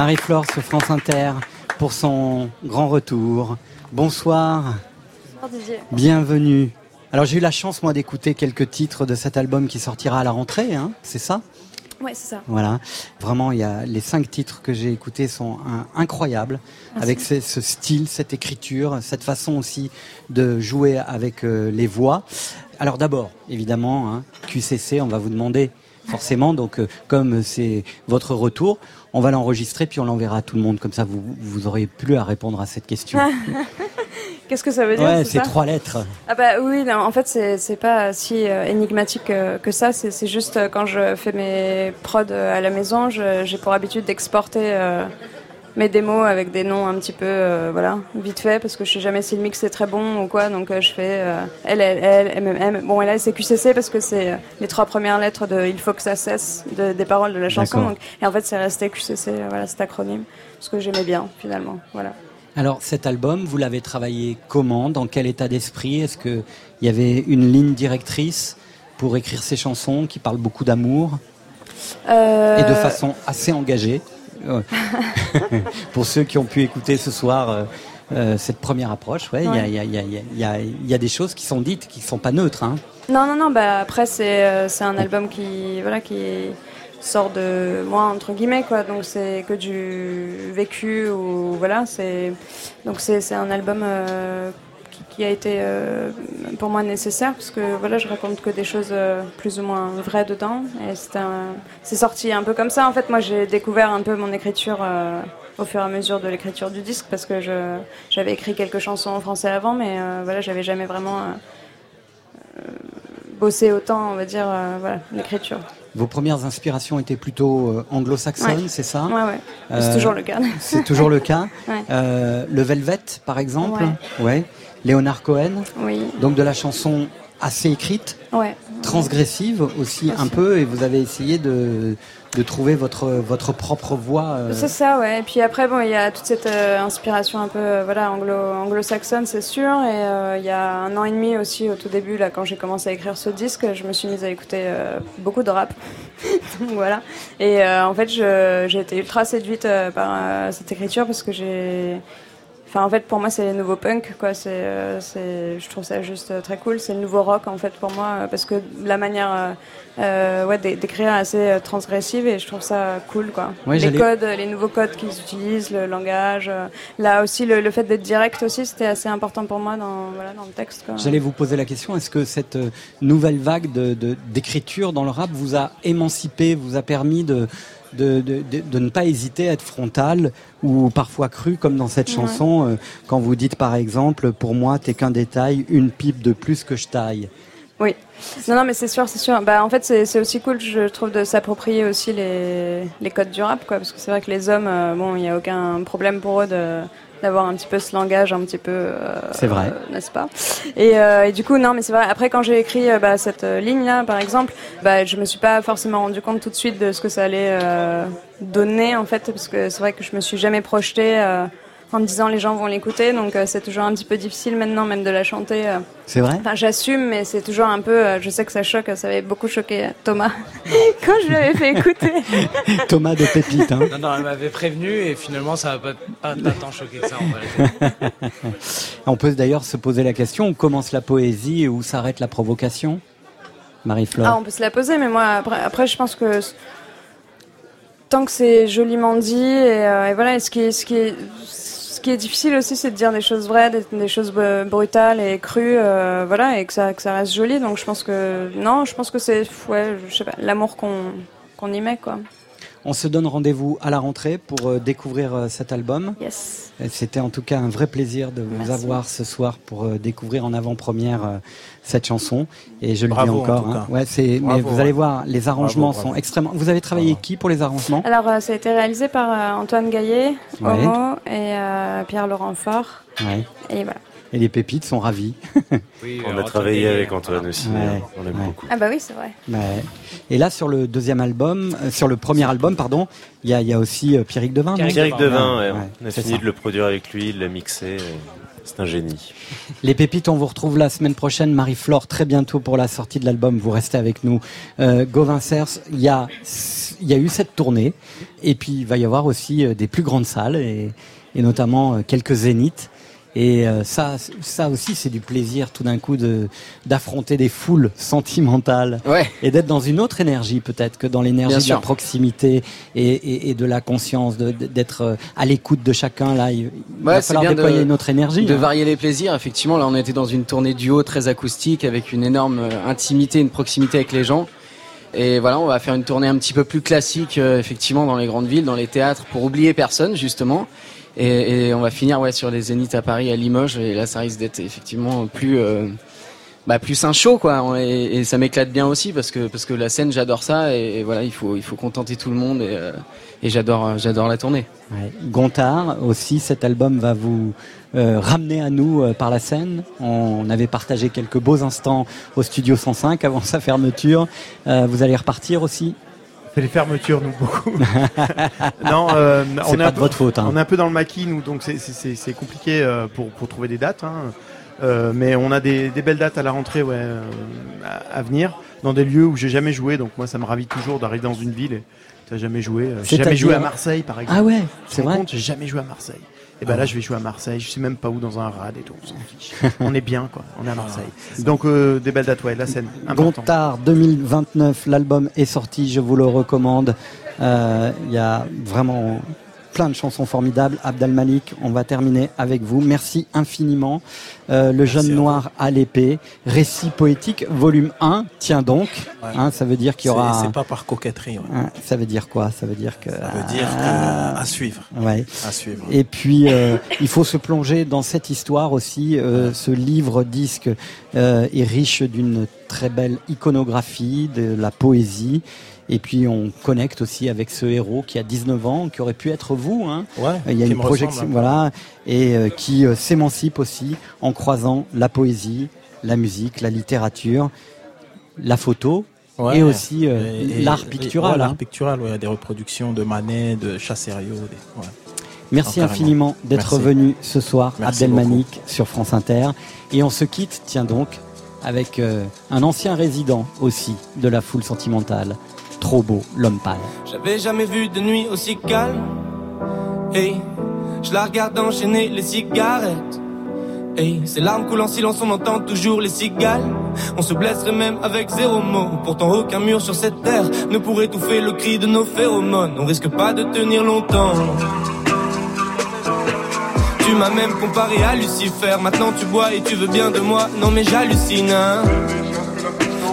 Marie-Flore sur France Inter pour son grand retour. Bonsoir, Bonsoir Didier. bienvenue. Alors j'ai eu la chance moi d'écouter quelques titres de cet album qui sortira à la rentrée, hein, c'est ça? Ouais, c'est ça. Voilà, vraiment, il y a les cinq titres que j'ai écoutés sont un- incroyables, Merci. avec ce, ce style, cette écriture, cette façon aussi de jouer avec euh, les voix. Alors d'abord, évidemment, hein, QCC, on va vous demander forcément, donc euh, comme c'est votre retour, on va l'enregistrer puis on l'enverra à tout le monde, comme ça vous vous aurez plus à répondre à cette question. Qu'est-ce que ça veut dire ouais, c'est trois lettres. Ah bah oui, non, en fait c'est pas si euh, énigmatique euh, que ça. C'est juste euh, quand je fais mes prods à la maison, j'ai pour habitude d'exporter mes démos avec des noms un petit peu euh, voilà vite fait parce que je sais jamais si le mix est très bon ou quoi. Donc euh, je fais euh, L L L M M M. Bon et là c'est QCC parce que c'est les trois premières lettres de Il faut que ça cesse de- des paroles de la chanson. Donc, et en fait c'est resté QCC. Voilà cet acronyme parce que j'aimais bien finalement. Voilà. Alors cet album, vous l'avez travaillé comment? Dans quel état d'esprit? Est-ce qu'il y avait une ligne directrice pour écrire ces chansons qui parlent beaucoup d'amour? Euh, et de façon assez engagée? Pour ceux qui ont pu écouter ce soir euh, euh, cette première approche, ouais, il y a- Ouais. il y, a, il y a- il y a- il y a- il y a des choses qui sont dites qui ne sont pas neutres. Hein. Non, non, non. Bah après, c'est euh, un album qui voilà qui sort de moi entre guillemets quoi. Donc c'est que du vécu ou voilà. C'est donc c'est c'est un album euh, qui, a été euh, pour moi nécessaire parce que voilà, je raconte que des choses euh, plus ou moins vraies dedans. Et c'est sorti un peu comme ça. En fait, moi j'ai découvert un peu mon écriture. euh, au fur et à mesure de l'écriture du disque parce que j'avais écrit quelques chansons en français avant mais voilà j'avais jamais vraiment bosser autant, on va dire, voilà, l'écriture. Vos premières inspirations étaient plutôt anglo-saxonnes, Ouais. c'est ça Ouais, ouais. C'est toujours le cas. C'est toujours le cas. Euh, le Velvet, par exemple. Ouais. Léonard Cohen. Oui. Donc de la chanson assez écrite, Ouais. transgressive aussi un peu, et vous avez essayé de, de trouver votre, votre propre voix. euh, C'est ça, ouais. Et puis après, bon, il y a toute cette euh, inspiration un peu, euh, voilà, anglo, anglo-saxonne, c'est sûr. Et il y a un an et demi aussi, au tout début, là, quand j'ai commencé à écrire ce disque, je me suis mise à écouter beaucoup de rap. Donc, voilà. Et en fait, j'ai été ultra séduite par cette écriture parce que j'ai. Enfin, en fait, pour moi, c'est les nouveaux punk, quoi. C'est, euh, c'est, je trouve ça juste euh, très cool. C'est le nouveau rock, en fait, pour moi, euh, parce que la manière, euh, ouais, d'é- d'écrire est assez transgressive et je trouve ça cool, quoi. Ouais, les codes, les nouveaux codes qu'ils utilisent, le langage. là aussi, le, le fait d'être direct aussi, c'était assez important pour moi dans, voilà, dans le texte, quoi. J'allais vous poser la question, est-ce que cette nouvelle vague de- de- d'écriture dans le rap vous a émancipé, vous a permis de, de, de, de- ne pas hésiter à être frontal ou parfois cru, comme dans cette Ouais. chanson, euh, quand vous dites par exemple, pour moi, t'es qu'un détail, une pipe de plus que je taille. Oui. Non, non, mais c'est sûr, c'est sûr. Bah, en fait, c'est c'est aussi cool, je trouve, de s'approprier aussi les, les codes du rap, quoi. Parce que c'est vrai que les hommes, euh, bon, il n'y a aucun problème pour eux de d'avoir un petit peu ce langage un petit peu euh, C'est vrai. euh, n'est-ce pas? Et, euh, et du coup non mais c'est vrai après quand j'ai écrit euh, bah, cette ligne là par exemple bah, je me suis pas forcément rendu compte tout de suite de ce que ça allait euh, donner en fait parce que c'est vrai que je me suis jamais projetée euh, en me disant les gens vont l'écouter donc euh, c'est toujours un petit peu difficile maintenant même de la chanter euh. C'est vrai? Enfin, j'assume, mais c'est toujours un peu. euh, je sais que ça choque, ça avait beaucoup choqué Thomas quand je lui avais fait écouter. Thomas de Pépite. Hein. Non, non, elle m'avait prévenu et finalement ça va pas, pas, pas tant choqué que ça en. On peut d'ailleurs se poser la question, où commence la poésie et où s'arrête la provocation? Marie-Flore Ah, on peut se la poser, mais moi, après, après je pense que tant que c'est joliment dit, et, euh, et voilà, et ce qui ce qui est, ce qui est difficile aussi, c'est de dire des choses vraies, des, choses brutales et crues, euh, voilà, et que ça, que ça reste joli. Donc je pense que non, je pense que c'est, ouais, je sais pas, l'amour qu'on qu'on y met, quoi. On se donne rendez-vous à la rentrée pour euh, découvrir euh, cet album. Yes. C'était en tout cas un vrai plaisir de vous Merci. avoir ce soir pour euh, découvrir en avant-première euh, cette chanson. Et je le Bravo, dis en encore. hein. cas. Ouais, c'est. Mais vous allez voir, les arrangements Bravo, bravo. sont extrêmement. Vous avez travaillé qui pour les arrangements? Alors, euh, ça a été réalisé par euh, Antoine Gaillet, Ouais. Homo, et euh, Pierre-Laurent Fort. Ouais. Et voilà. Et les pépites sont ravis. On a travaillé avec Antoine aussi, Ouais, hein. on aime ouais. beaucoup. Ah bah oui, c'est vrai. Ouais. Et là, sur le deuxième album, euh, sur le premier album, pardon, il y a, il y a aussi euh, Pierrick Devin. Pierrick Devin, ouais, Ouais, on a fini ça. de le produire avec lui, de le mixer. C'est un génie. Les pépites, on vous retrouve la semaine prochaine, Marie-Flore, très bientôt pour la sortie de l'album. Vous restez avec nous. Euh, Gauvin Cers, il y a, il y a eu cette tournée, et puis il va y avoir aussi euh, des plus grandes salles, et, et notamment euh, quelques zéniths. Et euh, ça, ça aussi, c'est du plaisir tout d'un coup de d'affronter des foules sentimentales et d'être dans une autre énergie peut-être que dans l'énergie de la proximité et, et, et de la conscience, d'être euh, à l'écoute de chacun. Là, il, il va Ouais, falloir déployer de, une autre énergie. de hein. varier les plaisirs. Effectivement, là, on était dans une tournée duo très acoustique avec une énorme euh, intimité, une proximité avec les gens. Et voilà, on va faire une tournée un petit peu plus classique, euh, effectivement, dans les grandes villes, dans les théâtres, pour oublier personne, justement. Et, on va finir ouais sur les Zéniths à Paris, à Limoges. Et là, ça risque d'être effectivement plus euh, bah, plus un show, quoi. Et, ça m'éclate bien aussi parce que parce que la scène, j'adore ça. Et, voilà, il faut il faut contenter tout le monde. Et, euh, j'adore j'adore la tournée. Gontard aussi, cet album va vous euh, ramener à nous euh, par la scène. On avait partagé quelques beaux instants au studio 105 avant sa fermeture. Vous allez repartir aussi? Les fermetures, nous, beaucoup. non, euh, C'est on est pas un de peu- votre faute, hein. On est un peu dans le maquis, nous, donc c'est- compliqué euh, pour, pour trouver des dates. hein. Euh, mais on a des, des belles dates à la rentrée ouais, euh, à, à venir, dans des lieux où j'ai jamais joué. Donc moi, ça me ravit toujours d'arriver dans une ville et t'as jamais joué. euh, J'ai jamais joué à Marseille, par exemple. Ah ouais, c'est vrai J'ai jamais joué à Marseille. Et ben Ah. là, je vais jouer à Marseille. Je sais même pas où, dans un rad et tout. On s'en fiche. on est bien, quoi. On est à Marseille. Donc euh, des belles dates, ouais. La scène, important. Gontard 2029, l'album est sorti, je vous le recommande. Euh, Il y a vraiment plein de chansons formidables. Abdal Malik, on va terminer avec vous. Merci infiniment. Euh, le jeune noir à l'épée, récit poétique, volume 1. Tiens donc, Ouais. hein, ça veut dire qu'il y aura. C'est pas par coquetterie. ouais. Hein, ça veut dire quoi? Ça veut dire que. Ça veut dire Ah. que à suivre. Ouais. À suivre. Et puis, euh, il faut se plonger dans cette histoire aussi. Euh, ce livre-disque euh, est riche d'une très belle iconographie, de la poésie. Et puis, on connecte aussi avec ce héros qui a 19 ans, qui aurait pu être vous. Hein. Ouais, Il y a une projection, peu. voilà, et euh, qui euh, s'émancipe aussi en croisant la poésie, la musique, la littérature, la photo. Ouais. Et aussi euh, l'art pictural. ouais, L'art hein. pictural, ouais, des reproductions de Manet, de. Des, ouais. Merci carrément. infiniment d'être venu ce soir, Merci Abdelmanik, sur France Inter. Et on se quitte, tiens donc, avec euh, un ancien résident aussi de la foule sentimentale. Trop beau, l'homme pâle. J'avais jamais vu de nuit aussi calme. Hey, je la regarde enchaîner les cigarettes. Hey, ses larmes coulent en silence, on entend toujours les cigales. On se blesserait même avec zéro mot. Pourtant, aucun mur sur cette terre ne pourrait étouffer le cri de nos phéromones. On risque pas de tenir longtemps. Tu m'as même comparé à Lucifer. Maintenant tu bois et tu veux bien de moi. Non mais j'hallucine. hein.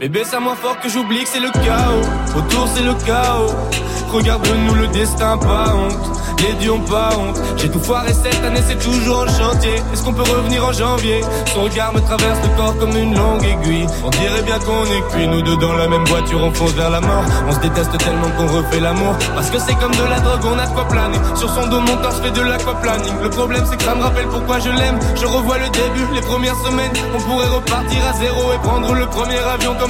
Bébé, ça moins fort que j'oublie que c'est le chaos. Autour, c'est le chaos. Regarde-nous le destin, pas honte. Les dieux ont pas honte. J'ai tout foiré cette année, c'est toujours en chantier. Est-ce qu'on peut revenir en janvier? Son regard me traverse le corps comme une longue aiguille. On dirait bien qu'on est cuit, nous deux dans la même voiture, on fonce vers la mort. On se déteste tellement qu'on refait l'amour. Parce que c'est comme de la drogue, on a de quoi planer. Sur son dos, mon torse fait de l'aquaplaning. Le problème, c'est que ça me rappelle pourquoi je l'aime. Je revois le début, les premières semaines. On pourrait repartir à zéro et prendre le premier avion comme